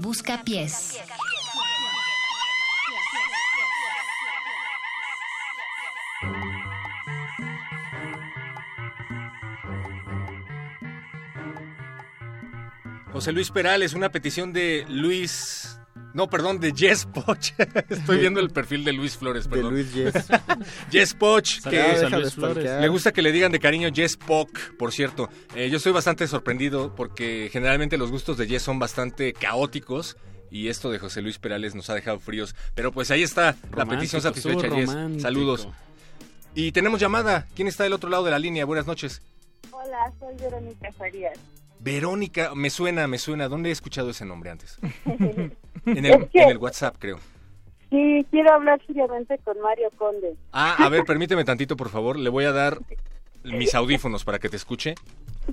Busca pies. José Luis Perales, una petición de Luis. No, perdón, de Jess Poch. Estoy viendo el perfil de Luis Flores, De perdón. Luis Jess. Jess Poch, que Saludos a Luis Flores. le gusta que le digan de cariño Jess Poch, por cierto. Eh, yo estoy bastante sorprendido porque generalmente los gustos de Jess son bastante caóticos. Y esto de José Luis Perales nos ha dejado fríos. Pero pues ahí está la petición satisfecha, Jess. Saludos. Y tenemos llamada. ¿Quién está del otro lado de la línea? Buenas noches. Hola, soy Verónica Farías. Verónica, me suena, me suena. ¿Dónde he escuchado ese nombre antes? En el, Es que- en el WhatsApp, creo. Sí, quiero hablar seriamente con Mario Conde. Ah, a ver, permíteme tantito, por favor. Le voy a dar mis audífonos para que te escuche.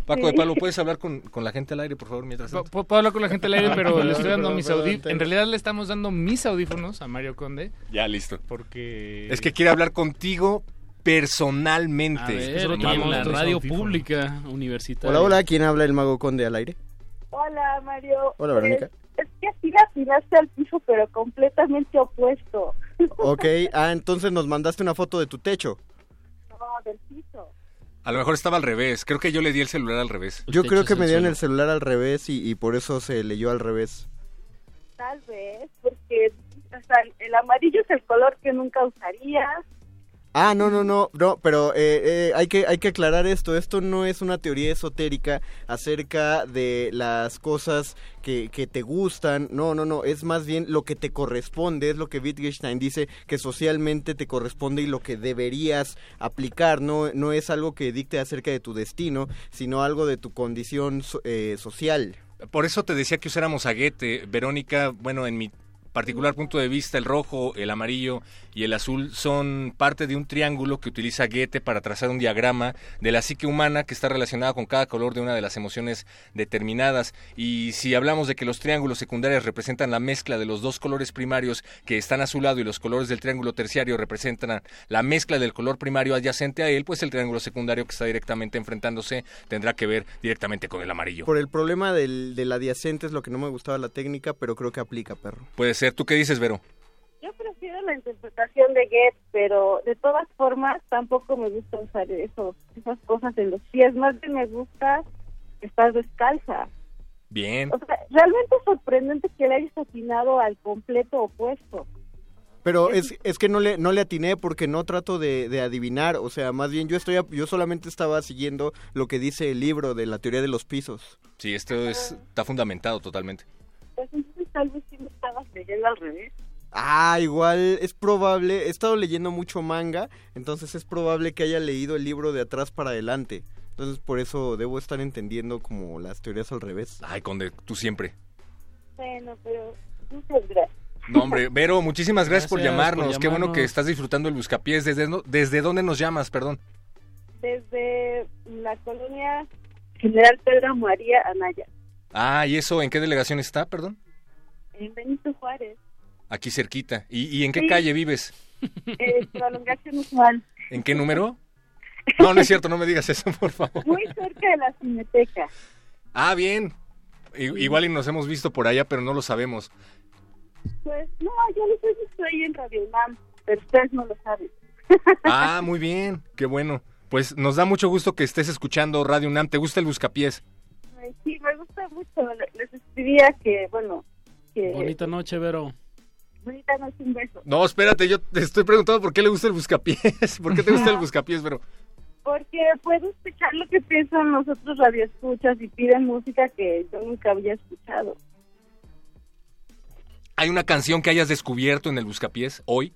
Paco de Sí. Palo, ¿puedes hablar con, con la gente al aire, por favor, mientras tanto? Puedo hablar con la gente al aire, pero le estoy dando mis audífonos. En realidad le estamos dando mis audífonos a Mario Conde. Ya, listo. Porque... Es que quiere hablar contigo personalmente. A ver, Eso lo en la radio pública universitaria. Hola, hola, ¿quién habla el mago conde al aire? Hola, Mario. Hola, Verónica. Es que así la tiraste al piso, pero completamente opuesto. Ok, ah, entonces nos mandaste una foto de tu techo. No, del piso. A lo mejor estaba al revés. Creo que yo le di el celular al revés. Yo creo que me dieron el celular al revés y, y por eso se leyó al revés. Tal vez, porque o sea, el amarillo es el color que nunca usarías. Ah, no, no, no, no, pero eh, eh, hay, que, hay que aclarar esto. Esto no es una teoría esotérica acerca de las cosas que, que te gustan. No, no, no, es más bien lo que te corresponde. Es lo que Wittgenstein dice que socialmente te corresponde y lo que deberías aplicar. No, no es algo que dicte acerca de tu destino, sino algo de tu condición eh, social. Por eso te decía que usáramos aguete, Verónica. Bueno, en mi particular punto de vista, el rojo, el amarillo y el azul son parte de un triángulo que utiliza Goethe para trazar un diagrama de la psique humana que está relacionada con cada color de una de las emociones determinadas. Y si hablamos de que los triángulos secundarios representan la mezcla de los dos colores primarios que están a su lado y los colores del triángulo terciario representan la mezcla del color primario adyacente a él, pues el triángulo secundario que está directamente enfrentándose tendrá que ver directamente con el amarillo. Por el problema del, del adyacente es lo que no me gustaba la técnica, pero creo que aplica, perro. Puede ser. ¿Tú qué dices, Vero? Yo prefiero la interpretación de Goethe, pero de todas formas tampoco me gusta usar eso, esas cosas en los pies. Más bien me gusta estar descalza. Bien. O sea, realmente es sorprendente que le hayas atinado al completo opuesto. Pero es, es que no le, no le atiné porque no trato de, de adivinar, o sea, más bien yo estoy a- yo solamente estaba siguiendo lo que dice el libro de la teoría de los pisos. Sí, esto es, está fundamentado totalmente. Pues entonces tal vez sí me estabas leyendo al revés. Ah, igual es probable, he estado leyendo mucho manga, entonces es probable que haya leído el libro de atrás para adelante. Entonces por eso debo estar entendiendo como las teorías al revés. Ay, Conde, tú siempre. Bueno, pero muchas gracias. No, hombre, Vero, muchísimas gracias, por, Gracias por llamarnos. Qué bueno que llamarnos. estás disfrutando el buscapiés. ¿Desde, no- ¿Desde dónde nos llamas, perdón? Desde la colonia General Pedro María Anaya, Ah, ¿y eso en qué delegación está, perdón? en Benito Juárez. Aquí cerquita. ¿Y, y en qué Sí. calle vives? Eh, prolongación usual. ¿En qué número? No, no es cierto, no me digas eso, por favor. Muy cerca de la Cineteca. Ah, bien. I- igual y nos hemos visto por allá, pero no lo sabemos. Pues no, yo les he visto ahí en Radio UNAM, pero ustedes no lo saben. Ah, muy bien, qué bueno. Pues nos da mucho gusto que estés escuchando Radio UNAM. ¿Te gusta el buscapiés? Sí, me gusta mucho. Le- Les escribía que, bueno, que... Bonita noche, Vero. Bonita noche, un beso. No, espérate, yo te estoy preguntando por qué le gusta el buscapiés. ¿Por qué te gusta el buscapiés, Vero? Porque puedo escuchar lo que piensan los otros radioescuchas y piden música que yo nunca había escuchado. ¿Hay una canción que hayas descubierto en el buscapiés hoy?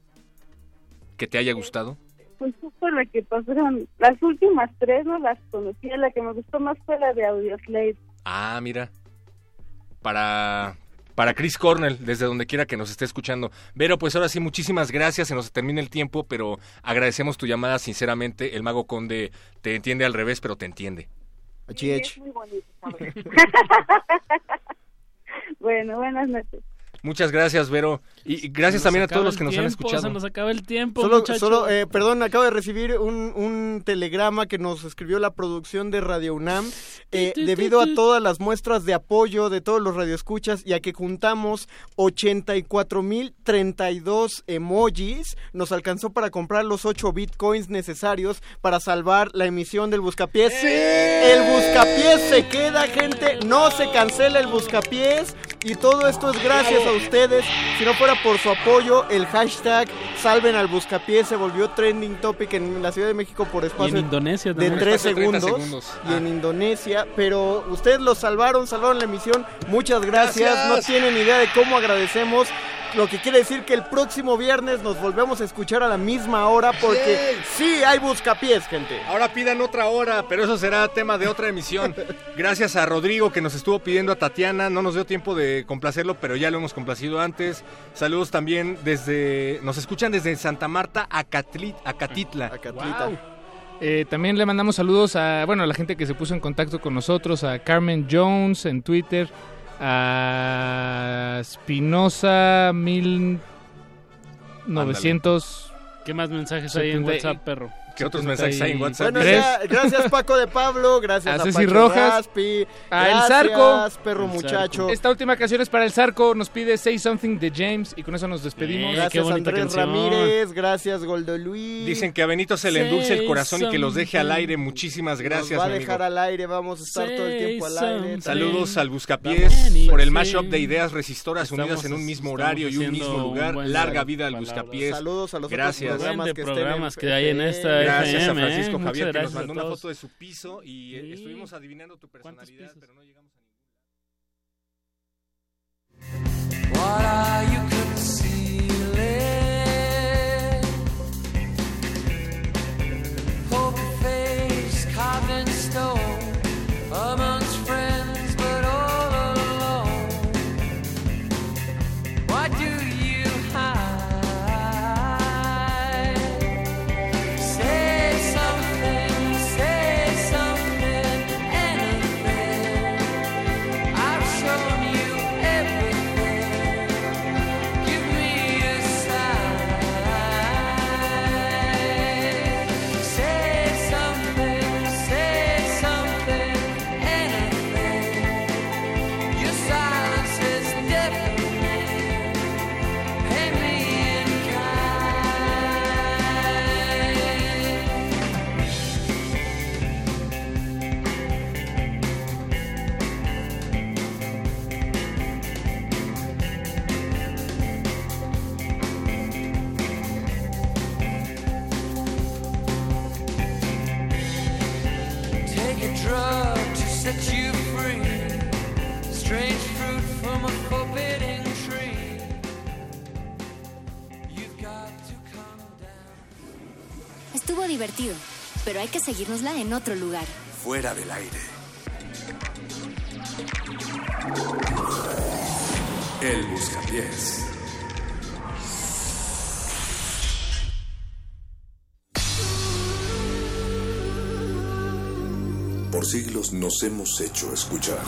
¿Que te haya gustado? Pues justo la que pasaron, las últimas tres no las conocía, la que me gustó más fue la de Audioslave. Ah, mira. Para, para Chris Cornell, desde donde quiera que nos esté escuchando. Vero, pues ahora sí, muchísimas gracias. Se nos termina el tiempo, pero agradecemos tu llamada sinceramente. El Mago Conde te entiende al revés, pero te entiende. Sí, es muy bonito, bueno, buenas noches. Muchas gracias, Vero. Y gracias también a todos los que nos han escuchado. Se nos acaba el tiempo, Solo, solo eh, perdón, acabo de recibir un, un telegrama que nos escribió la producción de Radio UNAM eh, debido a todas las muestras de apoyo de todos los radioescuchas y a que juntamos 84.032 emojis, nos alcanzó para comprar los 8 bitcoins necesarios para salvar la emisión del Buscapiés. El Buscapiés se queda, gente, no se cancela el Buscapiés y todo esto es gracias a ustedes. Si no fuera por su apoyo, el hashtag salven al Buscapiés se volvió trending topic en la Ciudad de México por espacio en Indonesia de también. 3 Espacio de 30 segundos, segundos. y en Indonesia, pero ustedes lo salvaron, salvaron la emisión. Muchas gracias. Gracias. No tienen idea de cómo agradecemos. Lo que quiere decir que el próximo viernes nos volvemos a escuchar a la misma hora porque sí hay buscapiés, gente. Ahora pidan otra hora, pero eso será tema de otra emisión. Gracias a Rodrigo que nos estuvo pidiendo a Tatiana. No nos dio tiempo de complacerlo, pero ya lo hemos complacido antes. Saludos también desde. Nos escuchan desde Santa Marta a, Catlit, a Catitla. Wow. Eh, también le mandamos saludos a, bueno, a la gente que se puso en contacto con nosotros, a Carmen Jones en Twitter, a Spinoza 1900. ¿Qué más mensajes hay en 70 WhatsApp, perro? ¿Qué otros mensajes hay en WhatsApp? Bueno, ya, gracias Paco de Pablo, gracias A a, Ceci Pacho Rojas. Raspi, A El Zarco. perro El muchacho. Zarco. Esta última canción es para el Zarco. Nos pide Say Something de James y con eso nos despedimos. Gracias Andrés Ramírez, gracias Goldo Luis. Dicen que a Benito se le endulce el corazón y que los deje al aire. Muchísimas gracias, Nos va a amigo. dejar al aire, vamos a estar todo el tiempo al aire. Saludos al. Buscapiés por el mashup de ideas resistoras Estamos- unidas en un mismo horario y un mismo lugar. Larga vida al. Buscapiés. Saludos a los otros Gracias. programas que hay en esta Gracias a Francisco ¿eh? Javier que nos mandó una foto de su piso y eh, estuvimos adivinando tu personalidad, pero no llegamos a What are pero hay que seguírnosla en otro lugar. Fuera del aire. El Buscapiés. Por siglos nos hemos hecho escuchar.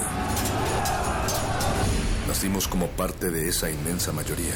Nacimos como parte de esa inmensa mayoría.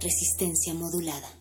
Resistencia modulada.